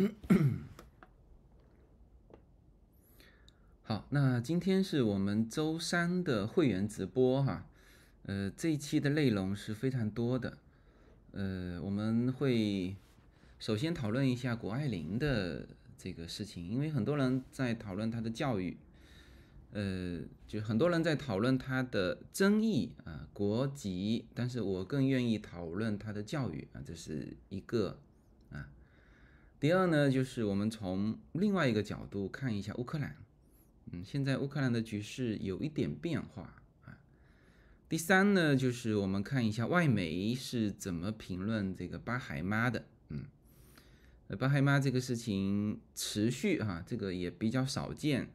好，那今天是我们周三的会员直播哈，呃，这一期的内容是非常多的，呃，我们会首先讨论一下谷爱凌的这个事情，因为很多人在讨论她的教育，呃，就很多人在讨论她的争议啊，国籍，但是我更愿意讨论她的教育啊，这是一个。第二呢，就是我们从另外一个角度看一下乌克兰，嗯，现在乌克兰的局势有一点变化啊。第三呢，就是我们看一下外媒是怎么评论这个巴海妈的，嗯，巴海妈这个事情持续哈，这个也比较少见，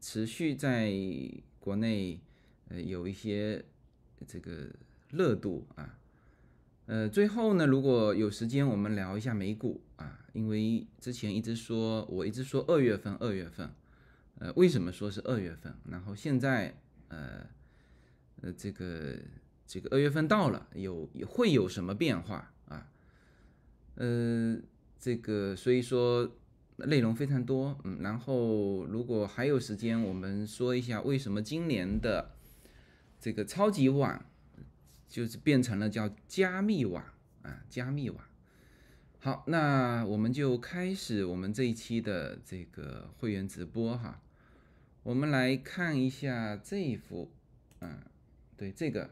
持续在国内呃有一些这个热度啊。呃，最后呢，如果有时间，我们聊一下美股啊，因为之前一直说，我一直说二月份，二月份，呃，为什么说是二月份？然后现在，呃，呃，这个这个二月份到了，有会有什么变化啊？呃，这个所以说内容非常多，嗯，然后如果还有时间，我们说一下为什么今年的这个超级碗。就是变成了叫加密网啊，加密网。好，那我们就开始我们这一期的这个会员直播哈。我们来看一下这一幅，嗯，对，这个，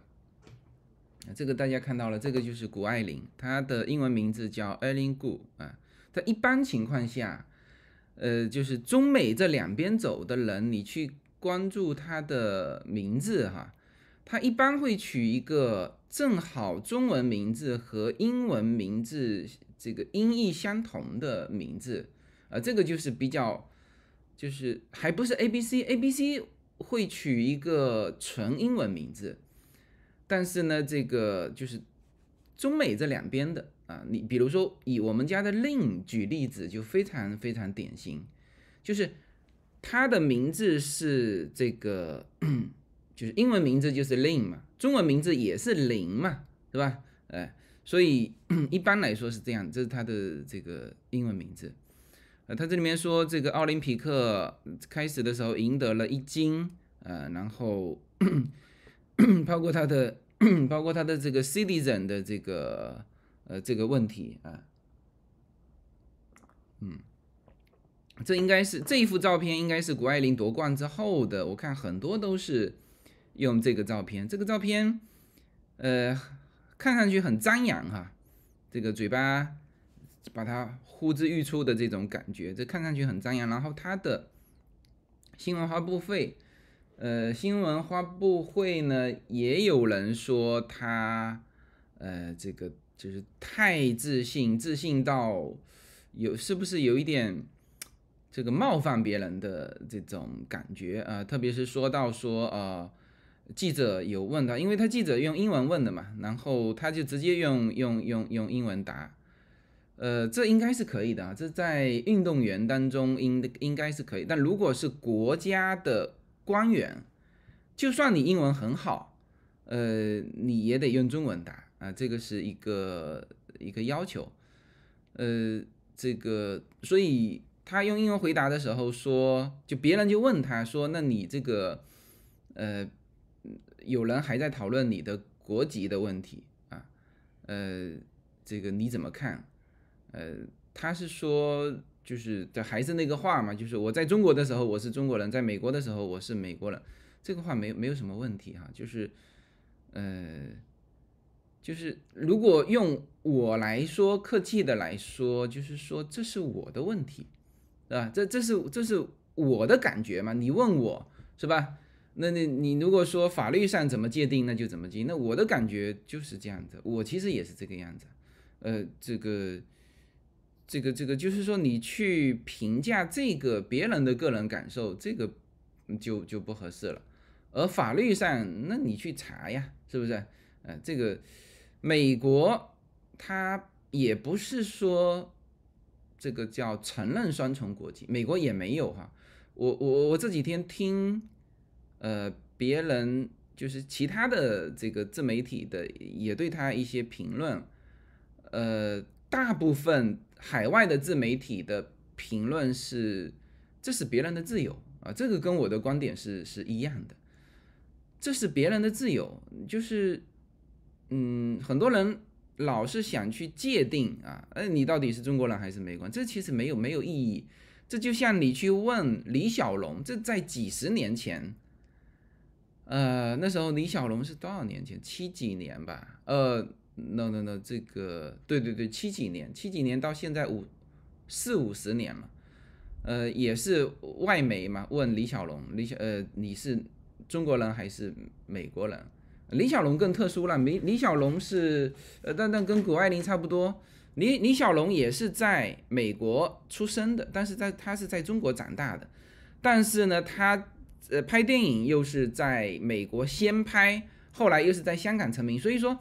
这个大家看到了，这个就是谷爱凌，她的英文名字叫 Eileen Gu 啊。在一般情况下，呃，就是中美这两边走的人，你去关注她的名字哈。它一般会取一个正好中文名字和英文名字这个音译相同的名字，呃，这个就是比较，就是还不是 A B C A B C 会取一个纯英文名字，但是呢，这个就是中美这两边的啊，你比如说以我们家的 Lin 举例子就非常非常典型，就是他的名字是这个。就是英文名字就是 Lin 嘛，中文名字也是林嘛，对吧？哎，所以 一般来说是这样，这是他的这个英文名字。呃，他这里面说这个奥林匹克开始的时候赢得了一金，呃，然后 包括他的包括他的这个 citizen 的这个呃这个问题啊，嗯，这应该是这一幅照片应该是谷爱凌夺冠之后的，我看很多都是。用这个照片，这个照片，呃，看上去很张扬哈，这个嘴巴把它呼之欲出的这种感觉，这看上去很张扬。然后它的新闻发布会，呃，新闻发布会呢，也有人说他，呃，这个就是太自信，自信到有是不是有一点这个冒犯别人的这种感觉啊？特别是说到说呃。记者有问他，因为他记者用英文问的嘛，然后他就直接用用用用英文答，呃，这应该是可以的啊，这在运动员当中应应该是可以，但如果是国家的官员，就算你英文很好，呃，你也得用中文答啊，这个是一个一个要求，呃，这个所以他用英文回答的时候说，就别人就问他说，那你这个呃。有人还在讨论你的国籍的问题啊，呃，这个你怎么看？呃，他是说，就是这还是那个话嘛，就是我在中国的时候我是中国人，在美国的时候我是美国人，这个话没没有什么问题哈，就是，呃，就是如果用我来说客气的来说，就是说这是我的问题，对吧？这这是这是我的感觉嘛？你问我是吧？那那你如果说法律上怎么界定，那就怎么界。那我的感觉就是这样子，我其实也是这个样子。呃，这个，这个，这个，就是说你去评价这个别人的个人感受，这个就就不合适了。而法律上，那你去查呀，是不是？呃，这个美国它也不是说这个叫承认双重国籍，美国也没有哈。我我我这几天听。呃，别人就是其他的这个自媒体的也对他一些评论，呃，大部分海外的自媒体的评论是，这是别人的自由啊，这个跟我的观点是是一样的，这是别人的自由，就是嗯，很多人老是想去界定啊，哎，你到底是中国人还是美国人？这其实没有没有意义。这就像你去问李小龙，这在几十年前，呃，那时候李小龙是多少年前？七几年吧？呃，no no no，这个对对对，七几年，七几年到现在五四五十年了，呃，也是外媒嘛，问李小龙，李小呃，你是中国人还是美国人？李小龙更特殊了，李李小龙是呃，但但跟谷爱凌差不多。李李小龙也是在美国出生的，但是在他是在中国长大的，但是呢，他呃拍电影又是在美国先拍，后来又是在香港成名，所以说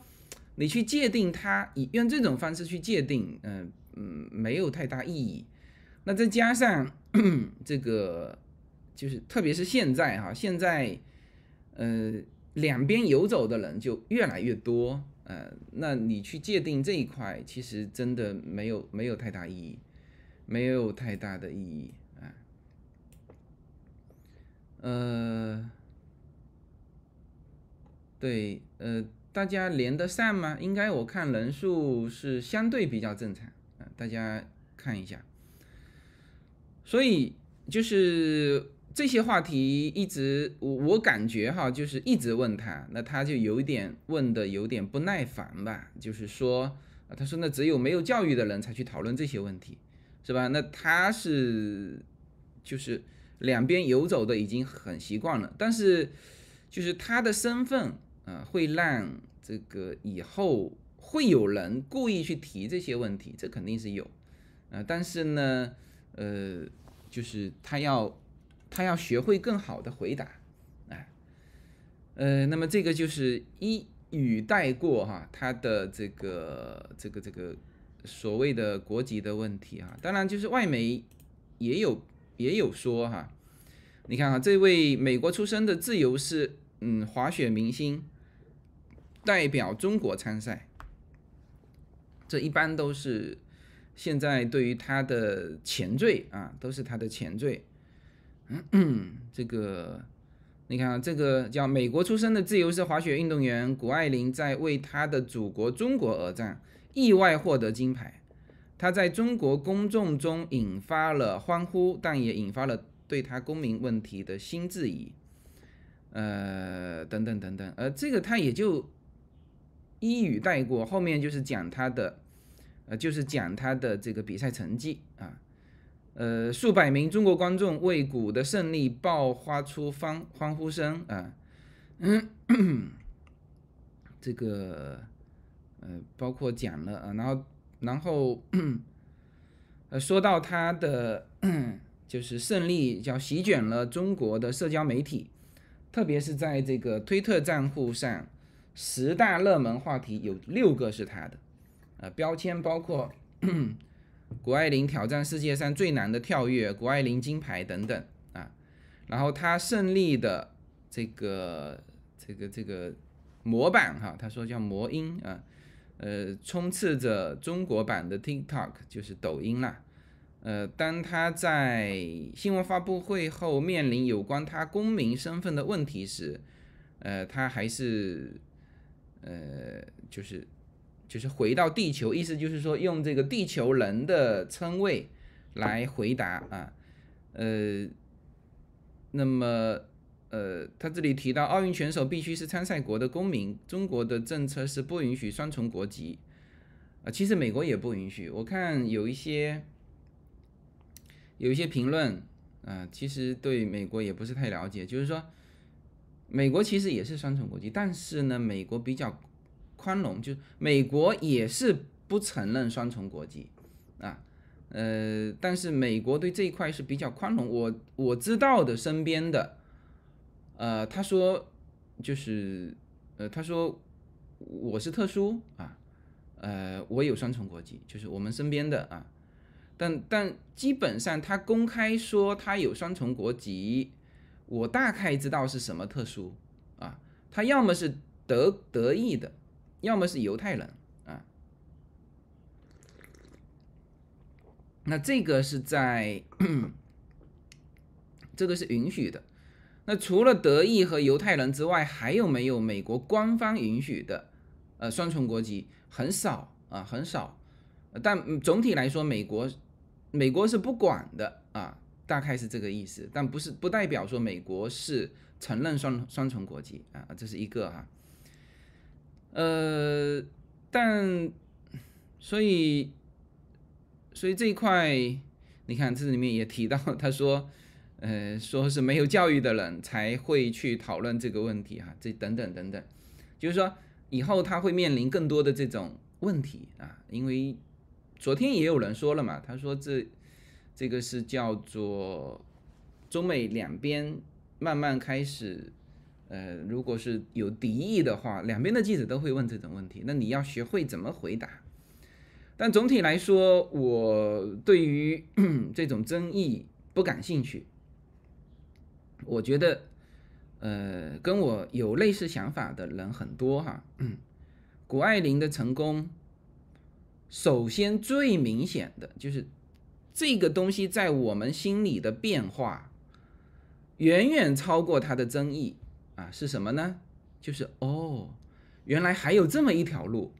你去界定他，以用这种方式去界定，嗯嗯，没有太大意义。那再加上这个，就是特别是现在哈，现在呃两边游走的人就越来越多。呃，那你去界定这一块，其实真的没有没有太大意义，没有太大的意义。呃，对，呃，大家连得上吗？应该我看人数是相对比较正常啊，大家看一下。所以就是。这些话题一直我我感觉哈，就是一直问他，那他就有点问的有点不耐烦吧，就是说，他说那只有没有教育的人才去讨论这些问题，是吧？那他是就是两边游走的已经很习惯了，但是就是他的身份啊，会让这个以后会有人故意去提这些问题，这肯定是有。啊，但是呢，呃，就是他要。他要学会更好的回答，哎，呃，那么这个就是一语带过哈，他的这个这个这个所谓的国籍的问题哈，当然就是外媒也有也有说哈，你看啊，这位美国出生的自由式嗯滑雪明星代表中国参赛，这一般都是现在对于他的前缀啊，都是他的前缀。嗯这个，你看啊，这个叫美国出生的自由式滑雪运动员谷爱凌，在为她的祖国中国而战，意外获得金牌。他在中国公众中引发了欢呼，但也引发了对他公民问题的新质疑。呃，等等等等，呃，这个他也就一语带过，后面就是讲他的，呃，就是讲他的这个比赛成绩啊。呃，数百名中国观众为谷的胜利爆发出欢欢呼声啊！这个呃，包括讲了啊，然后然后呃，说到他的就是胜利，叫席卷了中国的社交媒体，特别是在这个推特账户上，十大热门话题有六个是他的，呃，标签包括。谷爱凌挑战世界上最难的跳跃，谷爱凌金牌等等啊，然后他胜利的这个这个这个模板哈，他说叫魔音啊，呃充斥着中国版的 TikTok 就是抖音啦，呃，当他在新闻发布会后面临有关他公民身份的问题时，呃，他还是呃就是。就是回到地球，意思就是说用这个地球人的称谓来回答啊，呃，那么呃，他这里提到奥运选手必须是参赛国的公民，中国的政策是不允许双重国籍啊，其实美国也不允许。我看有一些有一些评论啊，其实对美国也不是太了解，就是说美国其实也是双重国籍，但是呢，美国比较。宽容，就美国也是不承认双重国籍啊，呃，但是美国对这一块是比较宽容。我我知道的身边的，呃，他说就是，呃，他说我是特殊啊，呃，我有双重国籍，就是我们身边的啊，但但基本上他公开说他有双重国籍，我大概知道是什么特殊啊，他要么是德德意的。要么是犹太人啊，那这个是在，这个是允许的。那除了德裔和犹太人之外，还有没有美国官方允许的？呃，双重国籍很少啊，很少。但总体来说，美国美国是不管的啊，大概是这个意思。但不是不代表说美国是承认双双重国籍啊，这是一个哈。呃，但所以。所以这一块，你看这里面也提到，他说，呃，说是没有教育的人才会去讨论这个问题哈，这等等等等，就是说以后他会面临更多的这种问题啊，因为昨天也有人说了嘛，他说这这个是叫做中美两边慢慢开始，呃，如果是有敌意的话，两边的记者都会问这种问题，那你要学会怎么回答。但总体来说，我对于 这种争议不感兴趣。我觉得，呃，跟我有类似想法的人很多哈。谷爱凌的成功，首先最明显的就是这个东西在我们心里的变化，远远超过它的争议啊。是什么呢？就是哦，原来还有这么一条路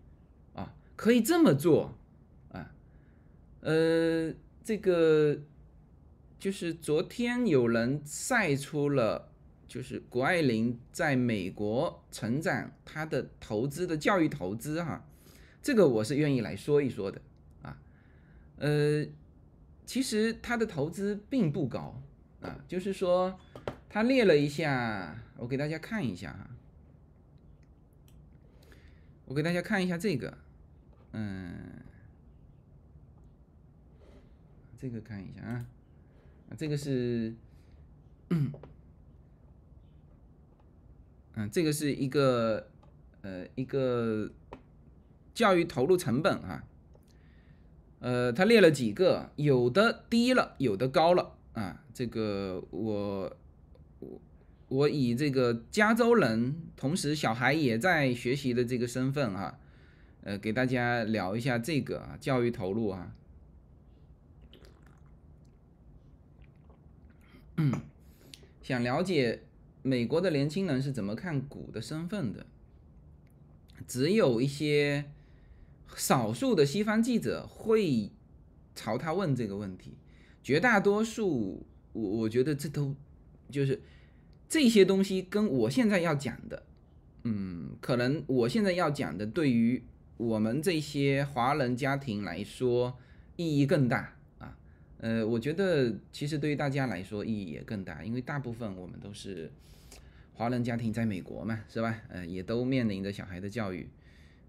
啊，可以这么做啊。呃，这个就是昨天有人晒出了，就是谷爱凌在美国成长，她的投资的教育投资哈，这个我是愿意来说一说的啊。呃，其实她的投资并不高啊，就是说他列了一下，我给大家看一下哈，我给大家看一下这个，嗯。这个看一下啊，这个是，嗯，这个是一个呃一个教育投入成本啊，呃，他列了几个，有的低了，有的高了啊。这个我我我以这个加州人，同时小孩也在学习的这个身份啊，呃，给大家聊一下这个啊教育投入啊。想了解美国的年轻人是怎么看股的身份的？只有一些少数的西方记者会朝他问这个问题，绝大多数我我觉得这都就是这些东西跟我现在要讲的，嗯，可能我现在要讲的对于我们这些华人家庭来说意义更大。呃，我觉得其实对于大家来说意义也更大，因为大部分我们都是华人家庭，在美国嘛，是吧？呃，也都面临着小孩的教育。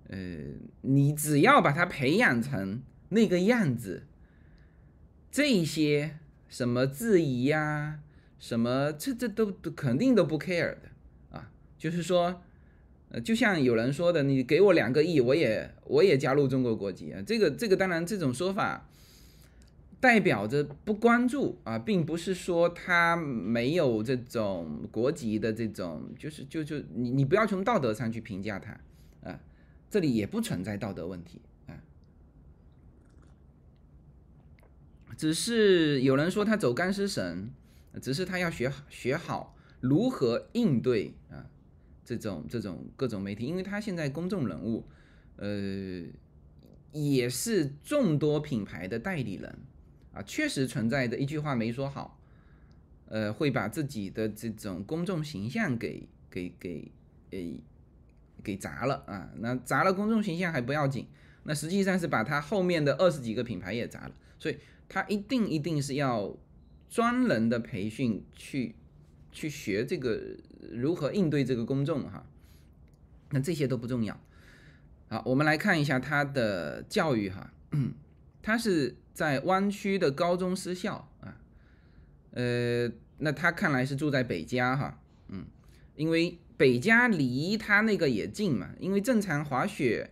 呃，你只要把他培养成那个样子，这些什么质疑呀，什么这这都都肯定都不 care 的啊。就是说，呃，就像有人说的，你给我两个亿，我也我也加入中国国籍啊。这个这个当然这种说法。代表着不关注啊，并不是说他没有这种国籍的这种，就是就就你你不要从道德上去评价他啊，这里也不存在道德问题啊，只是有人说他走干湿绳，只是他要学学好如何应对啊这种这种各种媒体，因为他现在公众人物，呃，也是众多品牌的代理人。啊，确实存在的一句话没说好，呃，会把自己的这种公众形象给给给诶给砸了啊。那砸了公众形象还不要紧，那实际上是把他后面的二十几个品牌也砸了。所以他一定一定是要专人的培训去去学这个如何应对这个公众哈。那这些都不重要。好，我们来看一下他的教育哈，他是。在湾区的高中私校啊，呃，那他看来是住在北加哈，嗯，因为北加离他那个也近嘛，因为正常滑雪，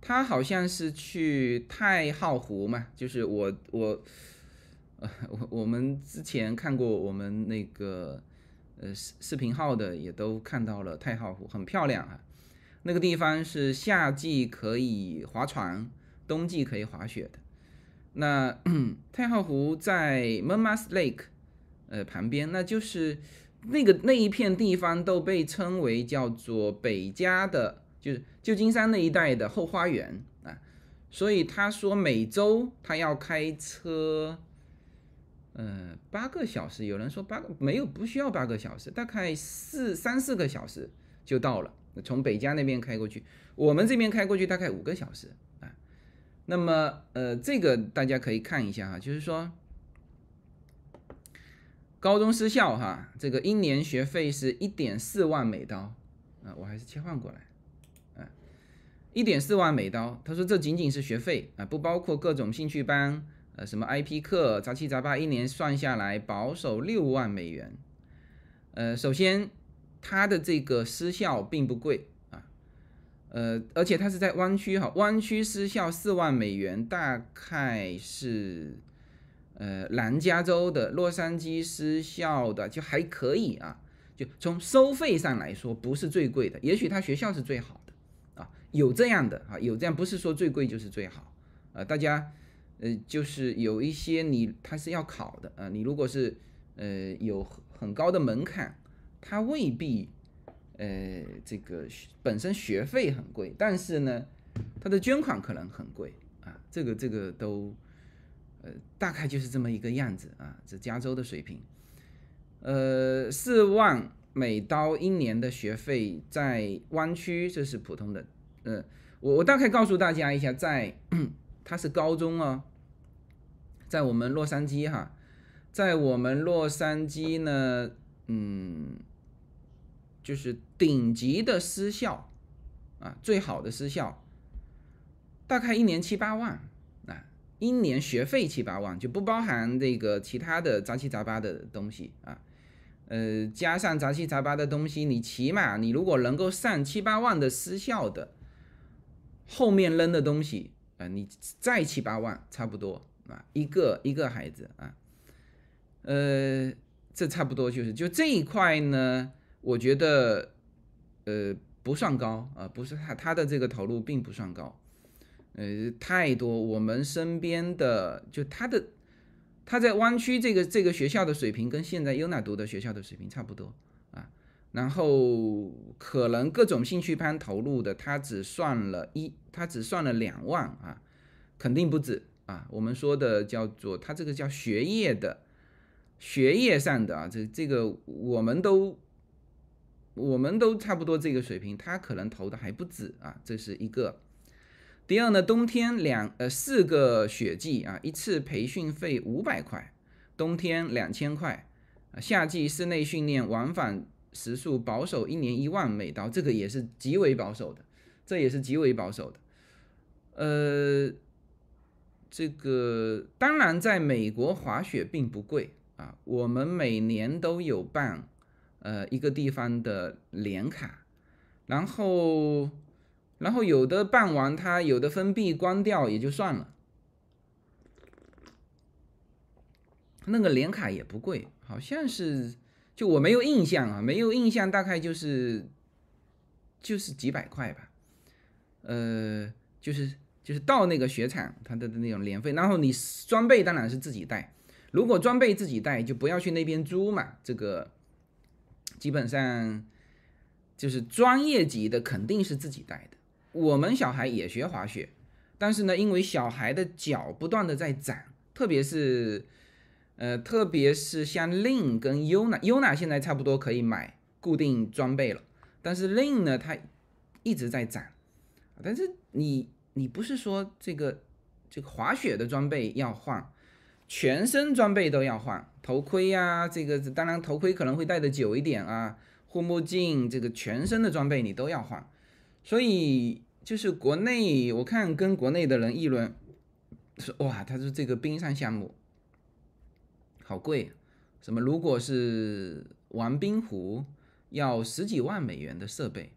他好像是去太浩湖嘛，就是我我，呃，我我们之前看过我们那个呃视视频号的也都看到了太浩湖很漂亮啊，那个地方是夏季可以划船，冬季可以滑雪的。那 太浩湖在 Murmas Lake 呃旁边，那就是那个那一片地方都被称为叫做北加的，就是旧金山那一带的后花园啊。所以他说每周他要开车。呃，八个小时，有人说八个没有，不需要八个小时，大概四三四个小时就到了。从北加那边开过去，我们这边开过去大概五个小时。那么，呃，这个大家可以看一下哈，就是说高中私校哈，这个一年学费是一点四万美刀啊，我还是切换过来啊，一点四万美刀。他说这仅仅是学费啊，不包括各种兴趣班。呃，什么 IP 课杂七杂八，一年算下来保守六万美元。呃，首先它的这个私校并不贵，呃，而且它是在湾区哈，湾区私校四万美元，大概是呃南加州的洛杉矶私校的就还可以啊，就从收费上来说不是最贵的，也许他学校是最好的啊，有这样的啊，有这样不是说最贵就是最好啊，大家。呃，就是有一些你他是要考的啊，你如果是呃有很高的门槛，他未必呃这个本身学费很贵，但是呢，他的捐款可能很贵啊，这个这个都呃大概就是这么一个样子啊，这加州的水平，呃四万美刀一年的学费在湾区这是普通的，呃我我大概告诉大家一下在。他是高中啊，在我们洛杉矶哈，在我们洛杉矶呢，嗯，就是顶级的私校啊，最好的私校，大概一年七八万啊，一年学费七八万就不包含这个其他的杂七杂八的东西啊，呃，加上杂七杂八的东西，你起码你如果能够上七八万的私校的，后面扔的东西。啊，你再七八万差不多啊，一个一个孩子啊，呃，这差不多就是就这一块呢，我觉得呃不算高啊，不是他他的这个投入并不算高，呃，太多我们身边的就他的他在湾区这个这个学校的水平跟现在优娜读的学校的水平差不多啊。然后可能各种兴趣班投入的，他只算了一，他只算了两万啊，肯定不止啊。我们说的叫做他这个叫学业的，学业上的啊，这这个我们都我们都差不多这个水平，他可能投的还不止啊。这是一个。第二呢，冬天两呃四个雪季啊，一次培训费五百块，冬天两千块，夏季室内训练往返。时速保守一年一万美刀，这个也是极为保守的，这也是极为保守的。呃，这个当然在美国滑雪并不贵啊，我们每年都有办呃一个地方的年卡，然后然后有的办完它有的封闭关掉也就算了，那个年卡也不贵，好像是。就我没有印象啊，没有印象，大概就是就是几百块吧，呃，就是就是到那个雪场，它的那种年费，然后你装备当然是自己带，如果装备自己带，就不要去那边租嘛。这个基本上就是专业级的肯定是自己带的。我们小孩也学滑雪，但是呢，因为小孩的脚不断的在长，特别是。呃，特别是像 Lin 跟 Yuna，Yuna 现在差不多可以买固定装备了，但是 Lin 呢，它一直在涨。但是你你不是说这个这个滑雪的装备要换，全身装备都要换，头盔呀，这个当然头盔可能会戴的久一点啊，护目镜，这个全身的装备你都要换。所以就是国内我看跟国内的人议论说，哇，他说这个冰上项目。好贵，什么？如果是玩冰壶，要十几万美元的设备。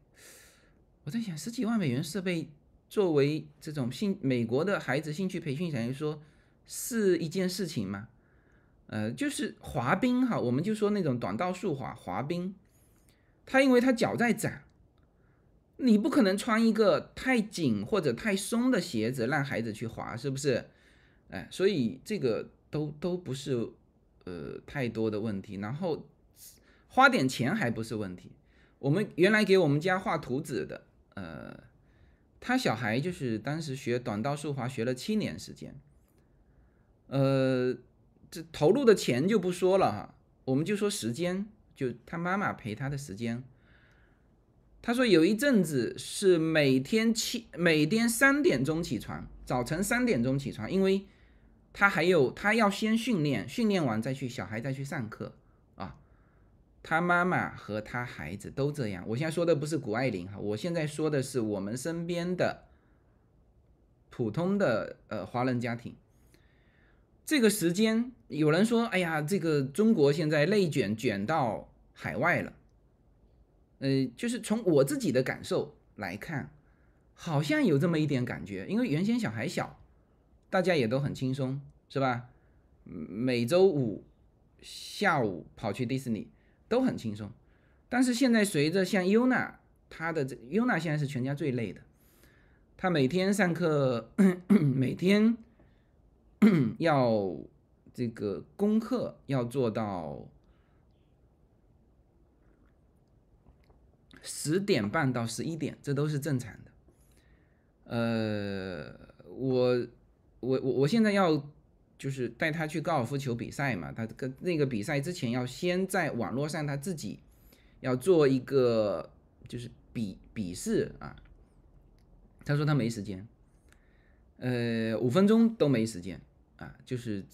我在想，十几万美元设备，作为这种兴美国的孩子兴趣培训等于说，是一件事情吗？呃，就是滑冰哈，我们就说那种短道速滑滑冰，他因为他脚在长，你不可能穿一个太紧或者太松的鞋子让孩子去滑，是不是？哎，所以这个都都不是呃太多的问题，然后花点钱还不是问题。我们原来给我们家画图纸的，呃，他小孩就是当时学短道速滑学了七年时间，呃，这投入的钱就不说了哈，我们就说时间，就他妈妈陪他的时间。他说有一阵子是每天七每天三点钟起床，早晨三点钟起床，因为他还有他要先训练，训练完再去小孩再去上课啊。他妈妈和他孩子都这样。我现在说的不是谷爱凌哈，我现在说的是我们身边的普通的呃华人家庭。这个时间有人说，哎呀，这个中国现在内卷卷到海外了。呃，就是从我自己的感受来看，好像有这么一点感觉，因为原先小孩小，大家也都很轻松，是吧？每周五下午跑去迪士尼都很轻松，但是现在随着像优娜，她的这优娜现在是全家最累的，她每天上课，每天要这个功课要做到。十点半到十一点，这都是正常的。呃，我我我我现在要就是带他去高尔夫球比赛嘛，他跟那个比赛之前要先在网络上他自己要做一个就是笔笔试啊。他说他没时间，呃，五分钟都没时间啊，就是，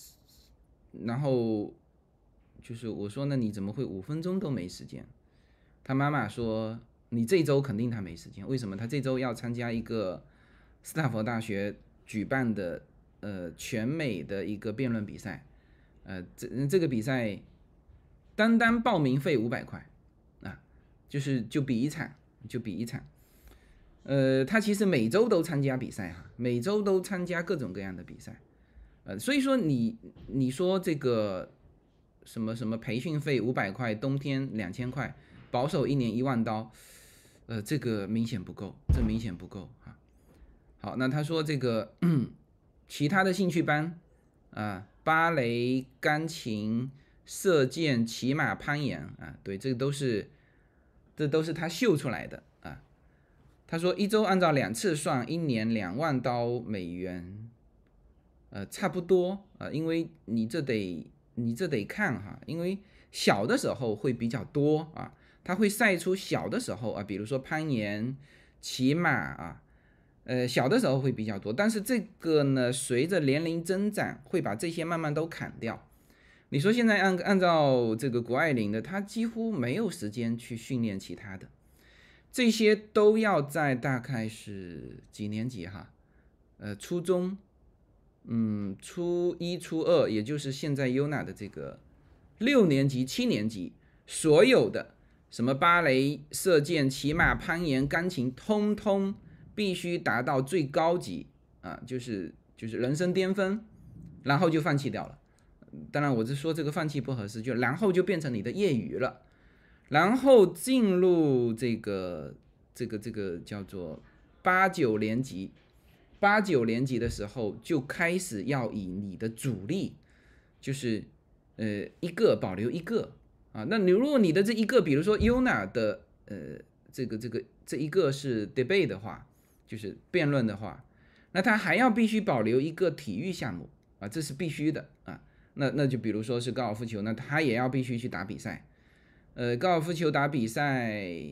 然后就是我说那你怎么会五分钟都没时间？他妈妈说：“你这周肯定他没时间，为什么？他这周要参加一个斯坦福大学举办的呃全美的一个辩论比赛，呃，这这个比赛单单报名费五百块啊，就是就比一场，就比一场。呃，他其实每周都参加比赛哈，每周都参加各种各样的比赛，呃，所以说你你说这个什么什么培训费五百块，冬天两千块。”保守一年一万刀，呃，这个明显不够，这明显不够啊。好，那他说这个其他的兴趣班啊，芭蕾、钢琴、射箭、骑马、攀岩啊，对，这个都是，这都是他秀出来的啊。他说一周按照两次算，一年两万刀美元，呃，差不多啊，因为你这得你这得看哈，因为小的时候会比较多啊。他会晒出小的时候啊，比如说攀岩、骑马啊，呃，小的时候会比较多。但是这个呢，随着年龄增长，会把这些慢慢都砍掉。你说现在按按照这个谷爱凌的，她几乎没有时间去训练其他的，这些都要在大概是几年级哈？呃，初中，嗯，初一、初二，也就是现在优娜的这个六年级、七年级所有的。什么芭蕾、射箭、骑马、攀岩、钢琴，通通必须达到最高级啊，就是就是人生巅峰，然后就放弃掉了。当然，我是说这个放弃不合适，就然后就变成你的业余了，然后进入这个这个这个叫做八九年级，八九年级的时候就开始要以你的主力，就是呃一个保留一个。啊，那你如果你的这一个，比如说 UNA 的呃这个这个这一个是 debate 的话，就是辩论的话，那他还要必须保留一个体育项目啊，这是必须的啊。那那就比如说是高尔夫球，那他也要必须去打比赛。呃，高尔夫球打比赛，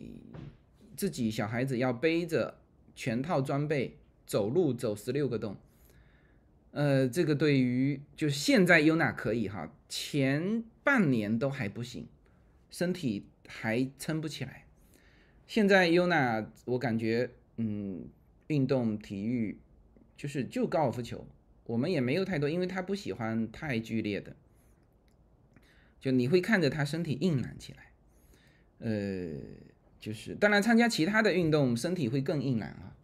自己小孩子要背着全套装备走路走十六个洞。呃，这个对于就现在优娜可以哈，前半年都还不行。身体还撑不起来。现在优娜，我感觉，嗯，运动体育就是就高尔夫球，我们也没有太多，因为他不喜欢太剧烈的。就你会看着他身体硬朗起来，呃，就是当然参加其他的运动，身体会更硬朗啊，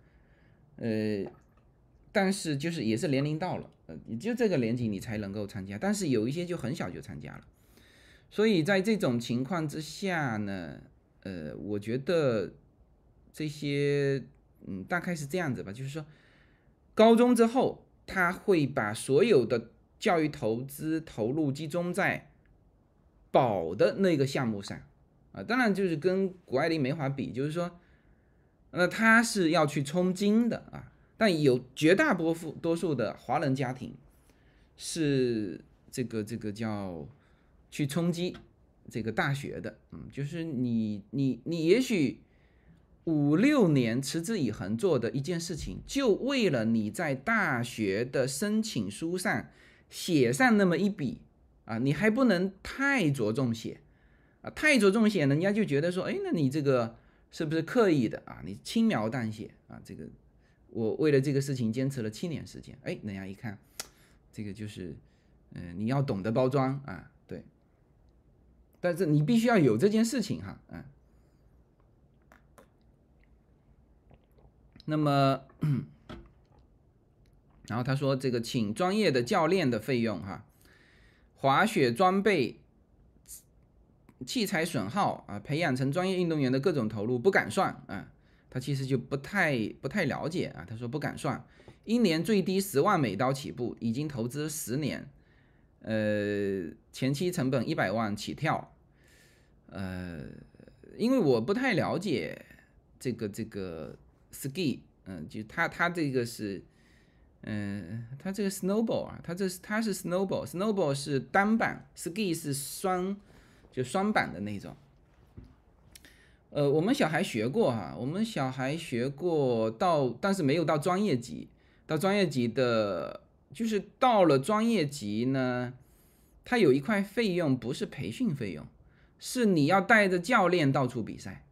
呃，但是就是也是年龄到了，呃，也就这个年纪你才能够参加，但是有一些就很小就参加了。所以在这种情况之下呢，呃，我觉得这些，嗯，大概是这样子吧，就是说，高中之后他会把所有的教育投资投入集中在保的那个项目上啊，当然就是跟谷爱凌没法比，就是说，那他是要去冲金的啊，但有绝大多数多数的华人家庭是这个这个叫去冲击这个大学的，嗯，就是你你你也许。五六年持之以恒做的一件事情，就为了你在大学的申请书上写上那么一笔啊，你还不能太着重写啊，太着重写，人家就觉得说，哎，那你这个是不是刻意的啊？你轻描淡写啊，这个我为了这个事情坚持了七年时间，哎，人家一看，这个就是，嗯，你要懂得包装啊，对，但是你必须要有这件事情哈，嗯。那么，然后他说这个请专业的教练的费用哈，滑雪装备、器材损耗啊，培养成专业运动员的各种投入不敢算啊，他其实就不太不太了解啊。他说不敢算，一年最低十万美刀起步，已经投资十年，呃，前期成本一百万起跳，呃，因为我不太了解这个这个。ski，嗯，就他他这个是，嗯，他这个 snowball 啊，他这是他是 snowball，snowball 是单板，ski 是双，就双板的那种。呃，我们小孩学过哈，我们小孩学过到，但是没有到专业级，到专业级的，就是到了专业级呢，它有一块费用不是培训费用，是你要带着教练到处比赛，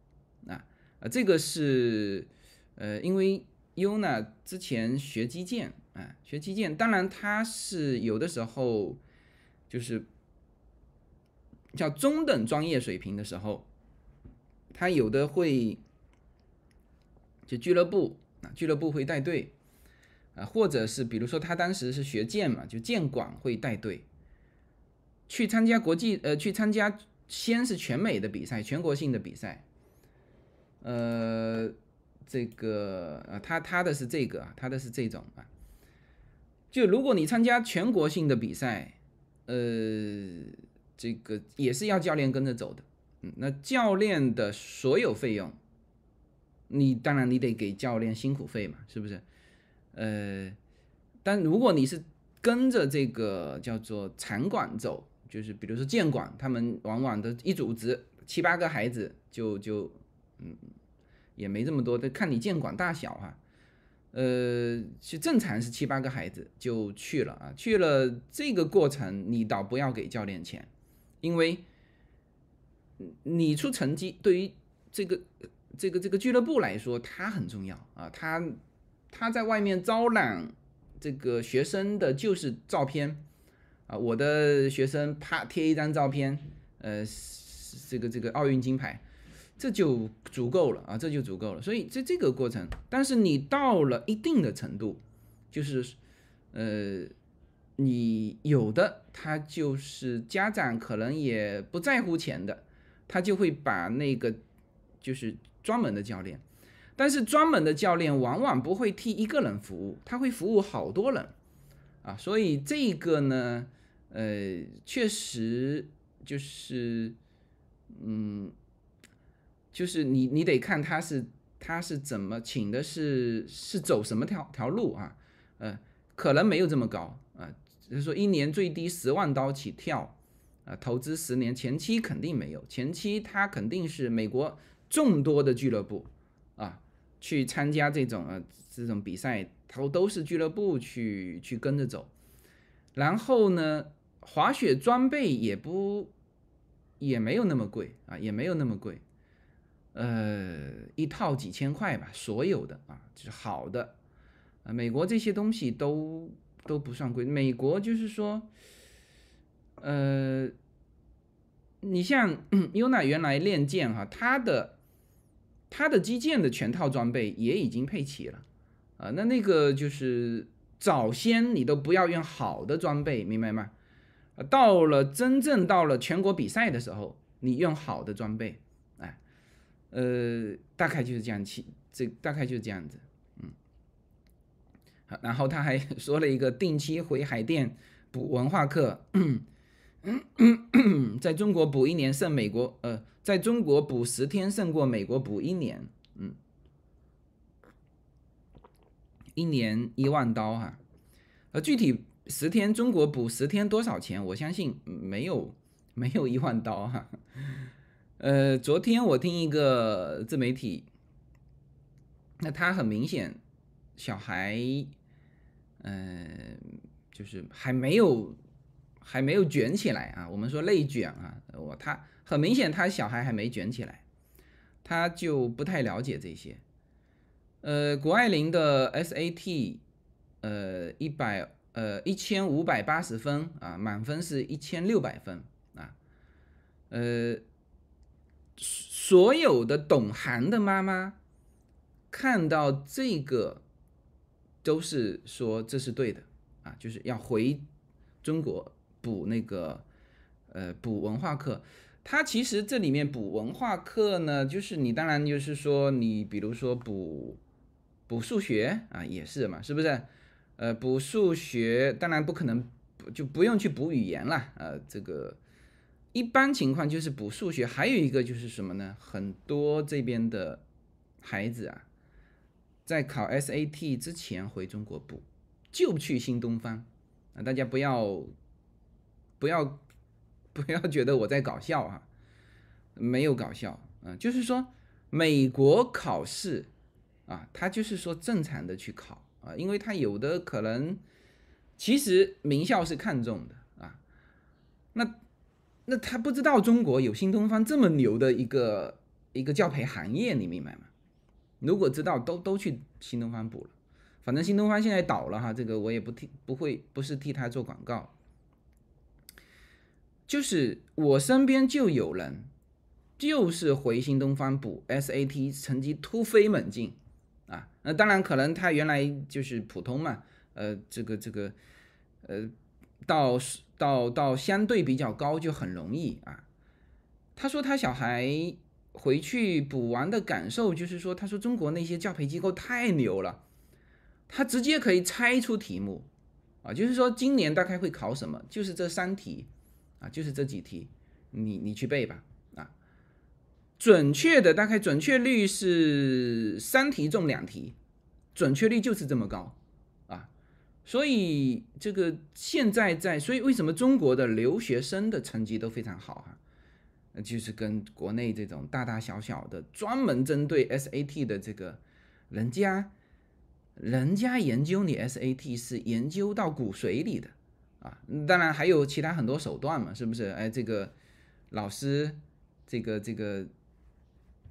啊啊，这个是。呃，因为优呢之前学击剑啊，学击剑，当然他是有的时候就是叫中等专业水平的时候，他有的会就俱乐部啊，俱乐部会带队啊，或者是比如说他当时是学剑嘛，就剑馆会带队去参加国际呃，去参加先是全美的比赛，全国性的比赛，呃。这个啊，他他的是这个啊，他的是这种啊。就如果你参加全国性的比赛，呃，这个也是要教练跟着走的。嗯，那教练的所有费用，你当然你得给教练辛苦费嘛，是不是？呃，但如果你是跟着这个叫做场馆走，就是比如说建馆，他们往往的一组织七八个孩子就就嗯。也没这么多，得看你建馆大小哈，呃，是正常是七八个孩子就去了啊，去了这个过程你倒不要给教练钱，因为你出成绩对于这个这个这个俱乐部来说它很重要啊，他他在外面招揽这个学生的就是照片啊，我的学生啪贴一张照片，呃，这个这个奥运金牌。这就足够了啊，这就足够了。所以在这个过程，但是你到了一定的程度，就是，呃，你有的他就是家长可能也不在乎钱的，他就会把那个就是专门的教练，但是专门的教练往往不会替一个人服务，他会服务好多人啊。所以这个呢，呃，确实就是，嗯。就是你，你得看他是他是怎么请的，是是走什么条条路啊？呃，可能没有这么高，就是说一年最低十万刀起跳啊，投资十年，前期肯定没有，前期他肯定是美国众多的俱乐部啊，去参加这种呃这种比赛，都都是俱乐部去去跟着走，然后呢，滑雪装备也不也没有那么贵啊，也没有那么贵。呃，一套几千块吧，所有的啊，就是好的，啊，美国这些东西都都不算贵。美国就是说，呃，你像 优娜原来练剑哈，它的它的击剑的全套装备也已经配齐了，啊，那那个就是早先你都不要用好的装备，明白吗？到了真正到了全国比赛的时候，你用好的装备。哎呃，大概就是这样，其这大概就是这样子，然后他还 说了一个定期回海淀补文化课，在中国补一年胜美国，呃，在中国补十天胜过美国补一年，嗯，一年一万刀哈，呃，具体十天中国补十天多少钱？我相信没有没有一万刀哈，呃，昨天我听一个自媒体，那他很明显小孩。嗯，就是还没有还没有卷起来啊。我们说内卷啊，我他很明显他小孩还没卷起来，他就不太了解这些。呃，谷爱凌的 SAT，呃，一百呃一千五百八十分啊，满分是一千六百分啊。呃，所有的懂行的妈妈看到这个。都是说这是对的啊，就是要回中国补那个呃补文化课。它其实这里面补文化课呢，就是你当然就是说你比如说补补数学啊，也是嘛，是不是？呃，补数学当然不可能就不用去补语言了。呃，这个一般情况就是补数学。还有一个就是什么呢？很多这边的孩子啊。在考 SAT 之前回中国补，就去新东方啊！大家不要不要不要觉得我在搞笑啊，没有搞笑啊，就是说美国考试啊，他就是说正常的去考啊，因为他有的可能其实名校是看中的啊，那那他不知道中国有新东方这么牛的一个一个教培行业，你明白吗？如果知道都都去新东方补了，反正新东方现在倒了哈，这个我也不替不会不是替他做广告，就是我身边就有人，就是回新东方补 SAT 成绩突飞猛进啊，那当然可能他原来就是普通嘛，呃，这个这个呃到到到相对比较高就很容易啊，他说他小孩。回去补完的感受就是说，他说中国那些教培机构太牛了，他直接可以猜出题目啊，就是说今年大概会考什么，就是这三题啊，就是这几题，你你去背吧啊，准确的大概准确率是三题中两题，准确率就是这么高啊，所以这个现在在，所以为什么中国的留学生的成绩都非常好啊？那就是跟国内这种大大小小的专门针对 SAT 的这个，人家，人家研究你 SAT 是研究到骨髓里的啊，当然还有其他很多手段嘛，是不是？哎，这个老师，这个这个，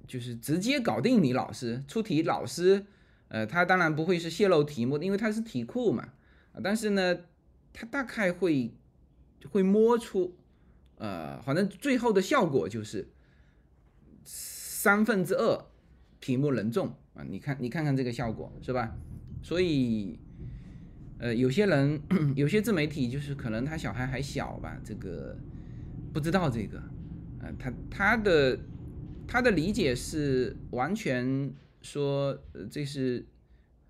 就是直接搞定你老师出题，老师，呃，他当然不会是泄露题目，因为他是题库嘛，但是呢，他大概会会摸出。呃，反正最后的效果就是三分之二题目能中啊！你看，你看看这个效果是吧？所以，呃，有些人 有些自媒体就是可能他小孩还小吧，这个不知道这个，呃，他他的他的理解是完全说这是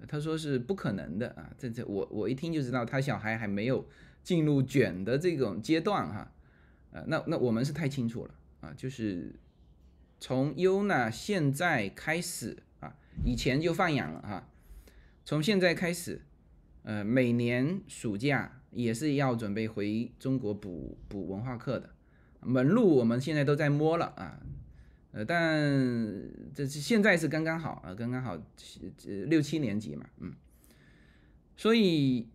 他说是不可能的啊！这这我我一听就知道他小孩还没有进入卷的这种阶段哈。呃，那那我们是太清楚了啊，就是从优娜现在开始啊，以前就放养了哈，从现在开始，呃，每年暑假也是要准备回中国补补文化课的，门路我们现在都在摸了啊，呃，但这是现在是刚刚好啊，刚刚好六七年级嘛，嗯，所以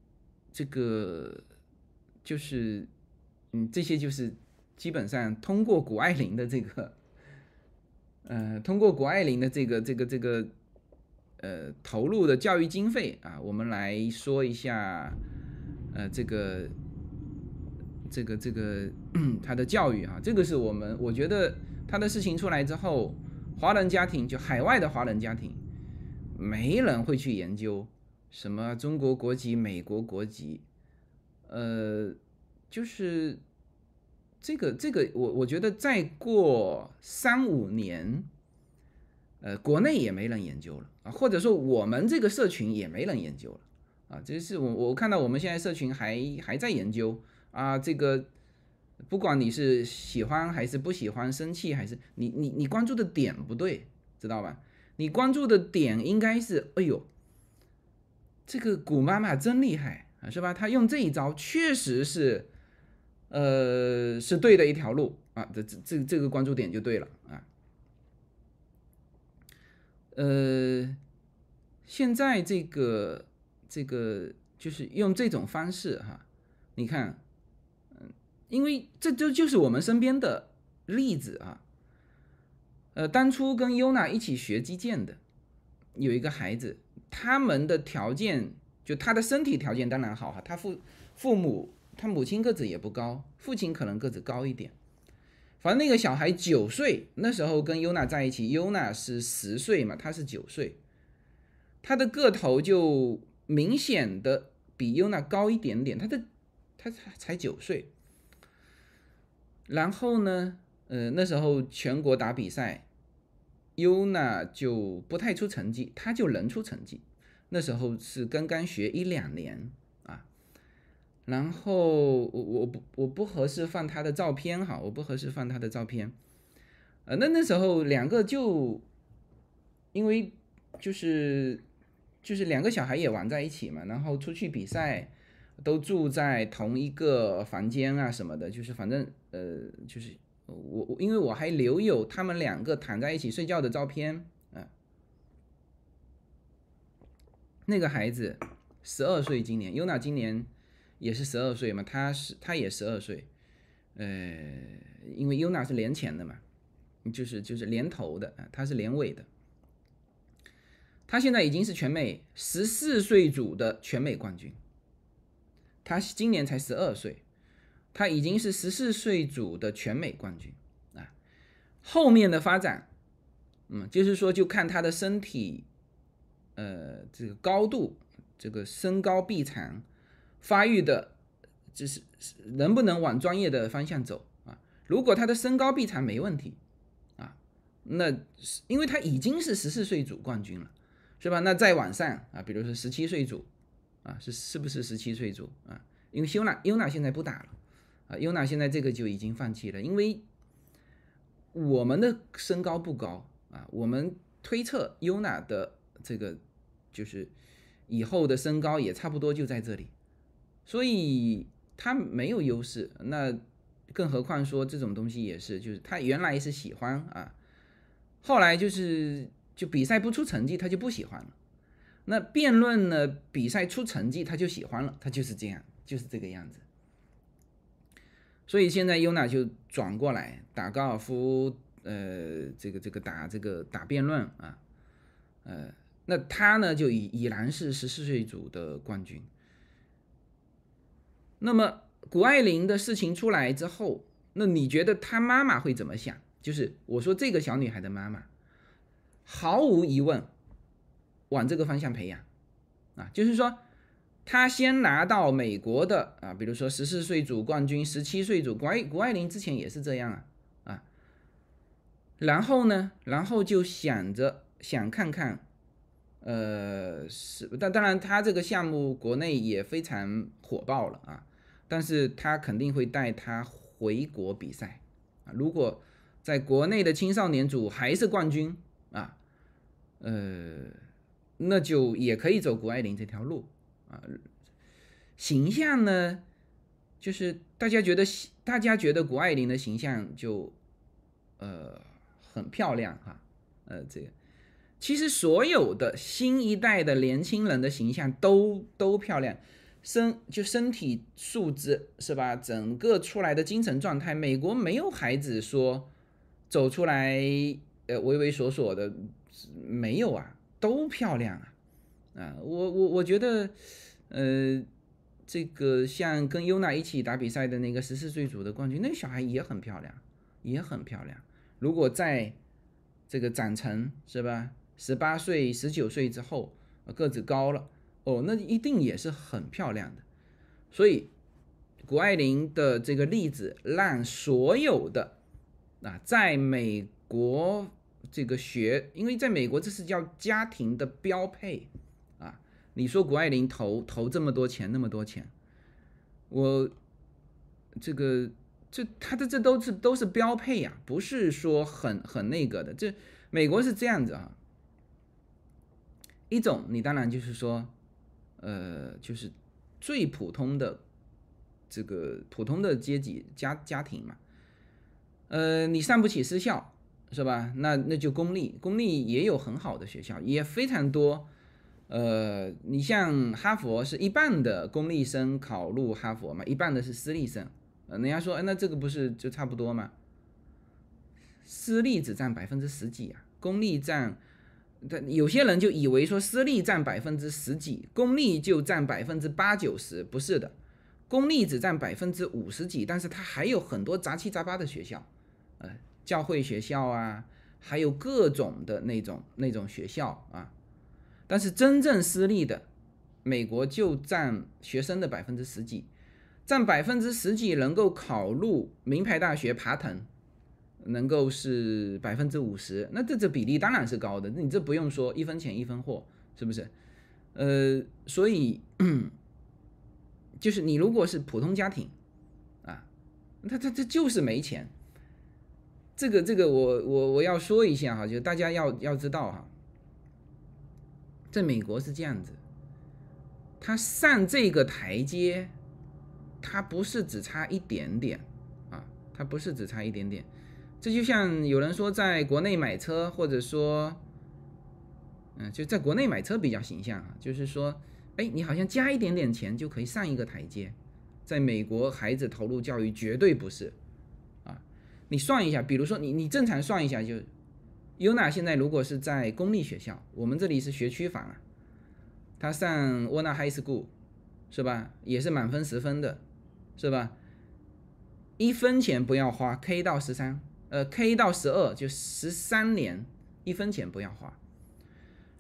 这个就是嗯，这些就是。基本上通过谷爱凌的这个，呃，通过谷爱凌的这个这个这个，呃，投入的教育经费啊，我们来说一下，呃，这个这个这个他的教育啊，这个是我们我觉得他的事情出来之后，华人家庭就海外的华人家庭，没人会去研究什么中国国籍、美国国籍，呃，就是。这个这个，我我觉得再过三五年，呃，国内也没人研究了啊，或者说我们这个社群也没人研究了啊，这是我我看到我们现在社群还还在研究啊，这个不管你是喜欢还是不喜欢，生气还是你你你关注的点不对，知道吧？你关注的点应该是，哎呦，这个古妈妈真厉害啊，是吧？她用这一招确实是，呃，是对的一条路啊，这这这这个关注点就对了啊。呃，现在这个。这个就是用这种方式哈，你看，嗯，因为这就就是我们身边的例子啊。呃，当初跟优娜一起学击剑的有一个孩子，他们的条件就他的身体条件当然好哈，他父父母他母亲个子也不高，父亲可能个子高一点。反正那个小孩九岁，那时候跟优娜在一起，优娜是十岁嘛，他是九岁，他的个头就。明显的比优娜高一点点，他的他才才九岁。然后呢，呃，那时候全国打比赛，优娜就不太出成绩，他就能出成绩。那时候是刚刚学一两年。然后我我不我不合适放他的照片哈，我不合适放他的照片。呃，那那时候两个就因为就是。就是两个小孩也玩在一起嘛，然后出去比赛都住在同一个房间啊什么的，就是反正呃，就是我我因为我还留有他们两个躺在一起睡觉的照片啊。那个孩子十二岁，今年优娜今年也是十二岁嘛，他是他也十二岁，呃，因为优娜是连前的嘛，就是就是连头的，他是连尾的。他现在已经是全美十四岁组的全美冠军。他今年才十二岁，他已经是十四岁组的全美冠军啊。后面的发展，嗯，就是说就看他的身体，呃，这个高度，这个身高臂长发育的，就是能不能往专业的方向走啊？如果他的身高臂长没问题啊，那因为他已经是十四岁组冠军了。是吧？那再往上啊，比如说十七岁组，啊，是是不是十七岁组啊？因为优娜优娜现在不打了，啊，优娜现在这个就已经放弃了，因为我们的身高不高啊，我们推测优娜的这个就是以后的身高也差不多就在这里，所以他没有优势。那更何况说这种东西也是，就是他原来是喜欢啊，后来就是。就比赛不出成绩，他就不喜欢了。那辩论呢？比赛出成绩，他就喜欢了。他就是这样，就是这个样子。所以现在优娜就转过来打高尔夫，呃，这个这个打这个打辩论啊，呃，那他呢就已已然是十四岁组的冠军。那么谷爱凌的事情出来之后，那你觉得她妈妈会怎么想？就是我说这个小女孩的妈妈。毫无疑问，往这个方向培养，啊，就是说，她先拿到美国的啊，比如说十四岁组冠军，十七岁组，谷爱谷爱凌之前也是这样啊，啊，然后呢，然后就想着想看看，呃，是，但当然他这个项目国内也非常火爆了啊，但是他肯定会带他回国比赛啊，如果在国内的青少年组还是冠军。啊，呃，那就也可以走谷爱凌这条路啊。形象呢，就是大家觉得，大家觉得谷爱凌的形象就呃很漂亮哈。呃，这个其实所有的新一代的年轻人的形象都都漂亮，身就身体素质是吧？整个出来的精神状态，美国没有孩子说走出来。呃，畏畏缩缩的，没有啊，都漂亮啊，啊，我我我觉得，呃，这个像跟优娜一起打比赛的那个十四岁组的冠军，那个小孩也很漂亮，也很漂亮。如果在这个长成是吧，十八岁、十九岁之后，个子高了，哦，那一定也是很漂亮的。所以，谷爱凌的这个例子，让所有的啊，在美。国这个学，因为在美国这是叫家庭的标配啊，你说谷爱凌投投这么多钱，那么多钱，我这个这他的这都是都是标配呀，不是说很很那个的。这美国是这样子啊，一种你当然就是说，呃，就是最普通的这个普通的阶级家家庭嘛，呃，你上不起私校是吧？那那就公立，公立也有很好的学校，也非常多。呃，你像哈佛是一半的公立生考入哈佛嘛，一半的是私立生。人家说，哎，那这个不是就差不多吗？私立只占百分之十几啊，公立占，有些人就以为说私立占百分之十几，公立就占百分之八九十，不是的，公立只占百分之五十几，但是它还有很多杂七杂八的学校，呃，教会学校啊，还有各种的那种那种学校啊。但是真正私立的，美国就占学生的百分之十几，占百分之十几能够考入名牌大学爬藤，能够是百分之五十，那这这比例当然是高的，你这不用说一分钱一分货，是不是？呃，所以就是你如果是普通家庭啊，他他他就是没钱，这个这个我我我要说一下哈，就大家要要知道哈。在美国是这样子，他上这个台阶，他不是只差一点点啊，他不是只差一点点。这就像有人说，在国内买车，或者说，嗯，就在国内买车比较形象啊，就是说，哎，你好像加一点点钱就可以上一个台阶。在美国，孩子投入教育绝对不是啊。你算一下，比如说你你正常算一下就。una 现在如果是在公立学校，我们这里是学区房啊，他上 WNA High School 是吧？也是满分十分的，是吧？一分钱不要花，K 到十三，呃，K 到十二就十三年，一分钱不要花。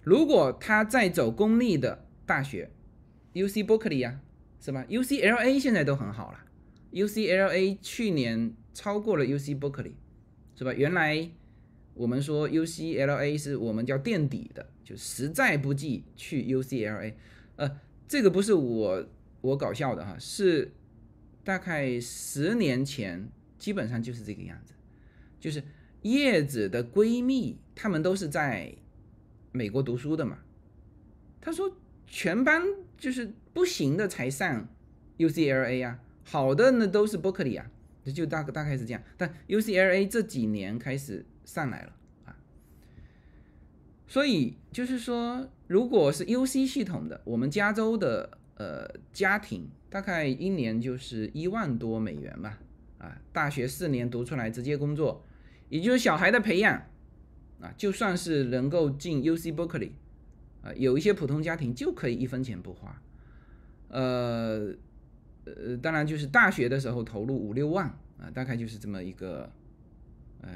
如果他在走公立的大学，UC Berkeley 呀，是吧？UCLA 现在都很好了，UCLA 去年超过了 UC Berkeley，是吧？原来。我们说 UCLA 是我们叫垫底的，就实在不济去 UCLA。呃，这个不是我我搞笑的哈，是大概十年前基本上就是这个样子。就是叶子的闺蜜，她们都是在美国读书的嘛。她说全班就是不行的才上 UCLA 啊，好的那都是伯克利啊，就大大概是这样。但 UCLA 这几年开始。上来了啊，所以就是说，如果是 U C 系统的，我们加州的呃家庭大概一年就是一万多美元吧，啊，大学四年读出来直接工作，也就是小孩的培养啊，就算是能够进 U C Berkeley 啊，有一些普通家庭就可以一分钱不花，呃呃，当然就是大学的时候投入五六万啊，大概就是这么一个呃。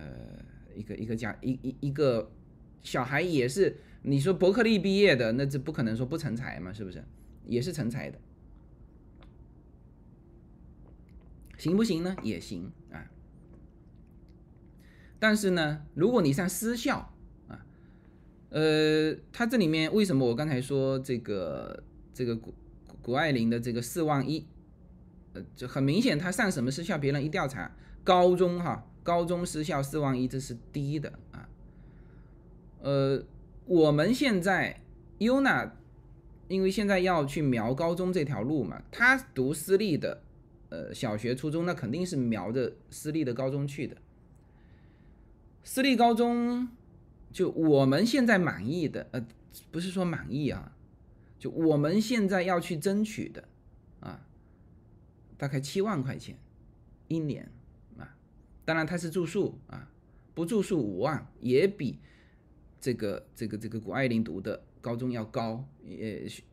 一个一个家一一一个小孩也是，你说伯克利毕业的，那这不可能说不成才嘛，是不是？也是成才的，行不行呢？也行啊。但是呢，如果你上私校啊，呃，他这里面为什么我刚才说这个这个谷谷爱凌的这个四万一，呃，就很明显他上什么私校，别人一调查，高中哈。高中私校四万一，这是低的啊。呃，我们现在 UNA，因为现在要去瞄高中这条路嘛，他读私立的，呃，小学、初中，那肯定是瞄着私立的高中去的。私立高中，就我们现在满意的，呃，不是说满意啊，就我们现在要去争取的，啊，大概七万块钱一年啊。当然，他是住宿啊，不住宿五万，也比这个这个这个谷爱凌读的高中要高，也学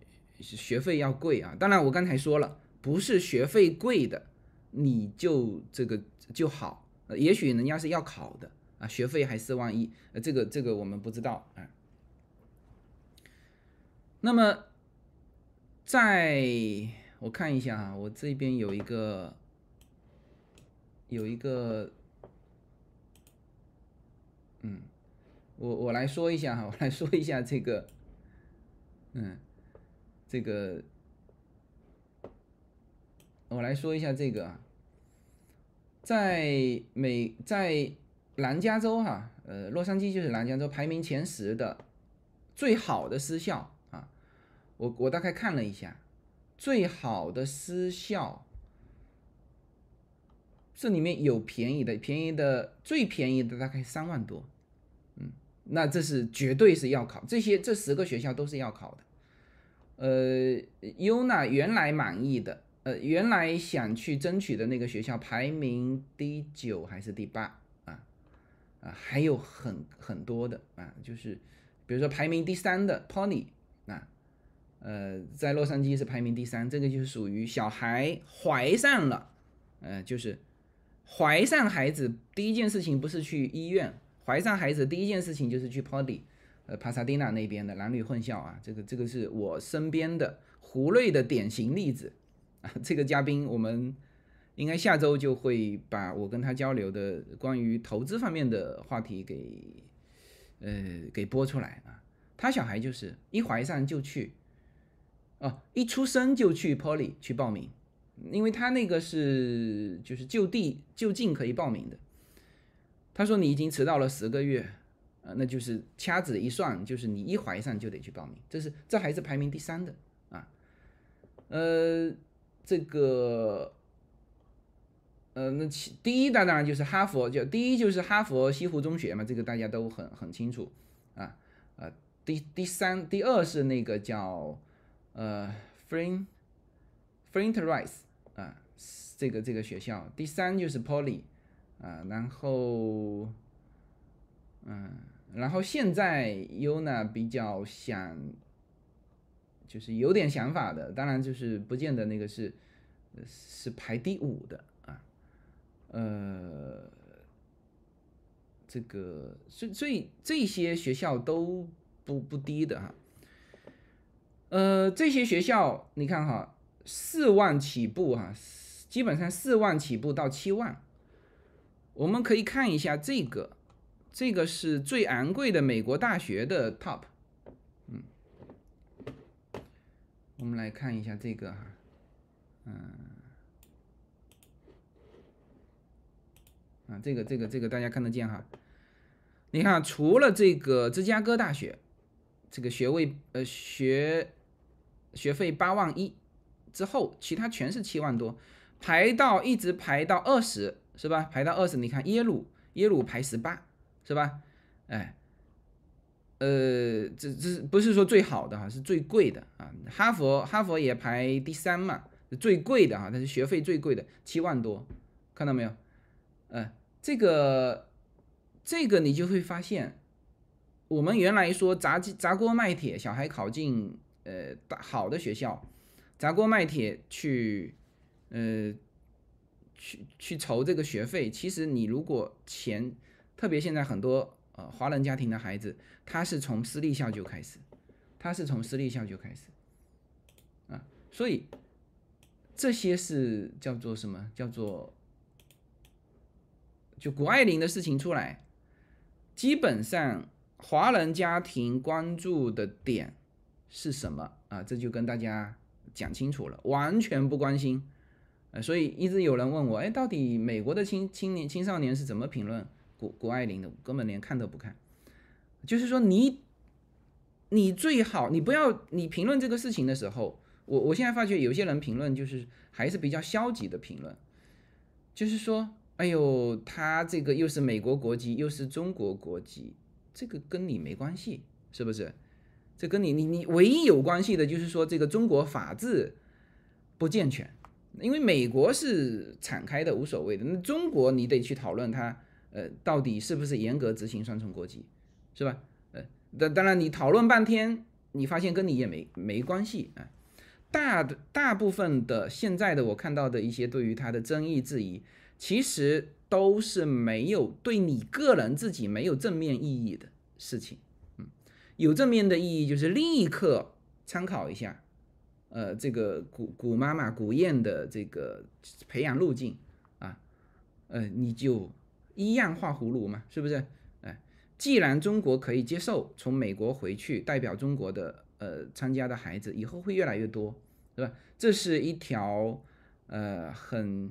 学费要贵啊。当然，我刚才说了，不是学费贵的你就这个就好，也许人家是要考的啊，学费还四万一，呃，这个这个我们不知道啊。那么，在我看一下啊，我这边有一个有一个。嗯，我我来说一下哈，我来说一下这个，嗯，这个我来说一下这个啊，在美在南加州哈，呃，洛杉矶就是南加州排名前十的最好的私校啊，我我大概看了一下，最好的私校。这里面有便宜的，便宜的最便宜的大概三万多，嗯，那这是绝对是要考，这些这十个学校都是要考的。呃，优娜原来满意的，呃，原来想去争取的那个学校排名第九还是第八还有很很多的啊，就是比如说排名第三的 Pony 啊，呃，在洛杉矶是排名第三，这个就是属于小孩怀上了，呃，就是。怀上孩子第一件事情不是去医院，怀上孩子第一件事情就是去 Pony，呃，帕萨蒂娜那边的男女混校啊，这个这个是我身边的胡瑞的典型例子啊。这个嘉宾我们应该下周就会把我跟他交流的关于投资方面的话题给呃给播出来啊。他小孩就是一怀上就去，哦，一出生就去 Poly 去报名。因为他那个是就是就地就近可以报名的，他说你已经迟到了十个月，呃，那就是掐指一算，就是你一怀上就得去报名，这是这还是排名第三的啊，呃，这个，呃，那其第一当然就是哈佛，就第一就是哈佛西湖中学嘛，这个大家都很很清楚啊，呃，第第三第二是那个叫呃 Free Frinterice。啊，这个这个学校，第三就是 Poly，啊，然后，嗯，然后现在 Yuna 比较想，就是有点想法的，当然就是不见得那个是，是排第五的，呃，这个所所以这些学校都不不低的哈，呃，这些学校你看哈。四万起步哈，基本上四万起步到七万。我们可以看一下这个，这个是最昂贵的美国大学的 top。嗯，我们来看一下这个哈，嗯，啊，这个这个这个大家看得见哈。你看，除了这个芝加哥大学，这个学位呃学学费八万一。之后，其他全是七万多，排到一直排到二十，是吧？排到二十，你看耶鲁，耶鲁排十八，是吧？哎，呃，这这不是说最好的哈，是最贵的啊。哈佛，哈佛也排第三嘛，最贵的哈，它是学费最贵的，七万多，看到没有？嗯，这个这个你就会发现，我们原来说砸砸锅卖铁，小孩考进呃好的学校。砸锅卖铁去，呃，去去筹这个学费。其实你如果钱，特别现在很多呃华人家庭的孩子，他是从私立校就开始，他是从私立校就开始，啊，所以这些是叫做什么？叫做就谷爱凌的事情出来，基本上华人家庭关注的点是什么啊？这就跟大家。讲清楚了，完全不关心，呃，所以一直有人问我，哎，到底美国的青青年青少年是怎么评论谷谷爱凌的？根本连看都不看。就是说，你你最好你不要你评论这个事情的时候，我我现在发觉有些人评论就是还是比较消极的评论，就是说，哎呦，他这个又是美国国籍，又是中国国籍，这个跟你没关系，是不是？这跟你你你唯一有关系的就是说这个中国法治不健全，因为美国是敞开的无所谓的，那中国你得去讨论它，呃，到底是不是严格执行双重国籍，是吧？呃，当当然你讨论半天，你发现跟你也没没关系啊。大的大部分的现在的我看到的一些对于它的争议质疑，其实都是没有对你个人自己没有正面意义的事情。嗯有正面的意义，就是立刻参考一下，呃，这个古古妈妈古燕的这个培养路径啊，呃，你就一样画葫芦嘛，是不是？哎，既然中国可以接受从美国回去代表中国的呃参加的孩子以后会越来越多，对吧？这是一条呃很，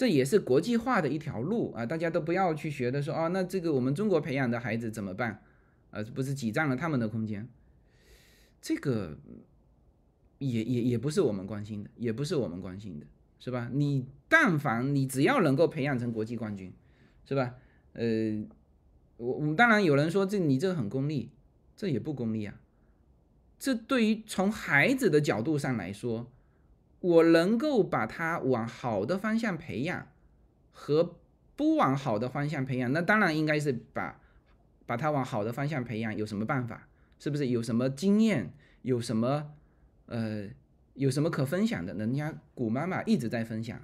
这也是国际化的一条路啊！大家都不要去学的说哦，那这个我们中国培养的孩子怎么办？呃，不是挤占了他们的空间，这个也也也不是我们关心的，也不是我们关心的，是吧？你但凡你只要能够培养成国际冠军，是吧？呃。我我们当然有人说这你这很功利，这也不功利啊。这对于从孩子的角度上来说，我能够把他往好的方向培养，和不往好的方向培养，那当然应该是把把他往好的方向培养。有什么办法？是不是有什么经验？有什么呃有什么可分享的？人家古妈妈一直在分享，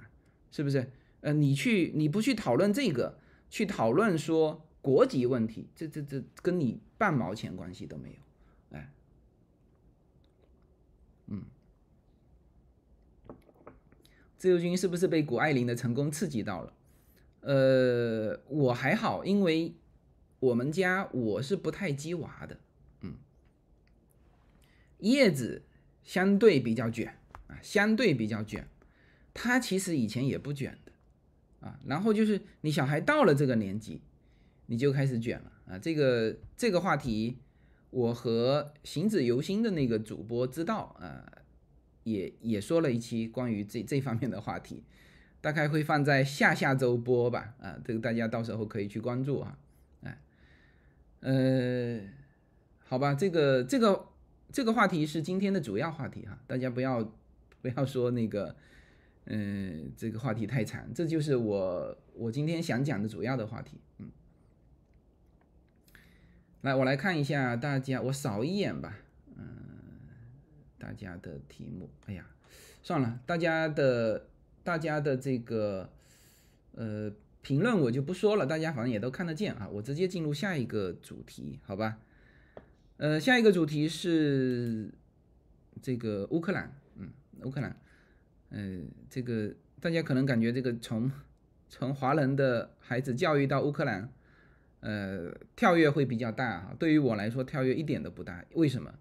是不是？呃，你去你不去讨论这个，去讨论说。国籍问题，这这这跟你半毛钱关系都没有，哎，嗯，自由军是不是被谷爱凌的成功刺激到了？呃，我还好，因为我们家我是不太鸡娃的，嗯，叶子相对比较卷啊，相对比较卷，他其实以前也不卷的啊，然后就是你小孩到了这个年纪。你就开始卷了啊！这个这个话题，我和行止由心的那个主播知道啊，也也说了一期关于这这方面的话题，大概会放在下下周播吧啊，这个大家到时候可以去关注啊，哎，呃，好吧，这个这个这个话题是今天的主要话题哈，大家不要不要说那个，嗯，这个话题太长，这就是我我今天想讲的主要的话题，嗯。来，我来看一下大家，我扫一眼吧。大家的题目，哎呀，算了，大家的大家的这个呃评论我就不说了，大家反正也都看得见啊。我直接进入下一个主题，好吧？呃，下一个主题是这个乌克兰，嗯，乌克兰，嗯，这个大家可能感觉这个从从华人的孩子教育到乌克兰。呃，跳跃会比较大哈。对于我来说，跳跃一点都不大。为什么？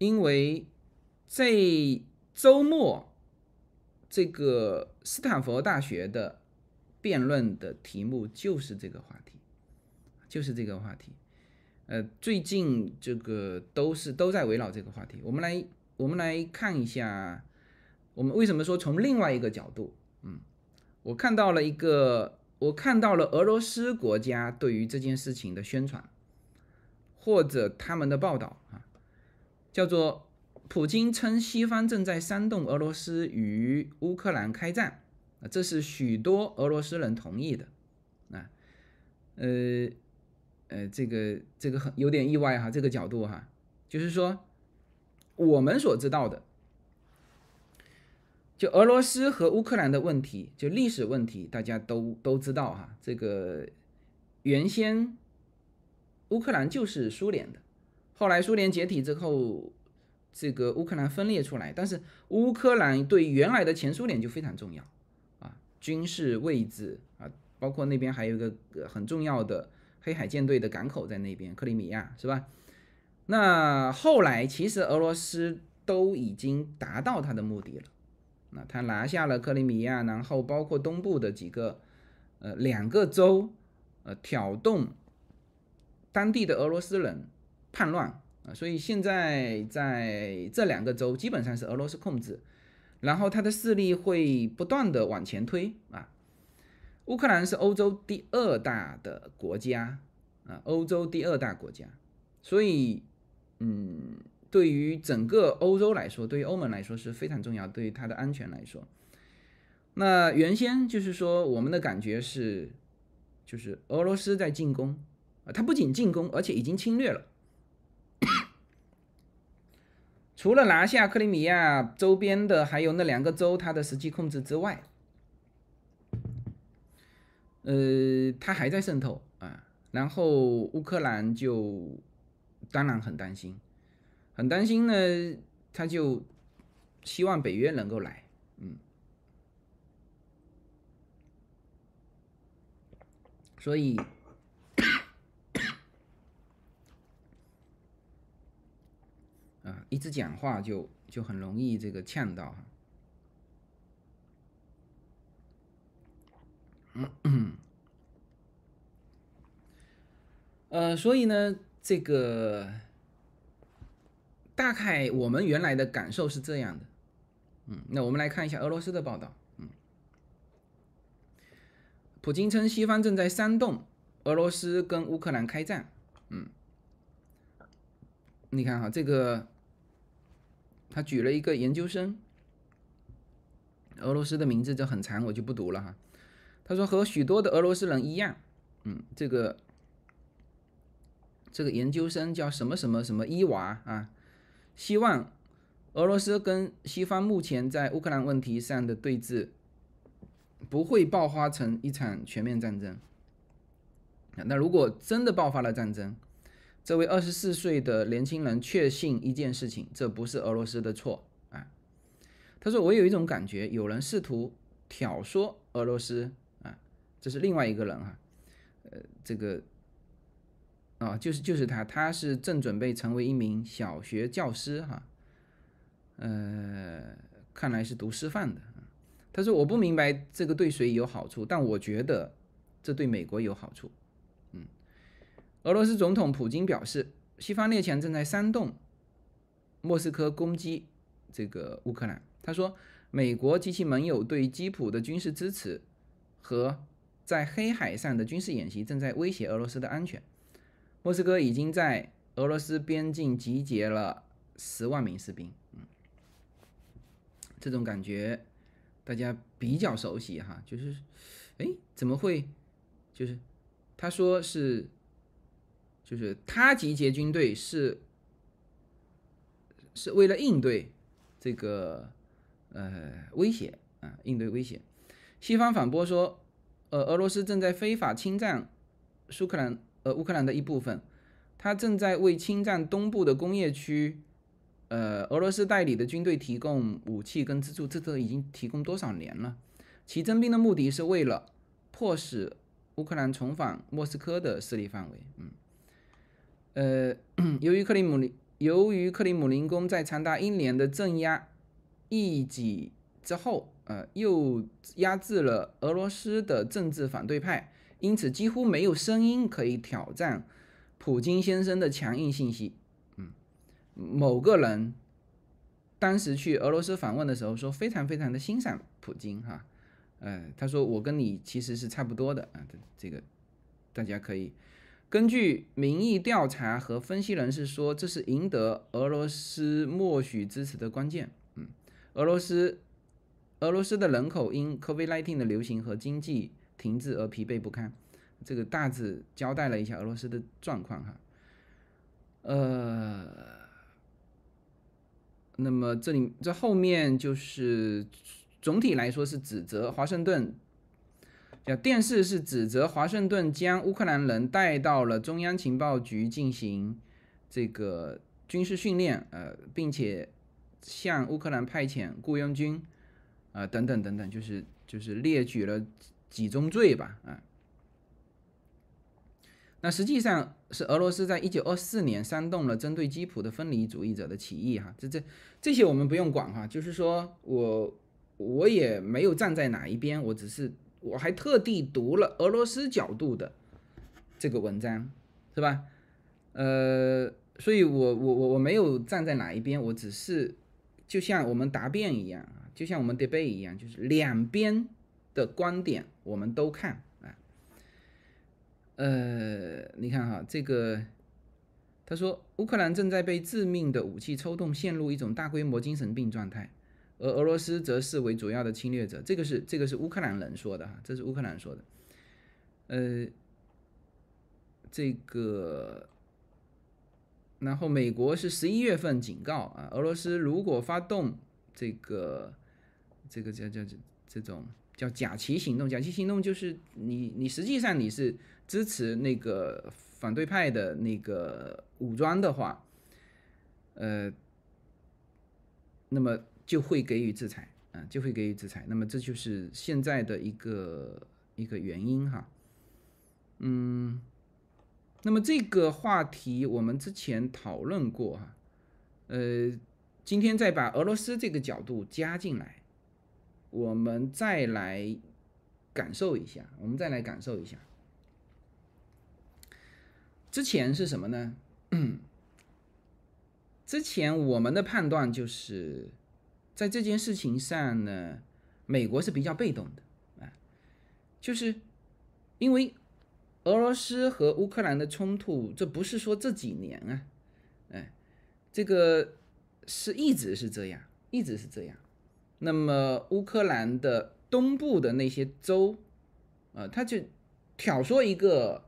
因为这周末这个斯坦福大学的辩论的题目就是这个话题，就是这个话题。呃，最近这个都是都在围绕这个话题。我们来我们来看一下，我们为什么说从另外一个角度？嗯，我看到了一个。我看到了俄罗斯国家对于这件事情的宣传，或者他们的报道啊，叫做普京称西方正在煽动俄罗斯与乌克兰开战啊，这是许多俄罗斯人同意的啊，呃呃，这个这个很有点意外哈，这个角度哈，就是说我们所知道的。就俄罗斯和乌克兰的问题，就历史问题，大家都都知道哈。这个原先乌克兰就是苏联的，后来苏联解体之后，这个乌克兰分裂出来。但是乌克兰对原来的前苏联就非常重要啊，军事位置啊，包括那边还有一个很重要的黑海舰队的港口在那边，克里米亚是吧？那后来其实俄罗斯都已经达到他的目的了。那他拿下了克里米亚，然后包括东部的几个，呃，两个州，呃，挑动当地的俄罗斯人叛乱啊，所以现在在这两个州基本上是俄罗斯控制，然后他的势力会不断的往前推啊。乌克兰是欧洲第二大的国家啊，欧洲第二大国家，所以，嗯。对于整个欧洲来说，对于欧盟来说是非常重要。对于它的安全来说，那原先就是说，我们的感觉是，就是俄罗斯在进攻啊，它不仅进攻，而且已经侵略了。除了拿下克里米亚周边的，还有那两个州，它的实际控制之外，呃，它还在渗透啊。然后乌克兰就当然很担心。很担心呢，他就希望北约能够来，嗯，所以，一直讲话就就很容易这个呛到哈。呃，所以呢，这个大概我们原来的感受是这样的，嗯，那我们来看一下俄罗斯的报道，嗯，普京称西方正在煽动俄罗斯跟乌克兰开战，嗯，你看哈，这个他举了一个研究生，俄罗斯的名字就很长，我就不读了哈。他说和许多的俄罗斯人一样，嗯，这个。这个研究生叫什么什么什么伊娃啊？希望俄罗斯跟西方目前在乌克兰问题上的对峙不会爆发成一场全面战争。那如果真的爆发了战争，这位二十四岁的年轻人确信一件事情：这不是俄罗斯的错啊。他说：“我有一种感觉，有人试图挑唆俄罗斯啊。”这是另外一个人哈，呃，这个。啊，就是就是他，他是正准备成为一名小学教师哈，呃，看来是读师范的。他说：“我不明白这个对谁有好处，但我觉得这对美国有好处。”俄罗斯总统普京表示，西方列强正在煽动莫斯科攻击这个乌克兰。他说：“美国及其盟友对基辅的军事支持和在黑海上的军事演习正在威胁俄罗斯的安全。”莫斯科已经在俄罗斯边境集结了十万名士兵，嗯，这种感觉大家比较熟悉哈，就是，哎，怎么会？就是他说是，就是他集结军队是是为了应对这个呃威胁啊，应对威胁。西方反驳说，呃，俄罗斯正在非法侵占苏克兰。呃，乌克兰的一部分，他正在为侵占东部的工业区，呃，俄罗斯代理的军队提供武器跟资助，这都已经提供多少年了？其征兵的目的是为了迫使乌克兰重返莫斯科的势力范围。嗯，呃，由于克里姆林，由于克里姆林宫在长达一年的镇压异己之后，呃，又压制了俄罗斯的政治反对派。因此，几乎没有声音可以挑战普京先生的强硬信息。嗯，某个人当时去俄罗斯访问的时候说，非常非常的欣赏普京哈。呃，他说我跟你其实是差不多的啊。这个大家可以根据民意调查和分析人士说，这是赢得俄罗斯默许支持的关键。嗯，俄罗斯俄罗斯的人口因 COVID-19 的流行和经济。停滞而疲惫不堪，这个大致交代了一下俄罗斯的状况哈。呃，那么这里这后面就是总体来说是指责华盛顿，叫电视是指责华盛顿将乌克兰人带到了中央情报局进行这个军事训练，呃，并且向乌克兰派遣雇佣军，啊，等等等等，就是就是列举了。几宗罪吧，啊，那实际上是俄罗斯在一九二四年煽动了针对基辅的分离主义者的起义，哈，这这这些我们不用管哈，就是说我我也没有站在哪一边，我只是我还特地读了俄罗斯角度的这个文章，是吧？呃，所以我我我我没有站在哪一边，我只是就像我们答辩一样，就像我们 debate 一样，就是两边。的观点我们都看啊，呃，你看哈，这个他说乌克兰正在被致命的武器抽动，陷入一种大规模精神病状态，而俄罗斯则视为主要的侵略者。这个是这个是乌克兰人说的哈，这是乌克兰说的。呃，这个，然后美国是十一月份警告啊，俄罗斯如果发动这个这个叫叫这这种。叫假旗行动，假旗行动就是你，你实际上你是支持那个反对派的那个武装的话，呃，那么就会给予制裁，啊，就会给予制裁。那么这就是现在的一个一个原因哈，嗯，那么这个话题我们之前讨论过哈，呃，今天再把俄罗斯这个角度加进来，我们再来感受一下，我们再来感受一下。之前是什么呢？之前我们的判断就是在这件事情上呢，美国是比较被动的啊，就是因为俄罗斯和乌克兰的冲突，这不是说这几年啊，哎，这个是一直是这样，一直是这样。那么乌克兰的东部的那些州，啊，他就挑唆一个。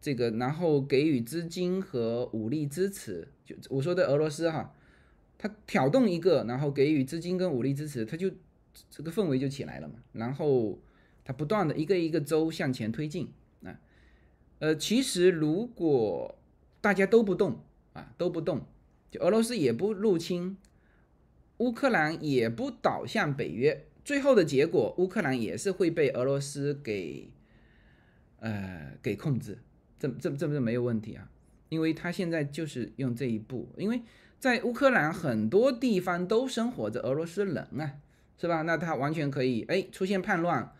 这个，然后给予资金和武力支持，就我说的俄罗斯哈，他挑动一个，然后给予资金跟武力支持，他就这个氛围就起来了嘛。然后他不断的一个一个州向前推进啊，呃，其实如果大家都不动啊，都不动，就俄罗斯也不入侵，乌克兰也不倒向北约，最后的结果，乌克兰也是会被俄罗斯给呃给控制。这这这不是没有问题啊？因为他现在就是用这一步，因为在乌克兰很多地方都生活着俄罗斯人啊，是吧？那他完全可以哎出现叛乱，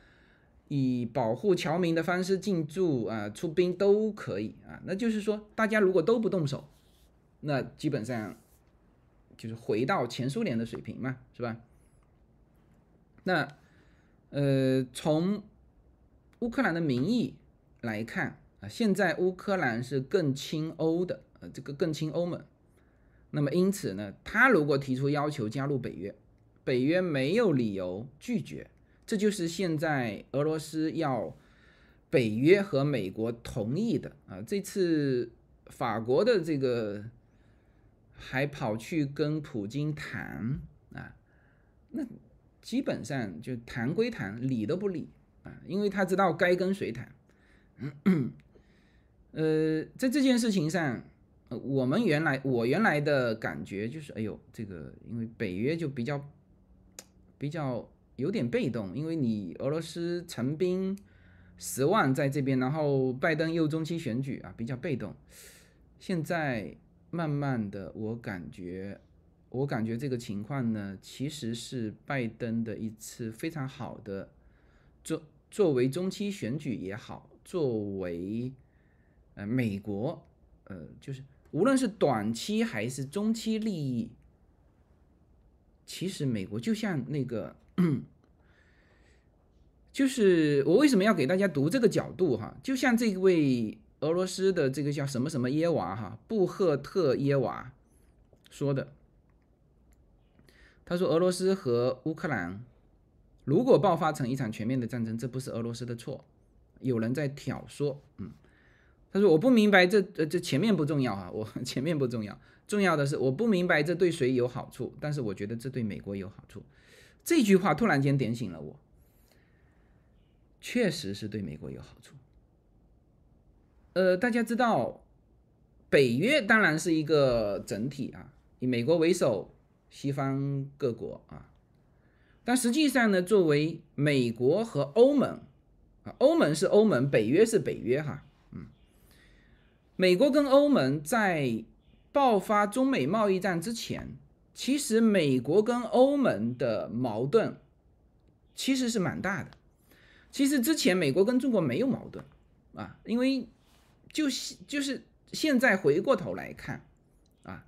以保护侨民的方式进驻啊，出兵都可以啊。那就是说，大家如果都不动手，那基本上就是回到前苏联的水平嘛，是吧？那呃，从乌克兰的民意来看。啊，现在乌克兰是更亲欧的，呃，这个更亲欧盟。那么因此呢，他如果提出要求加入北约，北约没有理由拒绝。这就是现在俄罗斯要北约和美国同意的啊。这次法国的这个还跑去跟普京谈啊，那基本上就谈归谈，理都不理啊，因为他知道该跟谁谈。呃，在这件事情上，我们原来我原来的感觉就是，哎呦，这个因为北约就比较比较有点被动，因为你俄罗斯成兵十万在这边，然后拜登又中期选举啊，比较被动。现在慢慢的，我感觉我感觉这个情况呢，其实是拜登的一次非常好的作作为中期选举也好，作为。呃，美国，呃，就是无论是短期还是中期利益，其实美国就像那个，就是我为什么要给大家读这个角度哈？就像这位俄罗斯的这个叫什么什么耶娃哈，布赫特耶娃说的，他说俄罗斯和乌克兰如果爆发成一场全面的战争，这不是俄罗斯的错，有人在挑唆，嗯。他说：“我不明白这呃这前面不重要啊，我前面不重要，重要的是我不明白这对谁有好处，但是我觉得这对美国有好处。”这句话突然间点醒了我，确实是对美国有好处。呃，大家知道，北约当然是一个整体啊，以美国为首，西方各国啊，但实际上呢，作为美国和欧盟啊，欧盟是欧盟，北约是北约哈。美国跟欧盟在爆发中美贸易战之前，其实美国跟欧盟的矛盾其实是蛮大的。其实之前美国跟中国没有矛盾啊，因为就是就是现在回过头来看啊，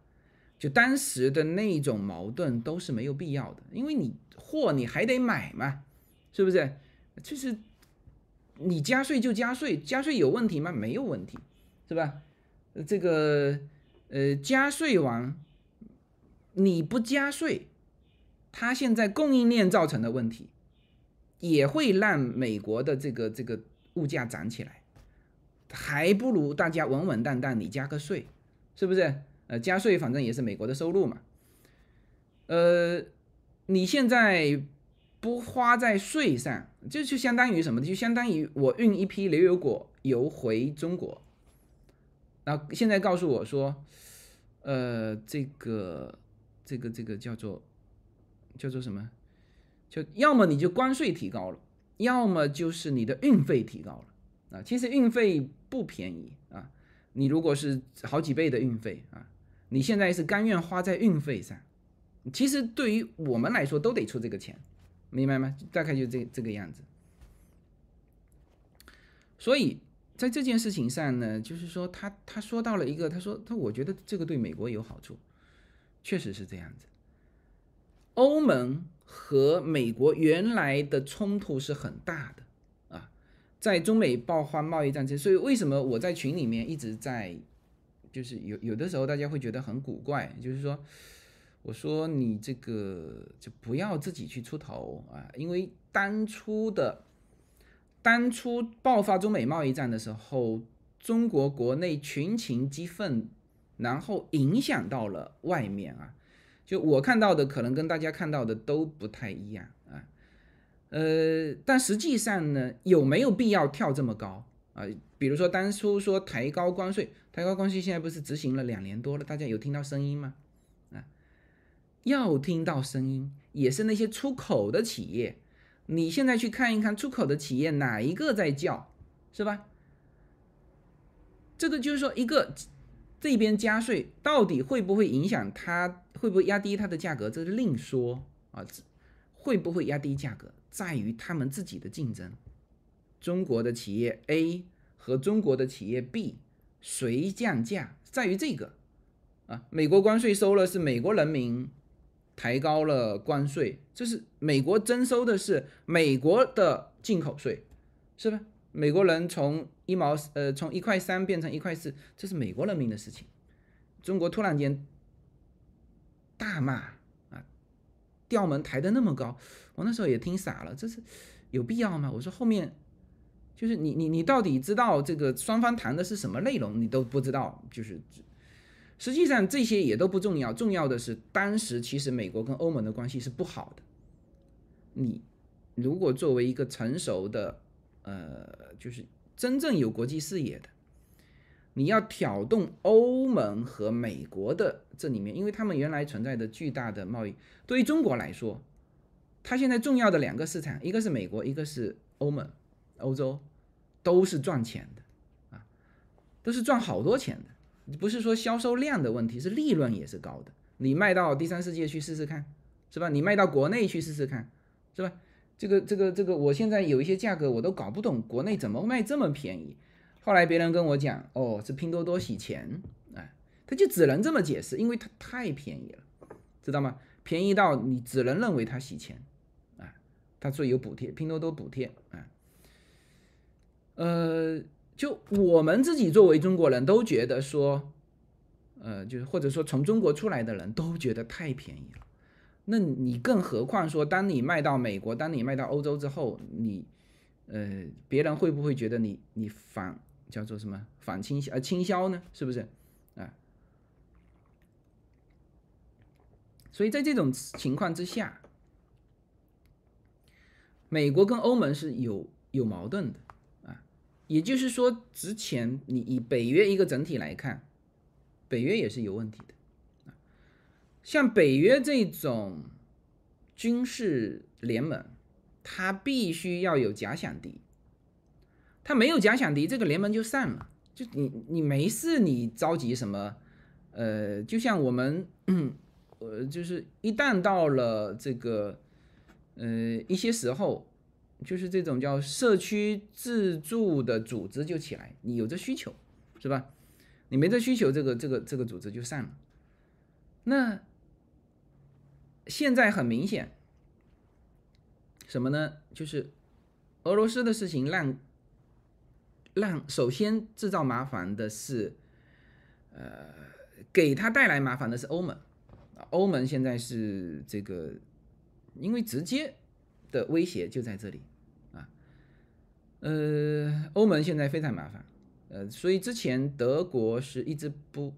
就当时的那种矛盾都是没有必要的，因为你货你还得买嘛，是不是？就是你加税就加税，加税有问题吗？没有问题。是吧？这个呃，加税完，你不加税，它现在供应链造成的问题，也会让美国的这个这个物价涨起来，还不如大家稳稳当当，你加个税，是不是？呃，加税反正也是美国的收入嘛。呃，你现在不花在税上，这就相当于什么？就相当于我运一批牛油果油回中国。那现在告诉我说，呃，这个，这个，这个叫做，叫做什么？就要么你就关税提高了，要么就是你的运费提高了啊。其实运费不便宜啊，你如果是好几倍的运费啊，你现在是甘愿花在运费上，其实对于我们来说都得出这个钱，明白吗？大概就这这个样子。所以在这件事情上呢，就是说他他说到了一个，他说他我觉得这个对美国有好处，确实是这样子。欧盟和美国原来的冲突是很大的啊，在中美爆发贸易战争，所以为什么我在群里面一直在，就是有有的时候大家会觉得很古怪，就是说，我说你这个就不要自己去出头啊，因为当初的当初爆发中美贸易战的时候，中国国内群情激愤，然后影响到了外面啊。就我看到的，可能跟大家看到的都不太一样啊，呃，但实际上呢，有没有必要跳这么高啊？比如说当初说抬高关税，抬高关税现在不是执行了两年多了，大家有听到声音吗？啊，要听到声音，也是那些出口的企业，你现在去看一看出口的企业哪一个在叫，是吧？这个就是说一个。这边加税到底会不会影响它？会不会压低它的价格？这是另说啊。会不会压低价格，在于他们自己的竞争。中国的企业 A 和中国的企业 B 谁降价，在于这个啊。美国关税收了，是美国人民抬高了关税，这是美国征收的是美国的进口税，是吧？美国人从一毛呃从一块三变成一块四，这是美国人民的事情。中国突然间大骂啊，调门抬得那么高，我那时候也听傻了，这是有必要吗？我说后面就是你你你到底知道这个双方谈的是什么内容？你都不知道，就是实际上这些也都不重要，重要的是当时其实美国跟欧盟的关系是不好的。你如果作为一个成熟的。呃，就是真正有国际视野的，你要挑动欧盟和美国的这里面，因为他们原来存在的巨大的贸易，对于中国来说，它现在重要的两个市场，一个是美国，一个是欧盟、欧洲，都是赚钱的啊，都是赚好多钱的，不是说销售量的问题，是利润也是高的。你卖到第三世界去试试看，是吧？你卖到国内去试试看，是吧？这个这个这个，我现在有一些价格我都搞不懂，国内怎么卖这么便宜？后来别人跟我讲，哦，是拼多多洗钱，哎，他就只能这么解释，因为它太便宜了，知道吗？便宜到你只能认为它洗钱，啊，他说有补贴，拼多多补贴，啊，呃，就我们自己作为中国人都觉得说，呃，就是或者说从中国出来的人都觉得太便宜了。那你更何况说，当你卖到美国，当你卖到欧洲之后，你，呃，别人会不会觉得你你反叫做什么反倾销呃倾销呢？是不是啊？所以在这种情况之下，美国跟欧盟是有有矛盾的。也就是说，之前你以北约一个整体来看，北约也是有问题的。像北约这种军事联盟，它必须要有假想敌。它没有假想敌，这个联盟就散了。就你你没事，你着急什么？呃，就像我们，呃，就是一旦到了这个，呃，一些时候，就是这种叫社区自助的组织就起来，你有这需求，是吧？你没这需求，这个这个这个组织就散了。那。现在很明显，什么呢？就是俄罗斯的事情让让首先制造麻烦的是，呃，给他带来麻烦的是欧盟欧盟现在是这个，因为直接的威胁就在这里。呃，欧盟现在非常麻烦，呃，所以之前德国是一直不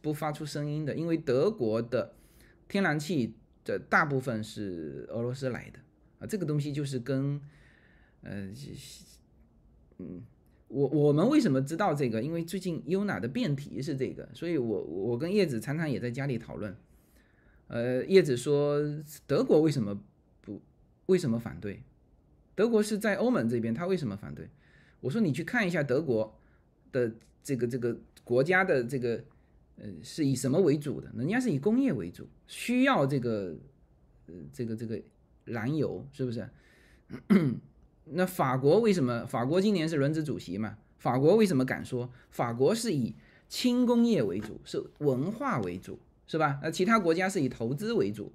不发出声音的，因为德国的。天然气的大部分是俄罗斯来的啊，这个东西就是跟，呃，嗯，我我们为什么知道这个？因为最近优娜的辩题是这个，所以我我跟叶子常常也在家里讨论。呃，叶子说德国为什么不为什么反对？德国是在欧盟这边，他为什么反对？我说你去看一下德国的这个这个国家的这个呃，是以什么为主的？人家是以工业为主，需要这个呃这个这个燃油，是不是？那法国为什么？法国今年是轮值主席嘛？法国为什么敢说？法国是以轻工业为主，是文化为主，是吧？那其他国家是以投资为主，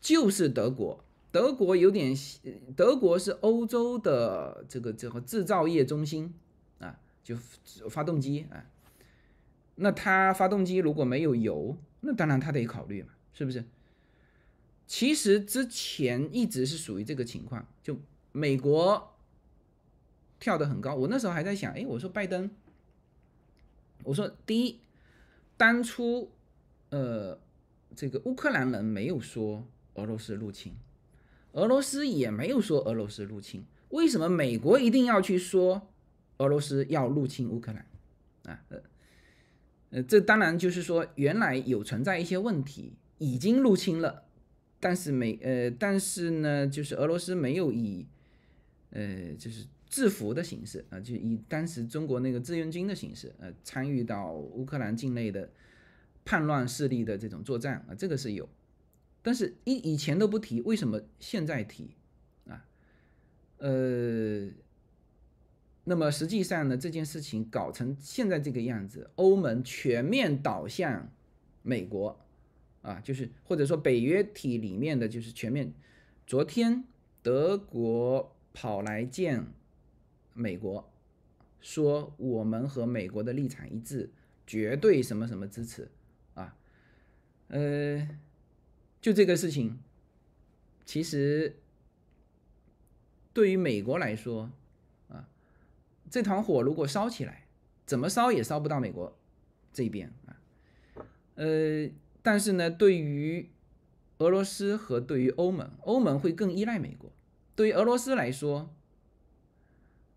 就是德国。德国有点，德国是欧洲的这个这个制造业中心啊，就发动机啊。那它发动机如果没有油，那当然它得考虑嘛，是不是？其实之前一直是属于这个情况，就美国跳得很高。我那时候还在想，哎，我说拜登，我说第一，当初呃这个乌克兰人没有说俄罗斯入侵。俄罗斯也没有说俄罗斯入侵，为什么美国一定要去说俄罗斯要入侵乌克兰？啊，呃，呃，这当然就是说原来有存在一些问题，已经入侵了，但是美呃，但是呢，就是俄罗斯没有以呃，就是制服的形式啊，就以当时中国那个志愿军的形式，呃，参与到乌克兰境内的叛乱势力的这种作战啊，这个是有。但是以以前都不提，为什么现在提啊？呃，那么实际上呢，这件事情搞成现在这个样子，欧盟全面倒向美国啊，就是或者说北约体里面的就是全面。昨天德国跑来见美国，说我们和美国的立场一致，绝对什么什么支持啊，呃。就这个事情，其实对于美国来说，啊，这团火如果烧起来，怎么烧也烧不到美国这边啊。呃，但是呢，对于俄罗斯和对于欧盟，欧盟会更依赖美国。对于俄罗斯来说，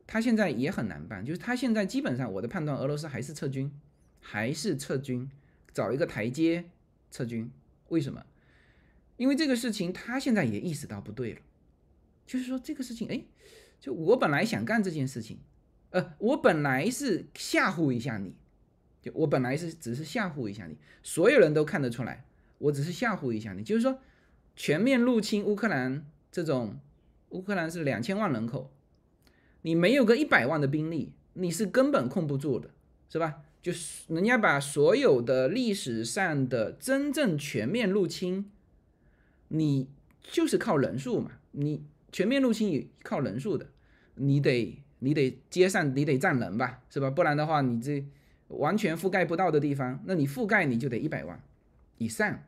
他现在也很难办，就是他现在基本上，我的判断，俄罗斯还是撤军，还是撤军，找一个台阶撤军。为什么？因为这个事情，他现在也意识到不对了，就是说这个事情，哎，就我本来想干这件事情，呃，我本来是吓唬一下你，就我本来是只是吓唬一下你，所有人都看得出来，我只是吓唬一下你，就是说全面入侵乌克兰这种，乌克兰是两千万人口，你没有个一百万的兵力，你是根本控不住的，是吧？就是人家把所有的历史上的真正全面入侵。你就是靠人数嘛，你全面入侵也靠人数的，你得你得接上，你得站人吧，是吧？不然的话，你这完全覆盖不到的地方，那你覆盖你就得一百万以上。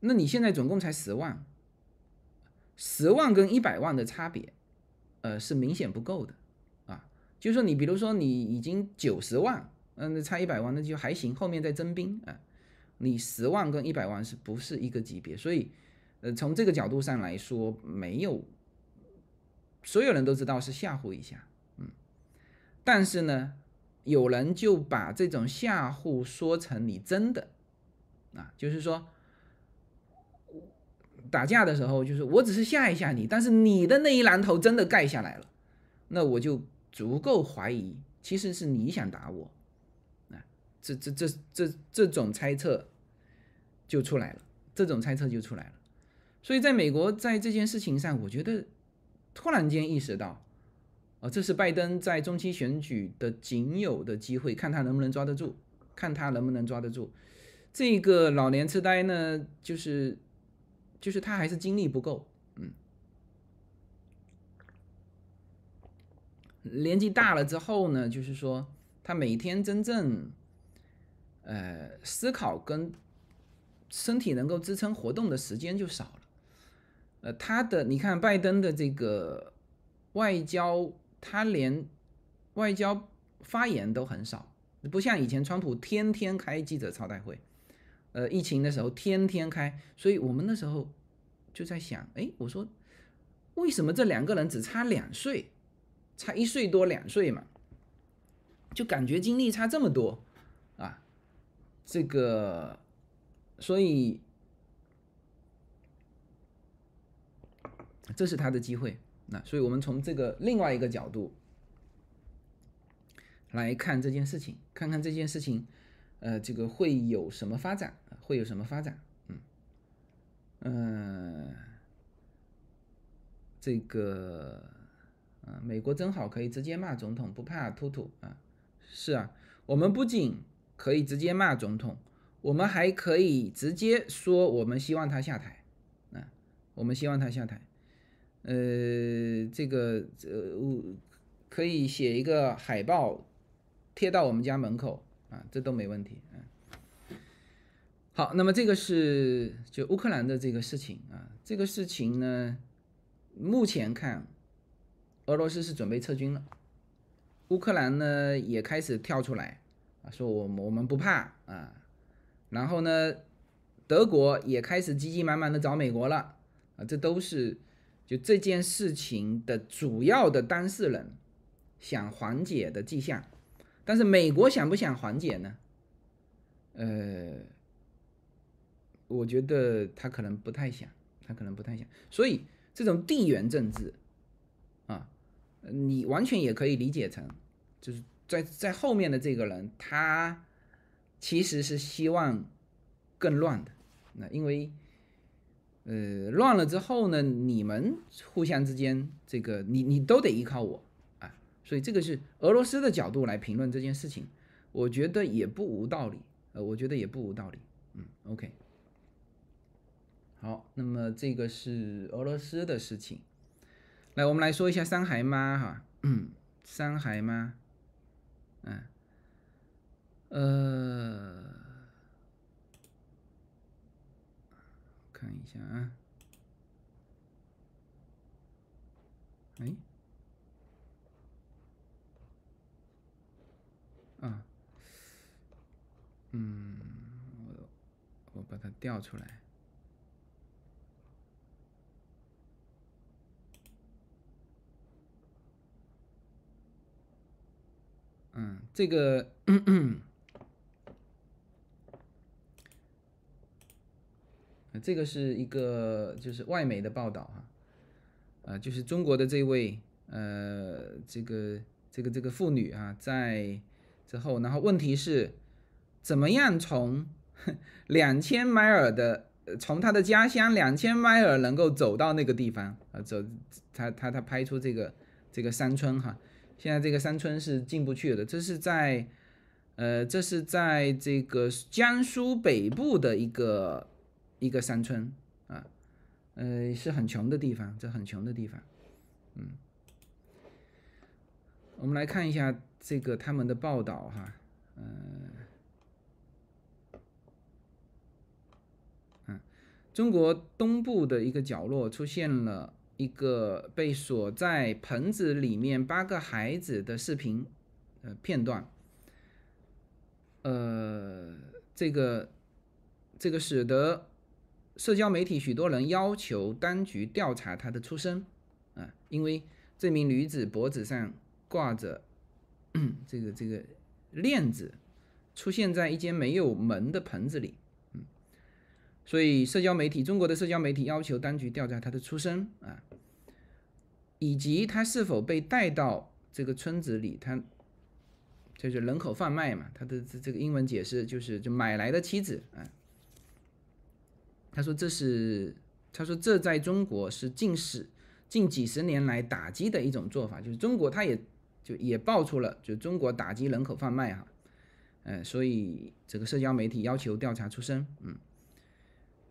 那你现在总共才十万，十万跟一百万的差别，呃，是明显不够的啊。就说，你比如说你已经九十万，嗯，那差一百万那就还行，后面再增兵啊。你十万跟一百万是不是一个级别？所以，呃，从这个角度上来说，没有所有人都知道是吓唬一下，嗯，但是呢，有人就把这种吓唬说成你真的，啊，就是说打架的时候，就是我只是吓一吓你，但是你的那一榔头真的盖下来了，那我就足够怀疑，其实是你想打我。啊这这这这这种猜测就出来了，这种猜测就出来了。所以在美国，在这件事情上，我觉得突然间意识到，啊，这是拜登在中期选举的仅有的机会，看他能不能抓得住，看他能不能抓得住。这个老年痴呆呢，就是就是他还是精力不够，嗯，年纪大了之后呢，就是说他每天真正。呃，思考跟身体能够支撑活动的时间就少了。呃，他的你看，拜登的这个外交，他连外交发言都很少，不像以前川普天天开记者招待会。呃，疫情的时候天天开，所以我们那时候就在想，哎，我说为什么这两个人只差两岁，差一岁多两岁嘛，就感觉精力差这么多啊。这个，所以这是他的机会。那所以我们从这个另外一个角度来看这件事情，看看这件事情呃，这个会有什么发展？会有什么发展？嗯，嗯，这个啊，美国真好，可以直接骂总统，不怕突突啊。是啊，我们不仅可以直接骂总统，我们还可以直接说我们希望他下台。啊，我们希望他下台。呃，这个呃，可以写一个海报贴到我们家门口。啊，这都没问题。嗯，好，那么这个是就乌克兰的这个事情。啊，这个事情呢，目前看，俄罗斯是准备撤军了，乌克兰呢也开始跳出来啊，说我我们不怕。啊，然后呢，德国也开始急急忙忙的找美国了啊，这都是。就这件事情的主要的当事人想缓解的迹象，但是美国想不想缓解呢？呃，我觉得他可能不太想，他可能不太想。所以这种地缘政治啊，你完全也可以理解成，就是在在后面的这个人，他其实是希望更乱的。那因为。呃，乱了之后呢，你们互相之间这个，你你都得依靠我啊，所以这个是俄罗斯的角度来评论这件事情，我觉得也不无道理，呃，我觉得也不无道理，嗯，OK，好，那么这个是俄罗斯的事情，来，我们来说一下三孩妈哈，嗯三孩妈，嗯，呃。看一下啊，哎，啊，嗯，我我把它调出来，嗯，这个。这个是一个就是外媒的报道哈，呃，就是中国的这位呃这个这个这个妇女啊，在之后，然后问题是怎么样从两千迈尔的从他的家乡两千迈尔能够走到那个地方啊？走他他他拍出这个这个山村哈，现在这个山村是进不去的，这是在呃这是在这个江苏北部的一个。一个山村啊，呃，是很穷的地方，这很穷的地方，嗯，我们来看一下这个他们的报道哈，嗯，嗯，中国东部的一个角落出现了一个被锁在盆子里面八个孩子的视频呃片段，呃，这个这个使得。社交媒体许多人要求当局调查她的出身，啊，因为这名女子脖子上挂着 这个这个链子，出现在一间没有门的棚子里，嗯，所以社交媒体中国的社交媒体要求当局调查她的出身。啊，以及她是否被带到这个村子里，她就是人口贩卖嘛，她的这这个英文解释就是就买来的妻子。啊。他说：“这是，他说这在中国是近十近几十年来打击的一种做法，就是中国他也就也爆出了，就中国打击人口贩卖哈，呃，所以这个社交媒体要求调查出身，嗯，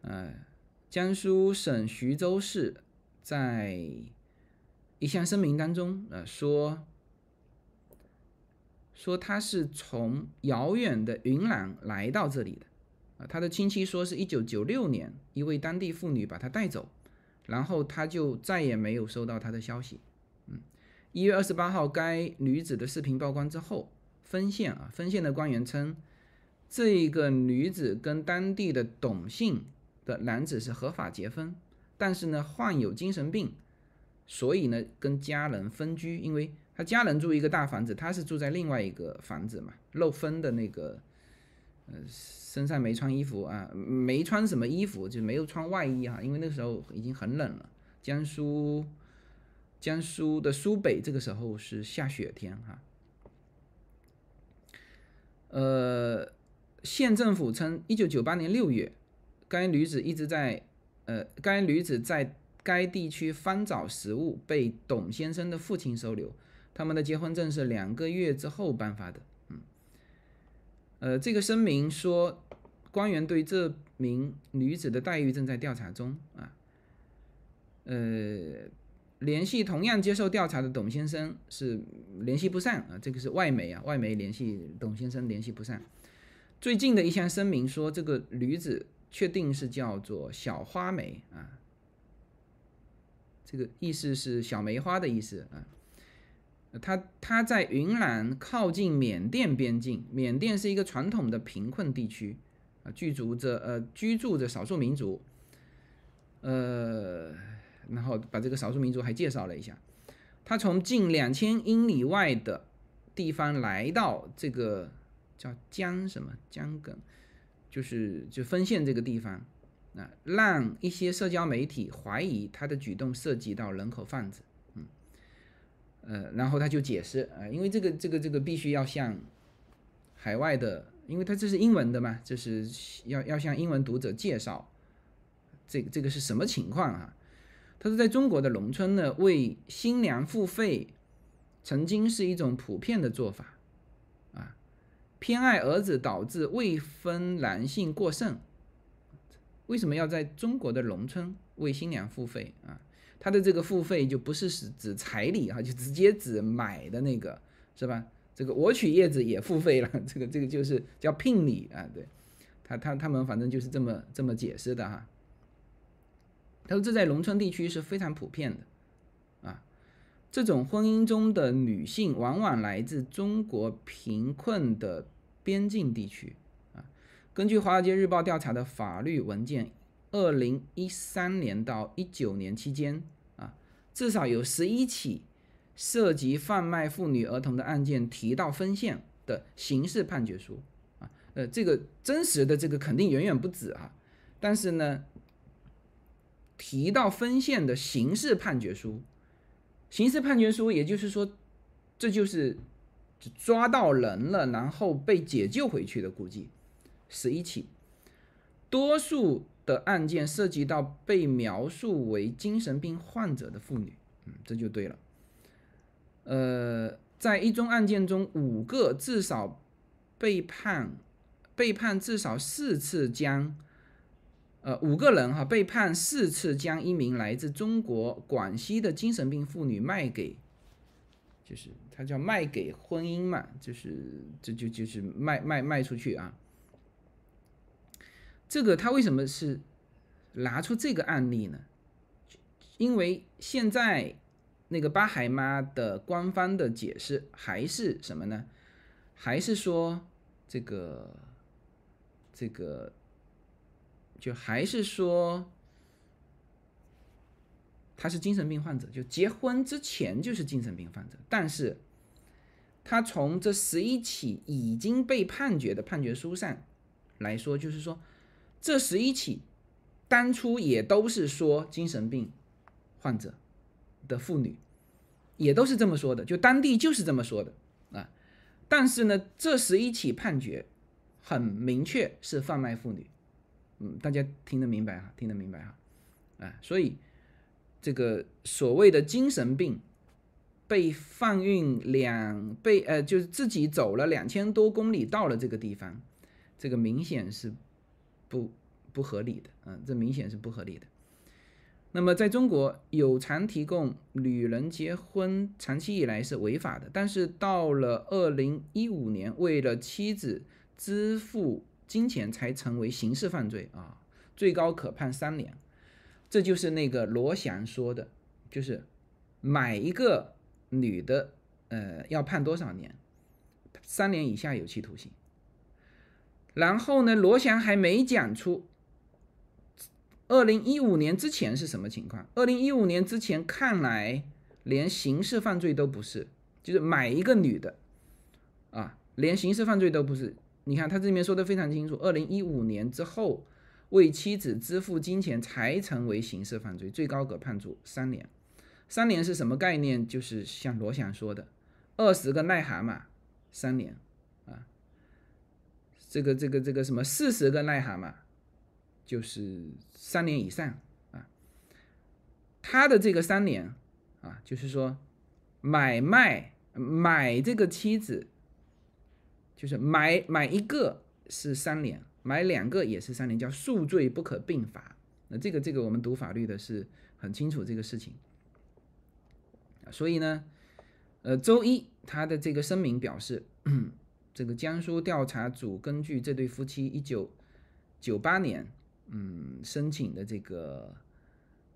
呃，江苏省徐州市在一项声明当中，呃，说说他是从遥远的云南来到这里的。”啊，他的亲戚说是一九九六年一位当地妇女把他带走，然后他就再也没有收到他的消息。嗯，一月二十八号，该女子的视频曝光之后，分县啊，分县的官员称，这个女子跟当地的董姓的男子是合法结婚，但是呢，患有精神病，所以呢，跟家人分居，因为他家人住一个大房子，他是住在另外一个房子嘛，漏风的那个。呃，身上没穿衣服啊，没穿什么衣服，就没有穿外衣哈，因为那时候已经很冷了。江苏，江苏的苏北这个时候是下雪天哈。呃，县政府称，一九九八年六月，该女子一直在呃，该女子在该地区翻找食物，被董先生的父亲收留。他们的结婚证是两个月之后颁发的。呃，这个声明说，官员对这名女子的待遇正在调查中啊。呃，联系同样接受调查的董先生是联系不上啊，这个是外媒啊，外媒联系董先生联系不上。最近的一项声明说，这个女子确定是叫做小花梅啊，这个意思是小梅花的意思啊。他他在云南靠近缅甸边境，缅甸是一个传统的贫困地区啊，居住着呃居住着少数民族，呃。然后把这个少数民族还介绍了一下，他从近两千英里外的地方来到这个叫江什么江梗，就是就分县这个地方啊，让一些社交媒体怀疑他的举动涉及到人口贩子，呃，然后他就解释啊，因为这个这个这个必须要向海外的，因为他这是英文的嘛，就是要要向英文读者介绍这个这个是什么情况啊？他说，在中国的农村呢，为新娘付费曾经是一种普遍的做法，啊，偏爱儿子导致未婚男性过剩。为什么要在中国的农村为新娘付费啊？他的这个付费就不是是指彩礼哈，就直接指买的那个是吧？这个我娶叶子也付费了，这个这个就是叫聘礼啊。对，他他他们反正就是这么这么解释的哈。他说：“这在农村地区是非常普遍的，啊，这种婚姻中的女性往往来自中国贫困的边境地区，啊，根据《华尔街日报》调查的法律文件，二零一三年到一九年期间，啊，至少有十一起涉及贩卖妇女儿童的案件提到分县的刑事判决书，啊，呃，这个真实的这个肯定远远不止啊，但是呢。”提到分县的刑事判决书，刑事判决书，也就是说，这就是抓到人了，然后被解救回去的，估计十一起，多数的案件涉及到被描述为精神病患者的妇女，嗯，这就对了。呃，在一宗案件中，五个至少被判被判至少四次将。呃，五个人哈被判四次将一名来自中国广西的精神病妇女卖给，就是他叫卖给婚姻嘛，就是这就就是卖卖卖出去啊。这个他为什么是拿出这个案例呢？因为现在那个巴海妈的官方的解释还是什么呢？还是说这个这个。就还是说他是精神病患者，就结婚之前就是精神病患者。但是，他从这十一起已经被判决的判决书上来说，就是说这十一起当初也都是说精神病患者的妇女，也都是这么说的，就当地就是这么说的啊。但是呢，这十一起判决很明确是贩卖妇女。嗯，大家听得明白哈，听得明白哈，啊，所以这个所谓的精神病被放运两被呃，就是自己走了两千多公里到了这个地方，这个明显是不不合理的，嗯，这明显是不合理的。那么在中国有偿提供女人结婚，长期以来是违法的，但是到了二零一五年，为了妻子支付。金钱才成为刑事犯罪啊，最高可判三年。这就是那个罗翔说的，就是买一个女的，呃，要判多少年？三年以下有期徒刑。然后呢，罗翔还没讲出二零一五年之前是什么情况。二零一五年之前看来连刑事犯罪都不是，就是买一个女的啊，连刑事犯罪都不是。你看他这里面说的非常清楚，二零一五年之后为妻子支付金钱才成为刑事犯罪，最高可判处三年。三年是什么概念？就是像罗翔说的，二十个癞蛤蟆，三年，这个这个这个什么四十个癞蛤蟆，就是三年以上啊。他的这个三年啊，就是说买卖买这个妻子，就是买买一个是三年，买两个也是三年，叫数罪不可并罚。那这个这个我们读法律的是很清楚这个事情所以呢，呃，周一他的这个声明表示。这个江苏调查组根据这对夫妻一九九八年，嗯，申请的这个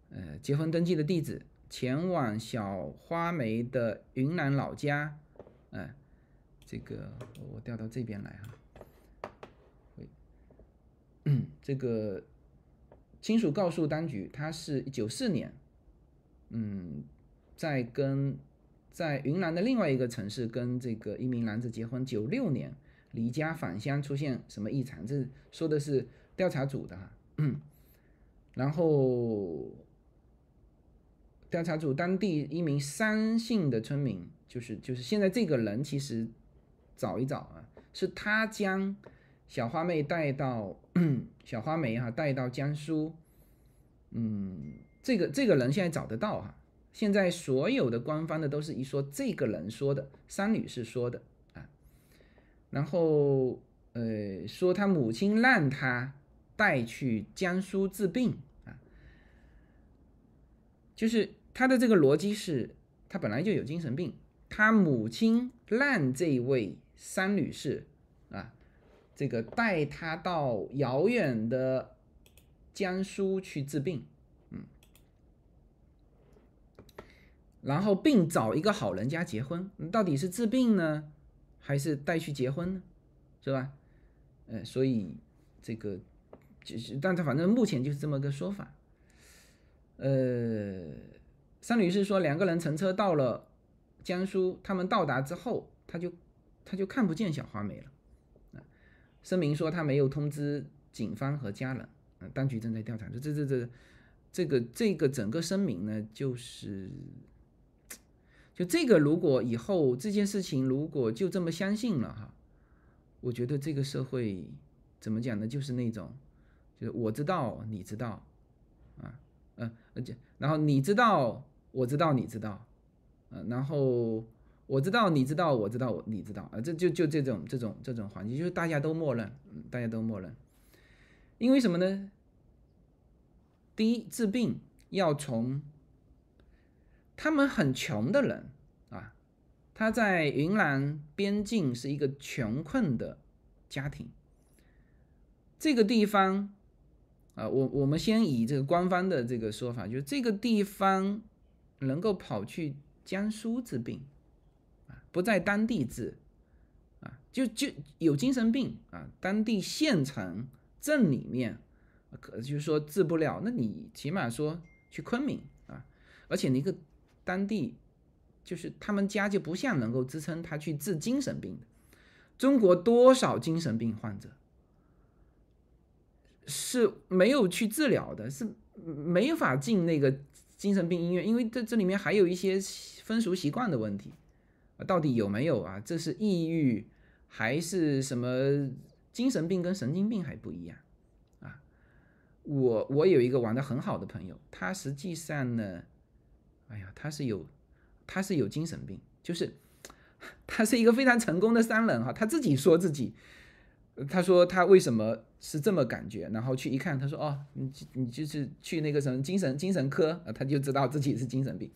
呃结婚登记的地址，前往小花梅的云南老家，哎，这个我调到这边来哈，这个亲属告诉当局，他是九四年，嗯，在跟。在云南的另外一个城市跟这个一名男子结婚，九六年离家返乡出现什么异常？这说的是调查组的哈。然后调查组当地一名三姓的村民，就是就是现在这个人其实找一找啊，是他将小花妹带到小花梅哈带到江苏，嗯，这个这个人现在找得到哈。现在所有的官方的都是一说这个人说的，三女士说的啊，然后呃说他母亲让他带去江苏治病啊，就是他的这个逻辑是，他本来就有精神病，他母亲让这位三女士啊，这个带他到遥远的江苏去治病。然后并找一个好人家结婚，到底是治病呢，还是带去结婚呢？是吧？呃，所以这个就是，但他反正目前就是这么个说法。呃，三女士说，两个人乘车到了江苏，他们到达之后，他就他就看不见小花梅了。声明说他没有通知警方和家人，当局正在调查。这这这这个这个整个声明呢，就是。就这个，如果以后这件事情如果就这么相信了哈，我觉得这个社会怎么讲呢？就是那种，就是我知道你知道，啊，嗯，而且然后你知道我知道你知道，嗯，然后我知道你知道我知道我你知道啊，这就就这种这种这种环境，就是大家都默认，大家都默认，因为什么呢？第一，治病要从。他们很穷的人啊，他在云南边境是一个穷困的家庭。这个地方啊，我我们先以这个官方的这个说法，就是这个地方能够跑去江苏治病啊，不在当地治啊，就就有精神病啊，当地县城镇里面可就是说治不了，那你起码说去昆明啊，而且那个。当地就是他们家就不像能够支撑他去治精神病的。中国多少精神病患者是没有去治疗的，是没法进那个精神病医院，因为这这里面还有一些风俗习惯的问题到底有没有啊？这是抑郁还是什么精神病？跟神经病还不一样啊！我我有一个玩的很好的朋友，他实际上呢。哎呀，他是有，他是有精神病，就是他是一个非常成功的商人哈。他自己说自己，他说他为什么是这么感觉，然后去一看，他说哦，你你就是去那个什么精神精神科啊，他就知道自己是精神病，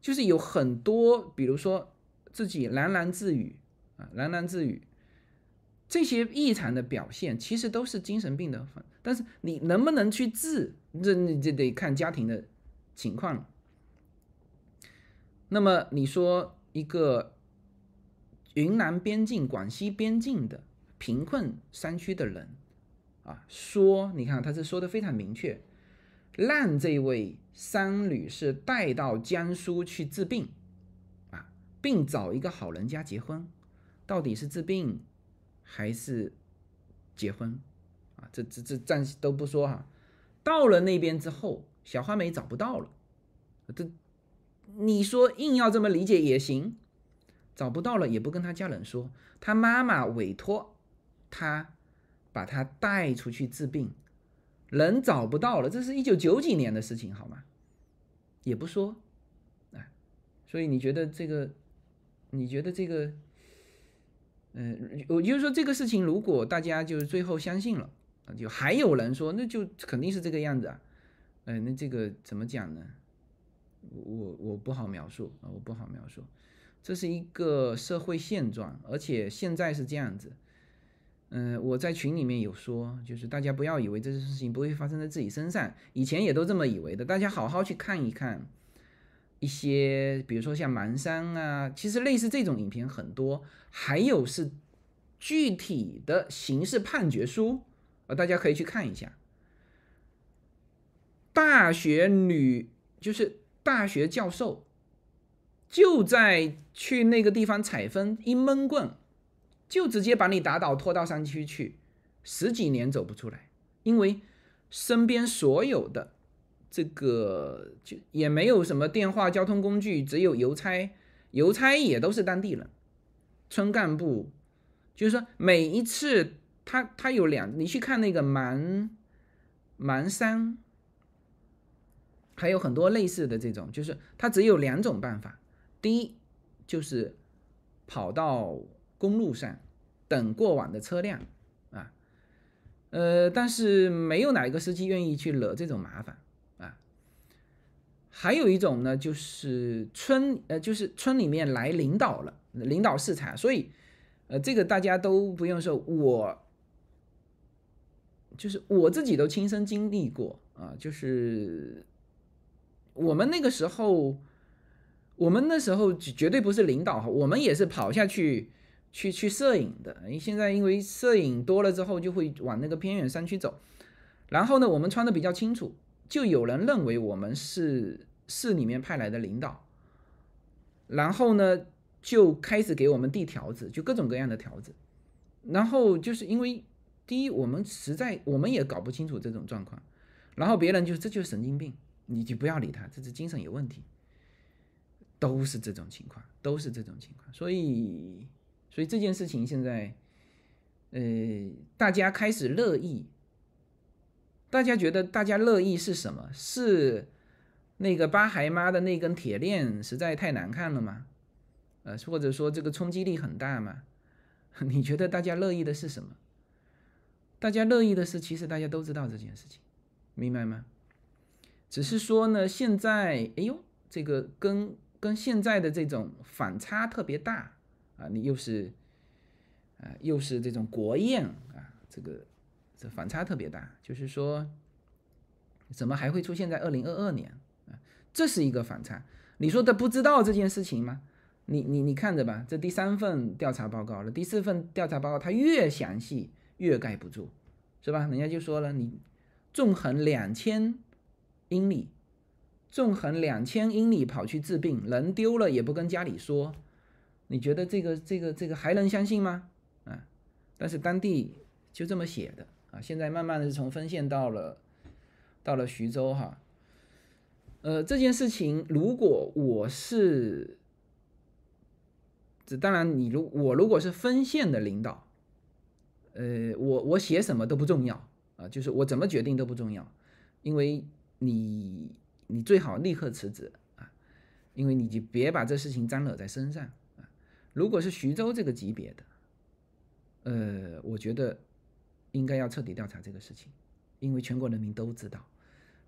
就是有很多，比如说自己喃喃自语啊，喃喃自语，这些异常的表现其实都是精神病的，但是你能不能去治，这你这得看家庭的情况了。那么你说一个云南边境、广西边境的贫困山区的人啊，说你看他是说的非常明确，让这位三女士带到江苏去治病啊，并找一个好人家结婚，到底是治病还是结婚啊？这这这暂时都不说哈。到了那边之后，小花梅找不到了，这。你说硬要这么理解也行，找不到了也不跟他家人说，他妈妈委托他把他带出去治病，人找不到了，这是一九九几年的事情，好吗？也不说，啊，所以你觉得这个？你觉得这个？嗯，我就是说这个事情，如果大家就是最后相信了，就还有人说，那就肯定是这个样子啊。嗯，那这个怎么讲呢？我我不好描述啊，我不好描述。这是一个社会现状，而且现在是这样子。嗯，我在群里面有说，就是大家不要以为这件事情不会发生在自己身上，以前也都这么以为的。大家好好去看一看一些，比如说像盲山啊，其实类似这种影片很多，还有是具体的刑事判决书啊，大家可以去看一下。大学女就是大学教授。就在去那个地方采风，一闷棍，就直接把你打倒，拖到山区去，十几年走不出来，因为身边所有的这个就也没有什么电话、交通工具，只有邮差，邮差也都是当地人，村干部，就是说每一次他他有两，你去看那个蛮蛮山，还有很多类似的这种，就是他只有两种办法。第一就是跑到公路上等过往的车辆啊，呃，但是没有哪一个司机愿意去惹这种麻烦啊。还有一种呢，就是村呃，就是村里面来领导了，领导视察，所以呃，这个大家都不用说，我就是我自己都亲身经历过啊，就是我们那个时候。我们那时候绝对不是领导哈，我们也是跑下去去去摄影的。现在因为摄影多了之后，就会往那个偏远山区走。然后呢，我们穿的比较清楚，就有人认为我们是市里面派来的领导。然后呢，就开始给我们递条子，就各种各样的条子。然后就是因为第一，我们实在我们也搞不清楚这种状况。然后别人就这就是神经病，你就不要理他，这是精神有问题。都是这种情况，都是这种情况，所以，所以这件事情现在，呃，大家开始乐意，大家觉得大家乐意是什么？是那个八孩妈的那根铁链实在太难看了吗？呃，或者说这个冲击力很大吗？你觉得大家乐意的是什么？大家乐意的是，其实大家都知道这件事情，明白吗？只是说呢，现在，哎呦，这个跟。跟现在的这种反差特别大啊！你又是啊，又是这种国宴啊，这个这反差特别大。就是说，怎么还会出现在二零二二年啊？这是一个反差。你说他不知道这件事情吗？你你你看着吧，这第三份调查报告了，第四份调查报告，他越详细越盖不住，是吧？人家就说了，你纵横两千英里。纵横两千英里跑去治病，人丢了也不跟家里说，你觉得这个这个这个还能相信吗？啊，但是当地就这么写的。啊，现在慢慢的是从分县到了到了徐州哈，呃，这件事情如果我是，这当然你如我如果是分县的领导，呃，我我写什么都不重要。啊，就是我怎么决定都不重要，因为你。你最好立刻辞职啊，因为你就别把这事情沾惹在身上啊。如果是徐州这个级别的，呃，我觉得应该要彻底调查这个事情，因为全国人民都知道，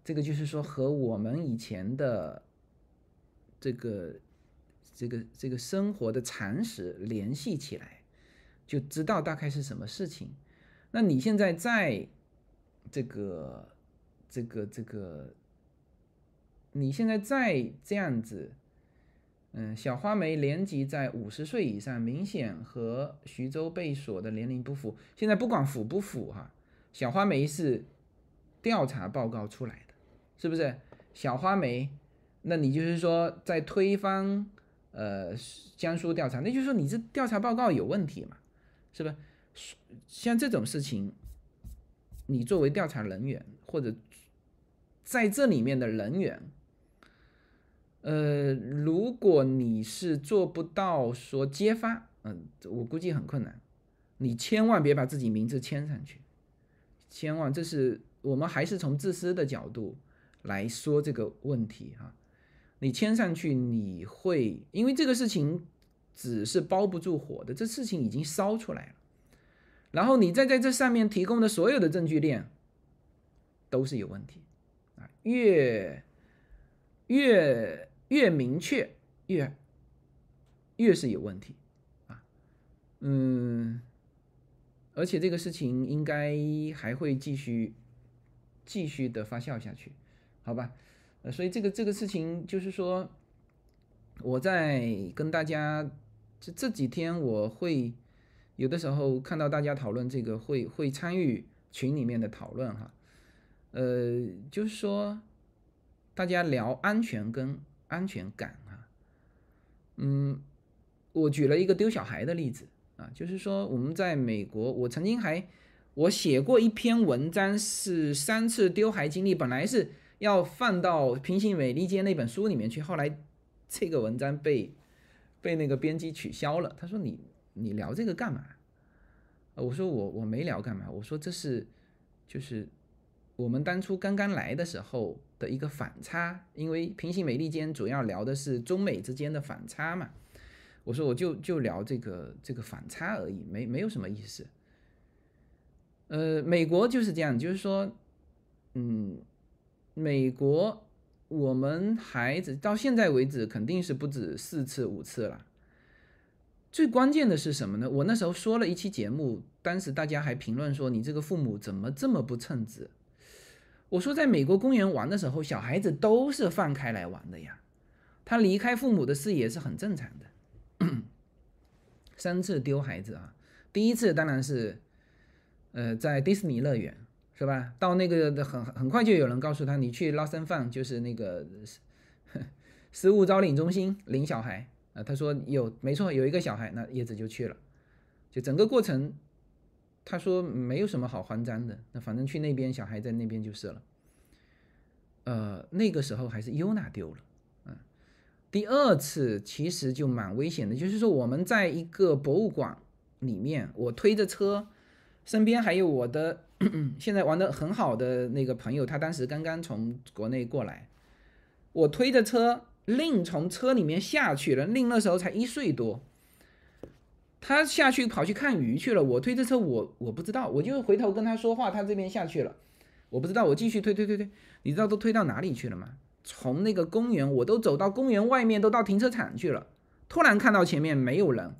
这个就是说和我们以前的这个这个这个生活的常识联系起来，就知道大概是什么事情。那你现在在这个这个这个。你现在再这样子，嗯，小花梅年级在五十岁以上，明显和徐州被锁的年龄不符。现在不管符不符哈，小花梅是调查报告出来的，是不是？小花梅，那你就是说在推翻呃江苏调查，那就是说你这调查报告有问题嘛，是吧？像这种事情，你作为调查人员或者在这里面的人员。呃，如果你是做不到说揭发，嗯，我估计很困难，你千万别把自己名字签上去，千万，这是我们还是从自私的角度来说这个问题哈。你签上去，你会因为这个事情纸是包不住火的，这事情已经烧出来了，然后你再在这上面提供的所有的证据链都是有问题，越越越明确越越是有问题啊，嗯。而且这个事情应该还会继续继续的发酵下去，好吧？呃，所以这个这个事情就是说，我在跟大家这这几天我会有的时候看到大家讨论这个，会会参与群里面的讨论哈。呃，就是说大家聊安全跟安全感啊，嗯，我举了一个丢小孩的例子。啊，就是说我们在美国，我曾经还我写过一篇文章，是三次丢孩经历，本来是要放到《平行美利坚》那本书里面去，后来这个文章被被那个编辑取消了。他说你你聊这个干嘛？我说我我没聊干嘛，我说这是就是我们当初刚刚来的时候的一个反差，因为《平行美利坚》主要聊的是中美之间的反差嘛。我说我就就聊这个这个反差而已，没没有什么意思。呃，美国就是这样，就是说，嗯，美国我们孩子到现在为止肯定是不止四次五次了。最关键的是什么呢？我那时候说了一期节目，当时大家还评论说你这个父母怎么这么不称职？我说在美国公园玩的时候，小孩子都是放开来玩的呀，他离开父母的视野是很正常的。三次丢孩子啊！第一次当然是，呃，在迪士尼乐园，是吧？到那个很很快就有人告诉他，你去 Lost and Found，就是那个失物招领中心领小孩啊。他说有，没错，有一个小孩，那叶子就去了。就整个过程，他说没有什么好慌张的，那反正去那边，小孩在那边就是了。呃，那个时候还是优娜丢了。嗯第二次其实就蛮危险的，就是说我们在一个博物馆里面，我推着车，身边还有我的 现在玩的很好的那个朋友，他当时刚刚从国内过来，我推着车，令从车里面下去了，令那时候才一岁多，他下去跑去看鱼去了，我推着车，我我不知道，我就回头跟他说话，他这边下去了，我不知道，我继续推推推推，你知道都推到哪里去了吗？从那个公园，我都走到公园外面，都到停车场去了。突然看到前面没有人，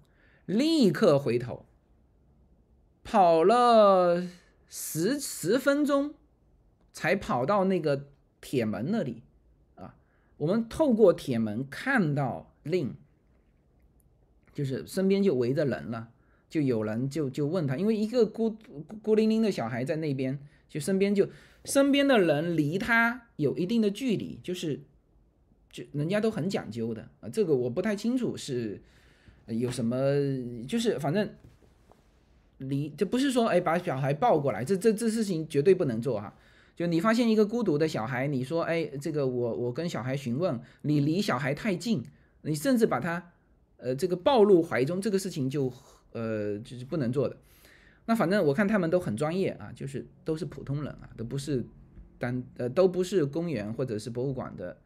立刻回头，跑了十十分钟，才跑到那个铁门那里。啊，我们透过铁门看到令，就是身边就围着人了，就有人就就问他，因为一个孤孤零零的小孩在那边，就身边就。身边的人离他有一定的距离，就是，就人家都很讲究的啊。这个我不太清楚是有什么，就是反正离这不是说哎把小孩抱过来，这这这事情绝对不能做哈。就你发现一个孤独的小孩，你说哎这个我我跟小孩询问，你离小孩太近，你甚至把他呃这个抱入怀中，这个事情就呃就是不能做的。那反正我看他们都很专业啊，就是都是普通人啊，都不是单呃都不是公园或者是博物馆的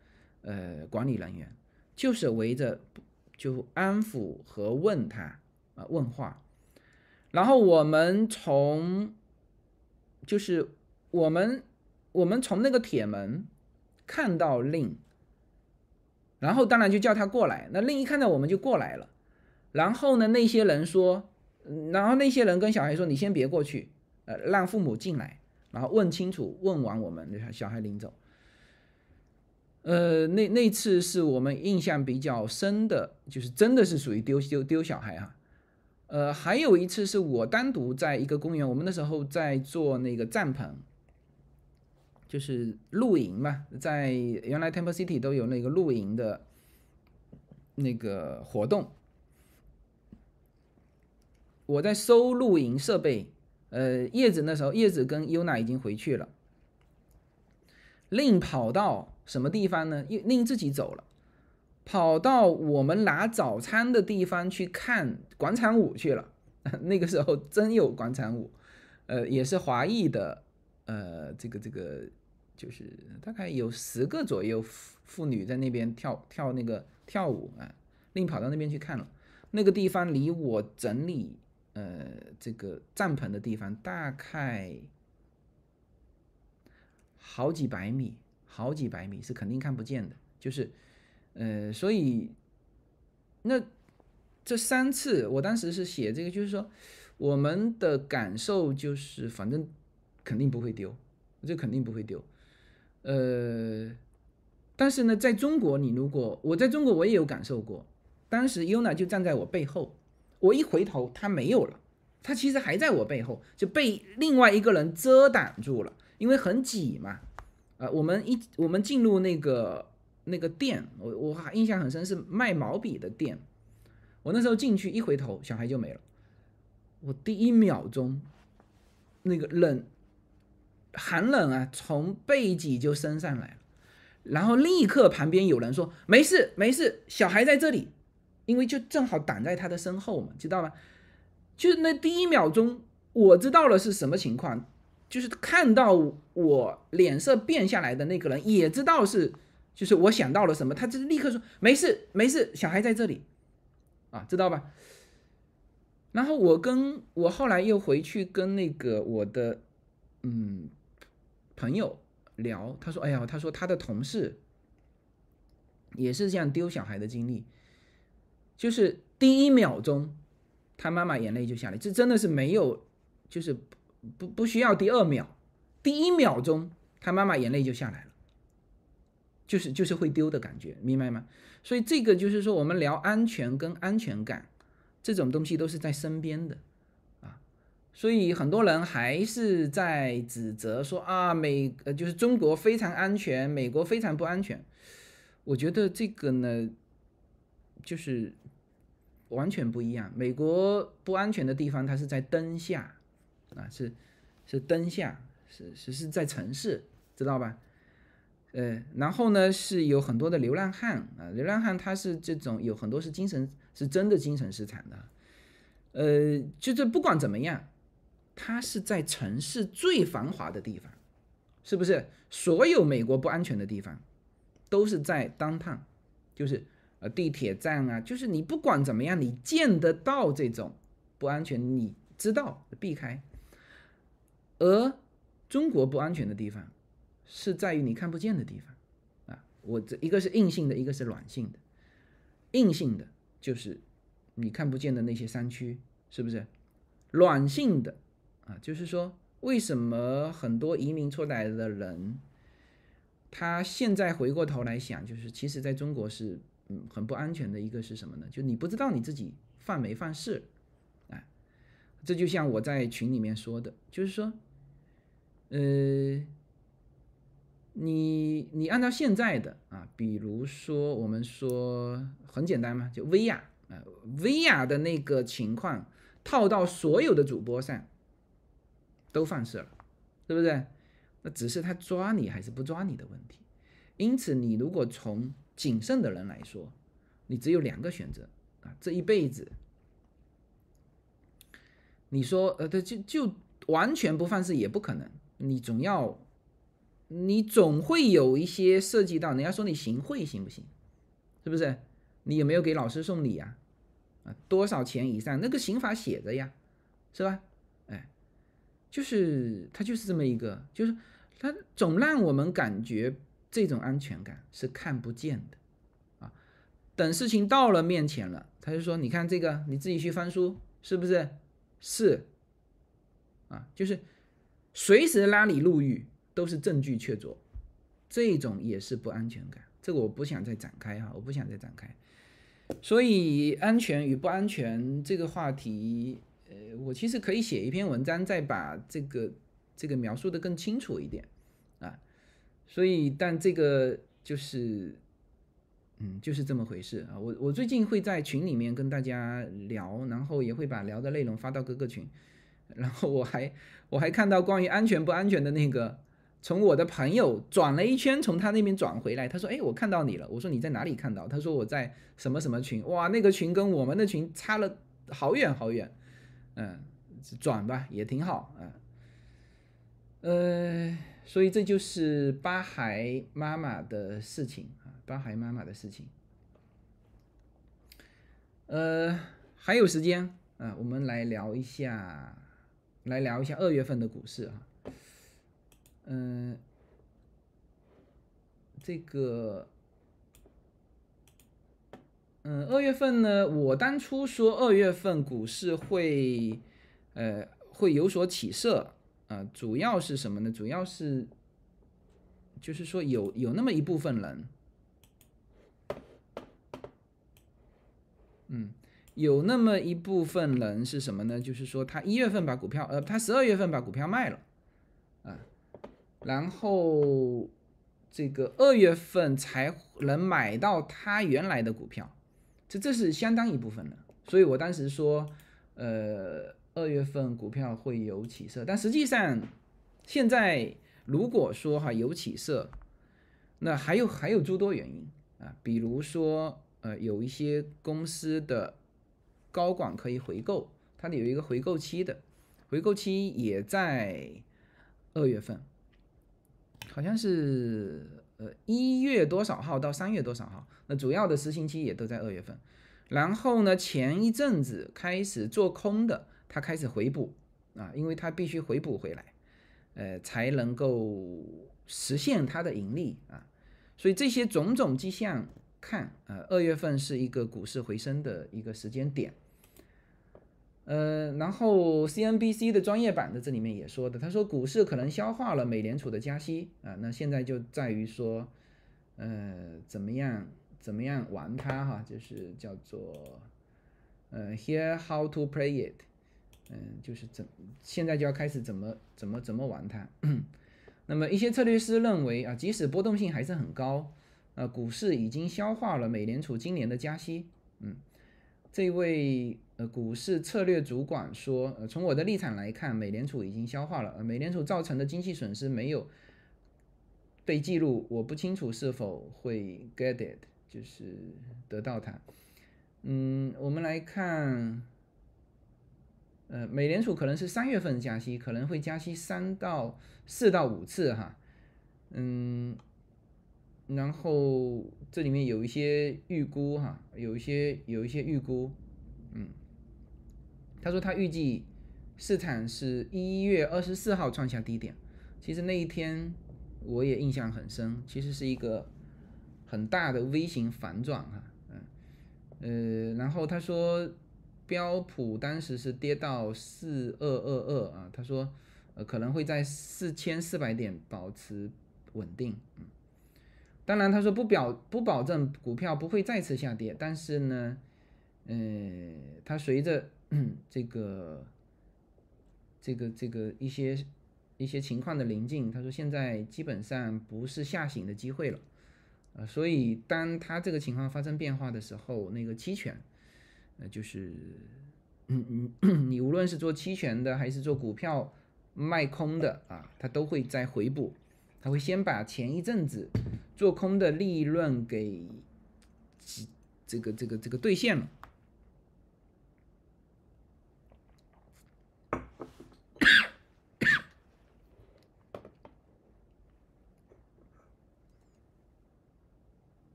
呃管理人员，就是围着就安抚和问他啊问话，然后我们从就是我们我们从那个铁门看到令，然后当然就叫他过来，那另一看到我们就过来了，然后呢那些人说。然后那些人跟小孩说：“你先别过去，呃，让父母进来，然后问清楚，问完我们，小孩领走。”呃，那那次是我们印象比较深的，就是真的是属于丢丢丢小孩啊。呃，还有一次是我单独在一个公园，我们那时候在做那个帐篷，就是露营嘛，在原来 Temple City 都有那个露营的那个活动。我在收露营设备，呃，叶子那时候，叶子跟优娜已经回去了。令跑到什么地方呢？令自己走了，跑到我们拿早餐的地方去看广场舞去了。那个时候真有广场舞，呃，也是华裔的，呃，这个这个就是大概有十个左右妇妇女在那边跳跳那个跳舞啊，另跑到那边去看了。那个地方离我整理呃这个帐篷的地方大概好几百米，好几百米是肯定看不见的，就是呃，所以那。这三次，我当时是写这个，就是说，我们的感受就是，反正肯定不会丢，这肯定不会丢。呃，但是呢，在中国，你如果我在中国，我也有感受过，当时 Yuna 就站在我背后，我一回头，他没有了，他其实还在我背后，就被另外一个人遮挡住了，因为很挤嘛。啊，我们一我们进入那个那个店，我我印象很深，是卖毛笔的店。我那时候进去一回头，小孩就没了。我第一秒钟，那个冷，寒冷啊，从背脊就升上来了。然后立刻旁边有人说：“没事没事，小孩在这里。”因为就正好挡在他的身后嘛，知道吗？就是那第一秒钟，我知道了是什么情况，就是看到我脸色变下来的那个人也知道是，就是我想到了什么，他就立刻说：“没事没事，小孩在这里。”啊，知道吧？然后我跟我后来又回去跟那个我的嗯朋友聊，他说：“哎呀，他说他的同事也是这样丢小孩的经历，就是第一秒钟他妈妈眼泪就下来，这真的是没有，就是不不需要第二秒，第一秒钟他妈妈眼泪就下来了，就是就是会丢的感觉，明白吗？”所以这个就是说，我们聊安全跟安全感这种东西都是在身边的，所以很多人还是在指责说啊，美呃就是中国非常安全，美国非常不安全。我觉得这个呢，就是完全不一样。美国不安全的地方，它是在灯下啊，是是灯下，是是是在城市，知道吧？呃，然后呢，是有很多的流浪汉啊，流浪汉他是这种有很多是精神是真的精神失常的，呃，就是不管怎么样，它是在城市最繁华的地方，是不是？所有美国不安全的地方，都是在当趟，就是呃地铁站啊，就是你不管怎么样，你见得到这种不安全，你知道避开，而中国不安全的地方。是在于你看不见的地方啊！我这一个是硬性的，一个是软性的。硬性的就是你看不见的那些山区，是不是？软性的啊，就是说为什么很多移民出来的人，他现在回过头来想，就是其实在中国是嗯很不安全的。一个是什么呢？就你不知道你自己犯没犯事啊？这就像我在群里面说的，就是说，呃。你你按照现在的啊，比如说我们说很简单嘛，就薇娅啊，薇娅的那个情况套到所有的主播上，都犯事了，对不对？那只是他抓你还是不抓你的问题。因此，你如果从谨慎的人来说，你只有两个选择啊，这一辈子，你说呃，他就就完全不犯事也不可能，你总要。你总会有一些涉及到，人家说你行贿行不行？是不是？你有没有给老师送礼呀？啊，多少钱以上？那个刑法写着呀，是吧？就是他就是这么一个，就是他总让我们感觉这种安全感是看不见的啊。等事情到了面前了，他就说：“你看这个，你自己去翻书，是不是？是啊，就是随时拉你入狱。”都是证据确凿，这种也是不安全感。这个我不想再展开哈，我不想再展开。所以安全与不安全这个话题，我其实可以写一篇文章，再把这个这个描述的更清楚一点啊。所以，但这个就是，嗯，就是这么回事啊。我我最近会在群里面跟大家聊，然后也会把聊的内容发到各个群。然后我还我还看到关于安全不安全的那个。从我的朋友转了一圈，从他那边转回来，他说：“哎，我看到你了。”我说：“你在哪里看到？”他说：“我在什么什么群。”哇，那个群跟我们的群差了好远好远，嗯，转吧也挺好啊。呃，所以这就是八孩妈妈的事情啊，八孩妈妈的事情。呃，还有时间啊，我们来聊一下，来聊一下二月份的股市啊。嗯，这个，嗯，二月份呢，我当初说二月份股市会，呃，会有所起色。啊，主要是什么呢？主要是，就是说有有那么一部分人，嗯，有那么一部分人是什么呢？就是说他一月份把股票，呃，他十二月份把股票卖了，啊，然后这个二月份才能买到他原来的股票，这这是相当一部分的。所以我当时说，呃。二月份股票会有起色，但实际上，现在如果说哈有起色，那还有还有诸多原因啊，比如说呃有一些公司的高管可以回购，它有一个回购期的，回购期也在二月份，好像是呃一月多少号到三月多少号，那主要的实行期也都在二月份，然后呢前一阵子开始做空的。他开始回补啊，因为他必须回补回来，呃，才能够实现它的盈利啊。所以这些种种迹象看，呃，二月份是一个股市回升的一个时间点。呃，然后 CNBC 的专业版的这里面也说的，他说股市可能消化了美联储的加息啊，那现在就在于说，呃，怎么样怎么样玩它哈，就是叫做呃，Here how to play it。嗯，就是怎现在就要开始怎么怎么怎么玩它。那么一些策略师认为啊，即使波动性还是很高，呃，股市已经消化了美联储今年的加息。嗯，这位呃股市策略主管说，呃，从我的立场来看，美联储已经消化了，呃，美联储造成的经济损失没有被记录，我不清楚是否会 get it，就是得到它。嗯，我们来看。呃，美联储可能是三月份加息，可能会加息三到四到五次哈，嗯，然后这里面有一些预估哈，有一些有一些预估，嗯，他说他预计市场是一月二十四号创下低点，其实那一天我也印象很深，其实是一个很大的 V 型反转哈，嗯，呃，然后他说。标普当时是跌到四二二二啊，他说，呃，可能会在四千四百点保持稳定。嗯，当然他说不表不保证股票不会再次下跌，但是呢，呃，它随着这个这个这个一些一些情况的临近，他说现在基本上不是下行的机会了，呃，所以当它这个情况发生变化的时候，那个期权。那就是，嗯嗯，你无论是做期权的还是做股票卖空的啊，他都会再回补，他会先把前一阵子做空的利润给这个这个这个兑现了。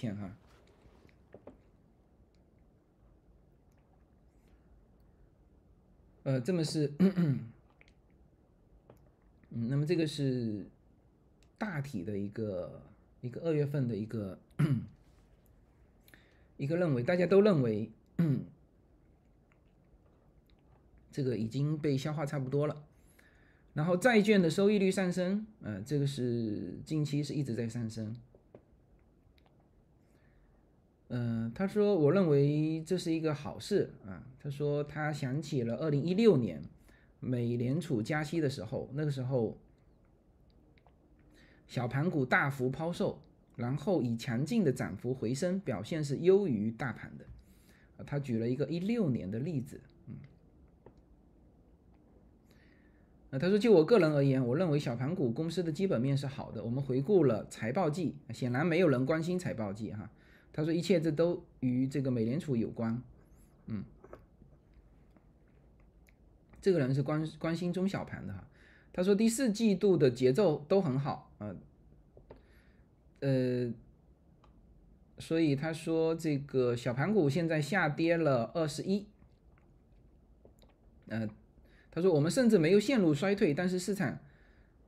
天哈，呃，这么是，嗯，那么这个是大体的一个一个二月份的一个一个认为，大家都认为这个已经被消化差不多了。然后债券的收益率上升，呃，这个是近期是一直在上升。嗯，他说，我认为这是一个好事啊。他说，他想起了二零一六年美联储加息的时候，那个时候小盘股大幅抛售，然后以强劲的涨幅回升，表现是优于大盘的。他举了一个一六年的例子，嗯，那他说，就我个人而言，我认为小盘股公司的基本面是好的。我们回顾了财报季，显然没有人关心财报季哈。他说，一切这都与这个美联储有关。嗯，这个人是关关心中小盘的哈。他说，第四季度的节奏都很好啊。呃，所以他说，这个小盘股现在下跌了二十一。呃。他说：“我们甚至没有陷入衰退，但是市场，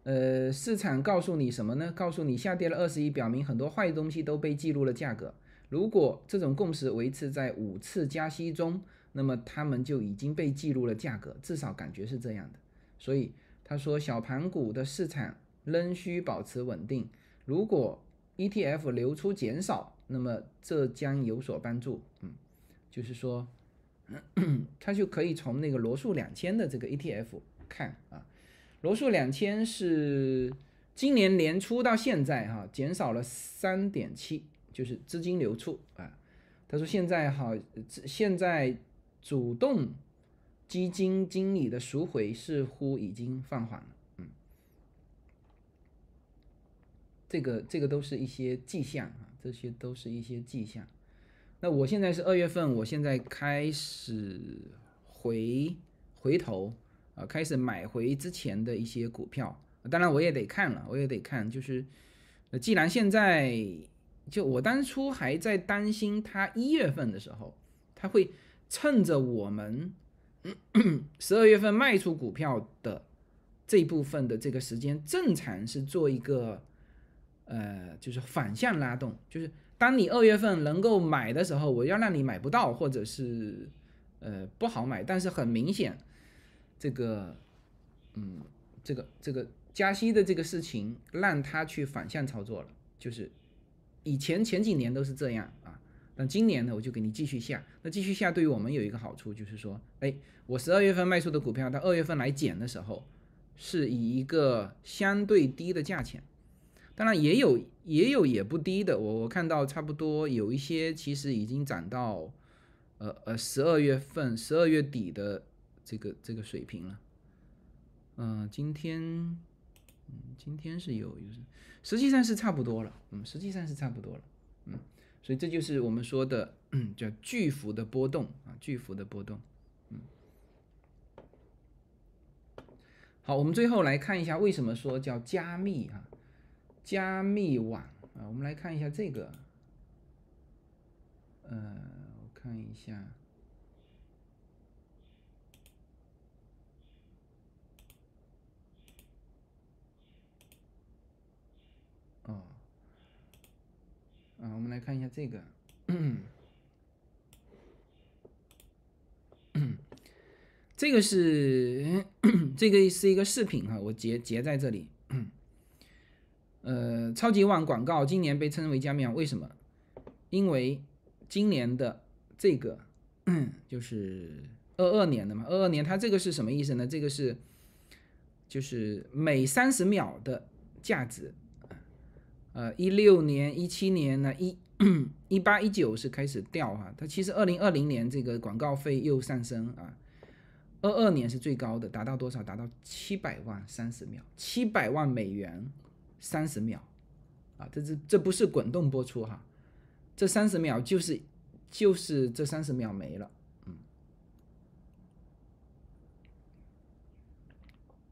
呃，市场告诉你什么呢？告诉你下跌了二十亿，表明很多坏东西都被记录了价格。如果这种共识维持在五次加息中，那么他们就已经被记录了价格，至少感觉是这样的。所以他说，小盘股的市场仍需保持稳定。如果 ETF 流出减少，那么这将有所帮助。嗯，就是说。”他就可以从那个罗素两千的这个 ETF 看啊，罗素两千是今年年初到现在哈减少了三点七，就是资金流出啊。他说现在哈现在主动基金经理的赎回似乎已经放缓了，嗯，这个这个都是一些迹象啊，这些都是一些迹象。那我现在是二月份，我现在开始回回头啊，开始买回之前的一些股票。当然我也得看了，我也得看，就是既然现在就我当初还在担心它一月份的时候，它会趁着我们 十二月份卖出股票的这部分的这个时间，正常是做一个呃，就是反向拉动，就是。当你二月份能够买的时候，我要让你买不到，或者是呃不好买。但是很明显，这个嗯，这个这个加息的这个事情，让他去反向操作了。就是以前前几年都是这样啊，但今年呢，我就给你继续下。那继续下对于我们有一个好处，就是说，哎，我十二月份卖出的股票，到二月份来减的时候，是以一个相对低的价钱。当然也有也有也不低的，我我看到差不多有一些其实已经涨到，呃呃十二月份十二月底的这个这个水平了。嗯，今天嗯今天是有有，实际上是差不多了，嗯实际上是差不多了，嗯，所以这就是我们说的叫巨幅的波动啊，巨幅的波动，嗯。好，我们最后来看一下为什么说叫加密啊。加密网啊，我们来看一下这个，呃，我看一下，哦，啊，我们来看一下这个，这个是这个是一个视频哈，我截截在这里。呃，超级网广告今年被称为加密网，为什么？因为今年的这个就是二二年的嘛，二二年它这个是什么意思呢？这个是就是每三十秒的价值，呃，一六年、一七年呢，一一八一九是开始掉哈，它其实二零二零年这个广告费又上升啊，二二年是最高的，达到多少？达到七百万三十秒，七百万美元。三十秒，啊，这这这不是滚动播出哈，这三十秒就是就是这三十秒没了，嗯。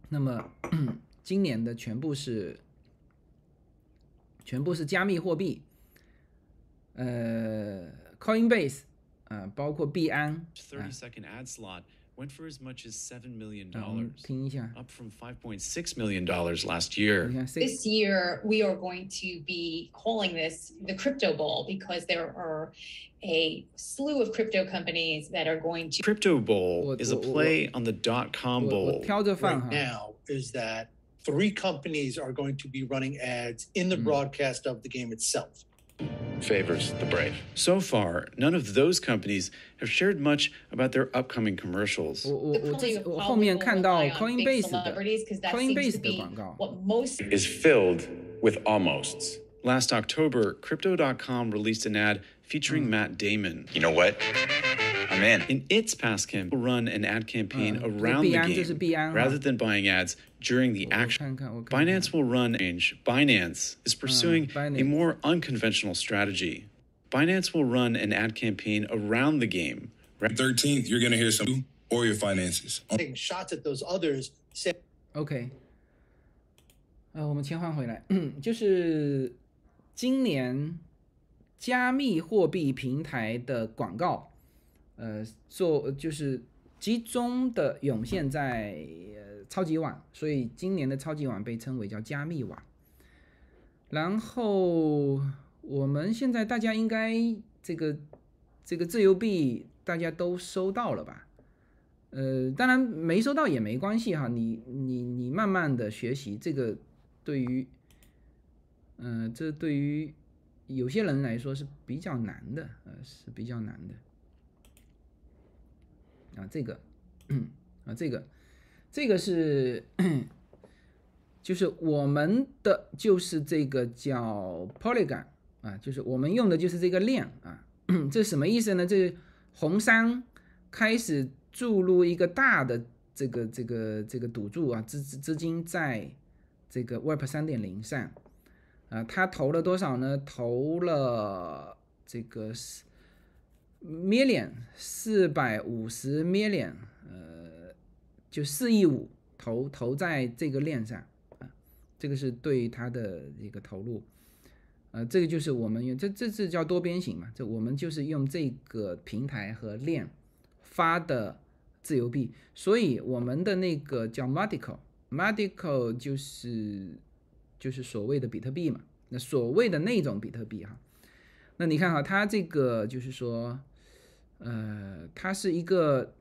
那么 今年的全部是全部是加密货币，呃，Coinbase 啊，包括币安。went for as much as $7 million, up from $5.6 million last year. This year, we are going to be calling this the crypto bowl because there are a slew of crypto companies that are going to. Crypto bowl is a play on the dot com bowl. Right now is that three companies are going to be running ads in the mm. broadcast of the game itself favors the brave. So far, none of those companies have shared much about their upcoming commercials. 我我我这我后面看到 Coinbase 的 Coinbase 的广告 is filled with almosts. Last October, Crypto.com released an ad featuring Matt Damon. You know what? I'm I'm in. In its past campaign, will run an ad campaign 嗯，这是 around 币 the 安，这是 game 币安哈。 rather than buying ads during the 我 action. 看看，我看看 Binance will run change. Binance is pursuing a Binance. more unconventional strategy. Binance will run an ad campaign around the game. ra- 13th, you're going to hear some or your finances. Taking shots at those others, say OK，呃，我们切换回来，就是今年加密货币平台的广告，呃，做就是 集中的涌现在呃超级网，所以今年的超级网被称为叫加密网。然后我们现在大家应该这个这个自由币大家都收到了吧？呃，当然没收到也没关系哈，你你你慢慢的学习，这个对于，嗯、这对于有些人来说是比较难的，呃，是比较难的。啊，这个，啊，这个，这个是，就是我们的就是这个叫 Polygon 啊，就是我们用的就是这个链啊，这什么意思呢？这红杉开始注入一个大的这个这个这个赌注啊资资资金在这个 Web 三点零上啊，他投了多少呢？投了这个是 million 四百五十 million，呃，就四亿五投投在这个链上啊，这个是对他的一个投入。呃，这个就是我们用这这这叫多边形嘛，这我们就是用这个平台和链发的自由币，所以我们的那个叫 Madico，Madico 就是就是所谓的比特币嘛，那所谓的那种比特币哈，那你看哈，它这个就是说，呃，它是一个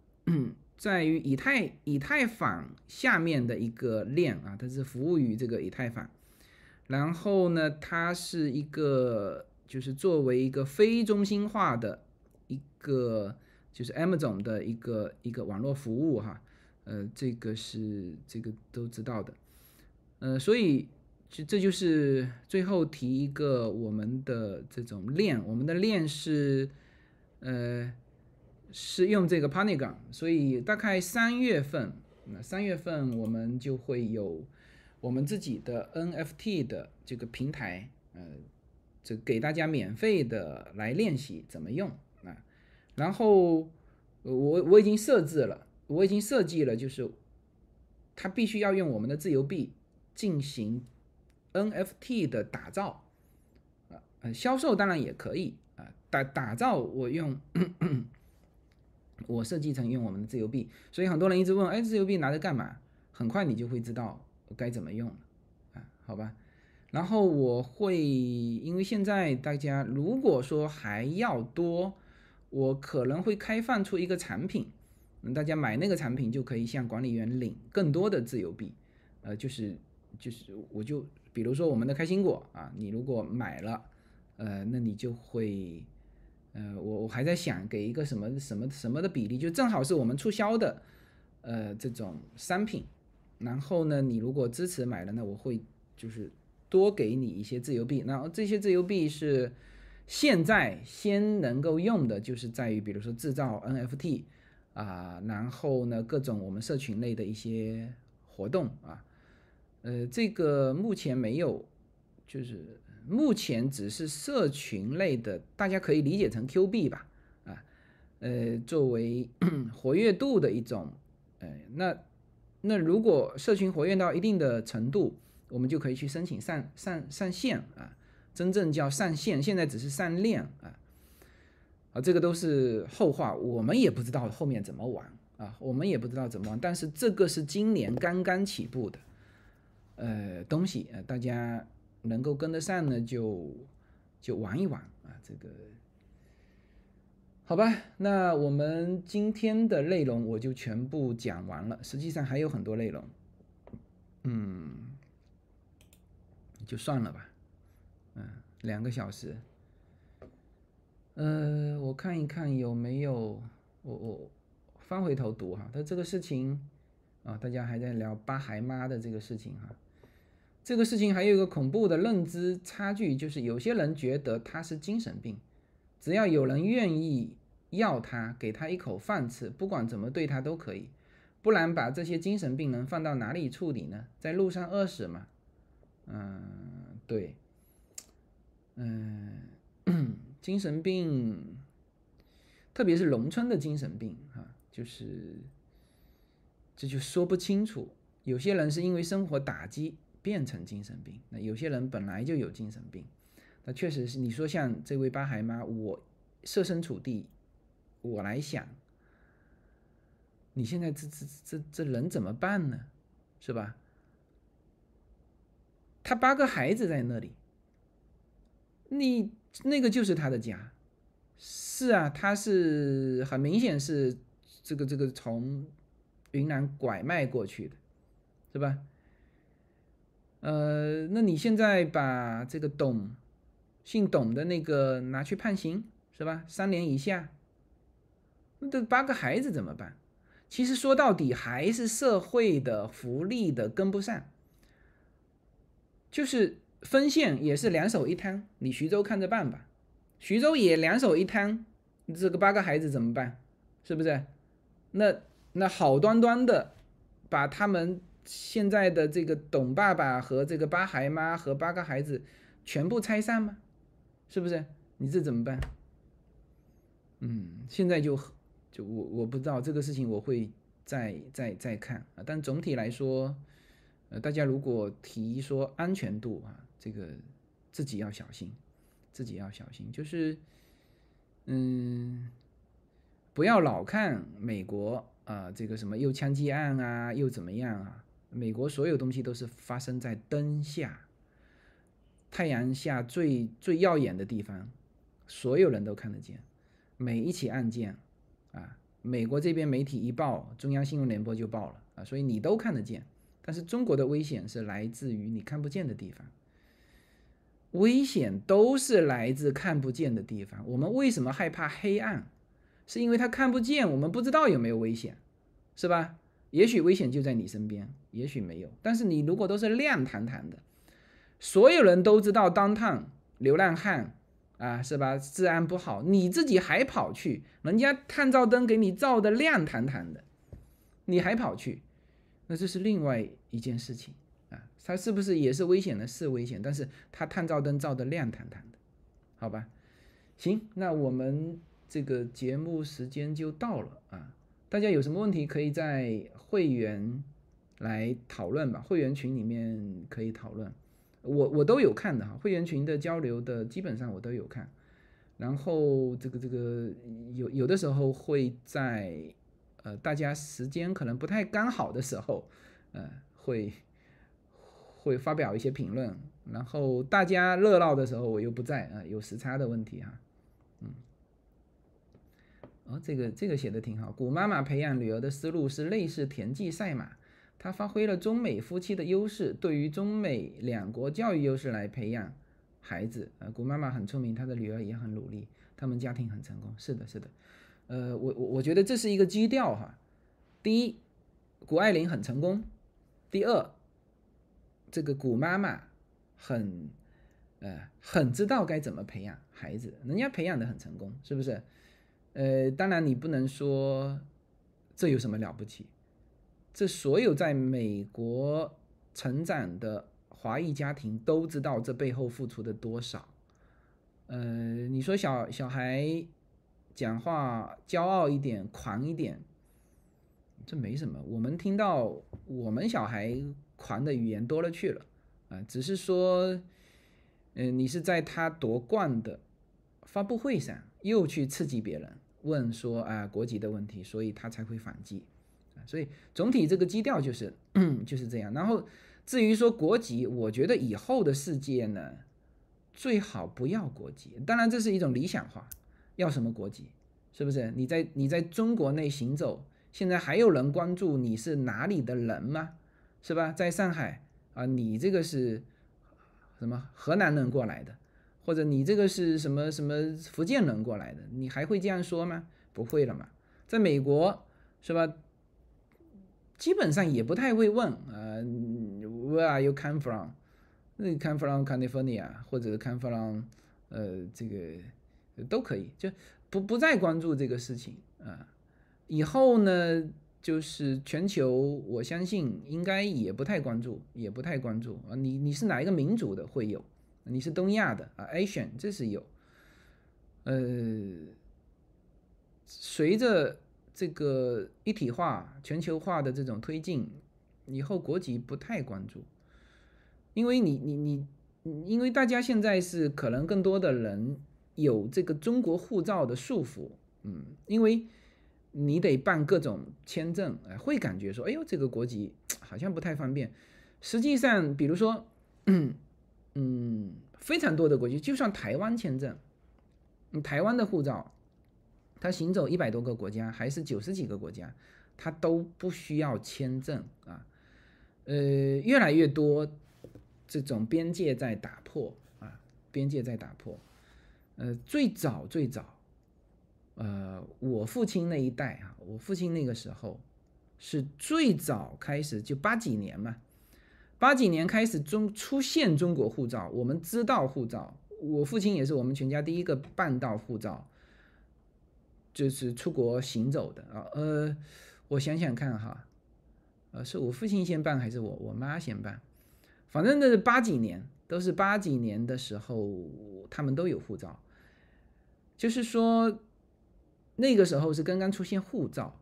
在于以太以太坊下面的一个链啊，它是服务于这个以太坊。然后呢，它是一个就是作为一个非中心化的一个就是 Amazon 的一个一个网络服务哈，呃，这个是这个都知道的，呃，所以这这就是最后提一个我们的这种链，我们的链是呃是用这个 Polygon，所以大概三月份，那三月份我们就会有。我们自己的 NFT 的这个平台，呃，这给大家免费的来练习怎么用啊。然后我我已经设置了，我已经设计了，就是它必须要用我们的自由币进行 NFT 的打造啊，呃，销售当然也可以啊，打打造我用我设计成用我们的自由币，所以很多人一直问，哎，自由币拿着干嘛？很快你就会知道。该怎么用啊？好吧，然后我会，因为现在大家如果说还要多，我可能会开放出一个产品，嗯，大家买那个产品就可以向管理员领更多的自由币，呃，就是就是我就比如说我们的开心果啊，你如果买了，呃，那你就会，呃，我我还在想给一个什么什么什么的比例，就正好是我们促销的，呃，这种商品。然后呢，你如果支持买了，那我会就是多给你一些自由币。然后这些自由币是现在先能够用的，就是在于比如说制造 NFT 啊，然后呢各种我们社群类的一些活动啊，呃，这个目前没有，就是目前只是社群类的，大家可以理解成 Q 币吧，啊，呃，作为 活跃度的一种，呃，那。那如果社群活跃到一定的程度，我们就可以去申请上上上线啊，真正叫上线，现在只是上链啊，啊，这个都是后话，我们也不知道后面怎么玩啊，我们也不知道怎么玩，但是这个是今年刚刚起步的，呃，东西呃，大家能够跟得上呢，就就玩一玩啊，这个。好吧，那我们今天的内容我就全部讲完了。实际上还有很多内容，嗯，就算了吧。嗯，两个小时。呃，我看一看有没有，我我翻回头读哈。他这个事情啊，大家还在聊八孩妈的这个事情哈。这个事情还有一个恐怖的认知差距，就是有些人觉得他是精神病，只要有人愿意。要他，给他一口饭吃，不管怎么对他都可以。不然把这些精神病人放到哪里处理呢？在路上饿死嘛？嗯，对，嗯，精神病，特别是农村的精神病啊，就是这就说不清楚。有些人是因为生活打击变成精神病，那有些人本来就有精神病。那确实是你说像这位八孩妈，我设身处地，我来想。你现在这这这这人怎么办呢？是吧？他八个孩子在那里，你那个就是他的家，是啊，他是很明显是这个这个从云南拐卖过去的，是吧？呃，那你现在把这个董姓董的那个拿去判刑，是吧？三年以下，那这八个孩子怎么办？其实说到底还是社会的福利的跟不上，就是分县也是两手一摊，你徐州看着办吧。徐州也两手一摊，这个八个孩子怎么办？是不是？那那好端端的把他们现在的这个董爸爸和这个八孩妈和八个孩子全部拆散吗？是不是？你这怎么办？嗯，现在就。就我我不知道这个事情，我会再再再看啊。但总体来说，呃，大家如果提说安全度啊，这个自己要小心，自己要小心。就是，嗯，不要老看美国啊，这个什么又枪击案啊，又怎么样啊？美国所有东西都是发生在灯下，太阳下最最耀眼的地方，所有人都看得见，每一起案件。啊，美国这边媒体一报，中央新闻联播就报了啊，所以你都看得见。但是中国的危险是来自于你看不见的地方，危险都是来自看不见的地方。我们为什么害怕黑暗？是因为它看不见，我们不知道有没有危险，是吧？也许危险就在你身边，也许没有。但是你如果都是亮堂堂的，所有人都知道当趟流浪汉。啊，是吧？治安不好，你自己还跑去，人家探照灯给你照的亮堂堂的，你还跑去，那这是另外一件事情啊。他是不是也是危险的？是危险，但是他探照灯照的亮堂堂的，好吧？行，那我们这个节目时间就到了啊。大家有什么问题可以在会员来讨论吧，会员群里面可以讨论。我我都有看的哈，会员群的交流的基本上我都有看，然后这个这个有有的时候会在呃大家时间可能不太刚好的时候，呃会会发表一些评论，然后大家热闹的时候我又不在啊，有时差的问题哈，哦这个这个写的挺好，古妈妈培养女儿的思路是类似田忌赛马。她发挥了中美夫妻的优势，对于中美两国教育优势来培养孩子。呃，古妈妈很聪明，她的女儿也很努力，他们家庭很成功。是的，是的。呃，我我我觉得这是一个基调哈。第一，谷爱凌很成功；第二，这个古妈妈很呃很知道该怎么培养孩子，人家培养的很成功，是不是？呃，当然你不能说这有什么了不起。这所有在美国成长的华裔家庭都知道这背后付出的多少。呃，你说小小孩讲话骄傲一点、狂一点，这没什么。我们听到我们小孩狂的语言多了去了啊，只是说，嗯，你是在他夺冠的发布会上又去刺激别人，问说啊国籍的问题，所以他才会反击。所以总体这个基调就是就是这样。然后至于说国籍，我觉得以后的世界呢，最好不要国籍。当然这是一种理想化，要什么国籍？是不是？你在你在中国内行走，现在还有人关注你是哪里的人吗？是吧？在上海啊，你这个是什么河南人过来的，或者你这个是什么什么福建人过来的，你还会这样说吗？不会了嘛。在美国是吧？基本上也不太会问啊，Where are you come from？那 come from California，或者 come from 呃这个都可以。就不不再关注这个事情啊。以后呢，就是全球，我相信应该也不太关注，也不太关注啊。你你是哪一个民族的会有？你是东亚的啊，Asian 这是有。呃，随着这个一体化、全球化的这种推进，以后国籍不太关注，因为你你你，因为大家现在是可能更多的人有这个中国护照的束缚，嗯，因为。你得办各种签证，哎，会感觉说，哎呦，这个国籍好像不太方便。实际上，比如说，嗯，非常多的国籍，就算台湾签证，你台湾的护照，它行走一百多个国家，还是九十几个国家，它都不需要签证啊。呃，越来越多这种边界在打破啊，边界在打破。呃，最早最早。呃，我父亲那一代啊，我父亲那个时候是最早开始，就八几年嘛，八几年开始中出现中国护照，我们知道护照，我父亲也是我们全家第一个办到护照，就是出国行走的啊。呃，我想想看哈，呃，是我父亲先办还是我我妈先办？反正那是八几年，都是八几年的时候，他们都有护照，就是说。那个时候是刚刚出现护照，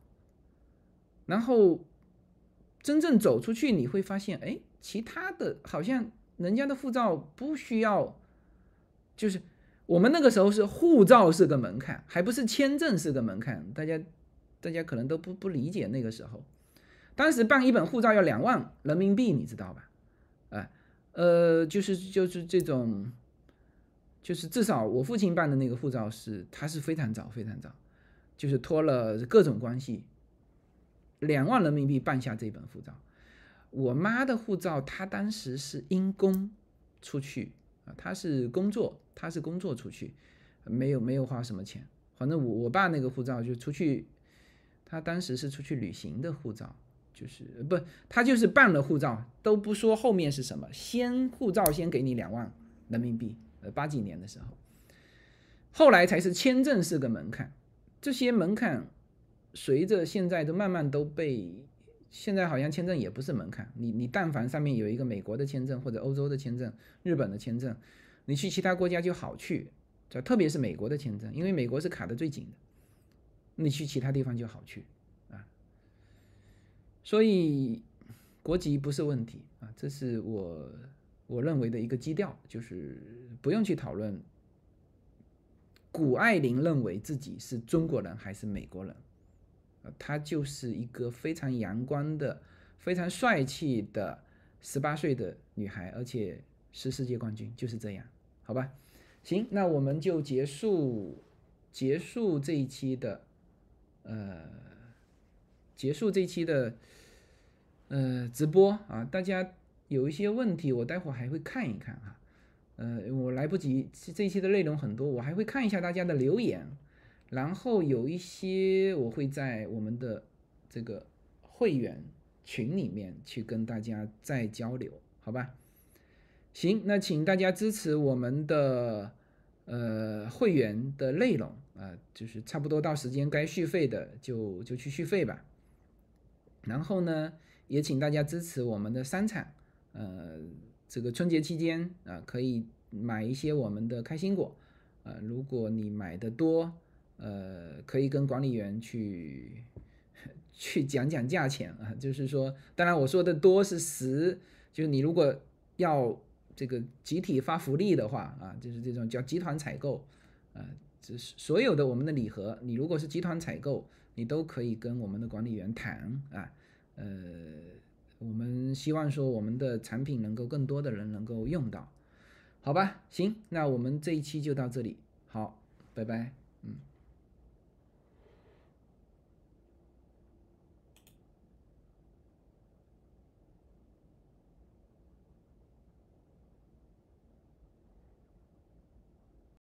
然后真正走出去，你会发现，哎，其他的好像人家的护照不需要，就是我们那个时候是护照是个门槛，还不是签证是个门槛，大家大家可能都不不理解那个时候，当时办一本护照要两万人民币，你知道吧？哎，呃，就是就是这种，就是至少我父亲办的那个护照是，他是非常早非常早。就是托了各种关系，两万人民币办下这本护照。我妈的护照，她当时是因公出去啊，她是工作，她是工作出去，没有没有花什么钱。反正我我爸那个护照就出去，他当时是出去旅行的护照，就是不，他就是办了护照，都不说后面是什么，先护照先给你两万人民币。呃，八几年的时候，后来才是签证是个门槛。这些门槛随着现在都慢慢都被，现在好像签证也不是门槛，你你但凡上面有一个美国的签证或者欧洲的签证、日本的签证，你去其他国家就好去，这特别是美国的签证，因为美国是卡的最紧的，你去其他地方就好去啊。所以国籍不是问题啊，这是我我认为的一个基调，就是不用去讨论。谷爱凌认为自己是中国人还是美国人？她就是一个非常阳光的、非常帅气的十八岁的女孩，而且是世界冠军，就是这样，好吧？行，那我们就结束结束这一期的，呃，结束这一期的呃直播啊！大家有一些问题，我待会还会看一看啊。呃，我来不及，这一期的内容很多，我还会看一下大家的留言，然后有一些我会在我们的这个会员群里面去跟大家再交流，好吧？行，那请大家支持我们的呃会员的内容啊，就是差不多到时间该续费的就就去续费吧。然后呢，也请大家支持我们的商场，呃。这个春节期间啊，可以买一些我们的开心果，呃，如果你买的多，呃，可以跟管理员去 去讲讲价钱啊，就是说，当然我说的多是十，就是你如果要这个集体发福利的话啊，就是这种叫集团采购，啊，这是所有的我们的礼盒，你如果是集团采购，你都可以跟我们的管理员谈啊，呃。我们希望说我们的产品能够更多的人能够用到，好吧？行，那我们这一期就到这里，好，拜拜，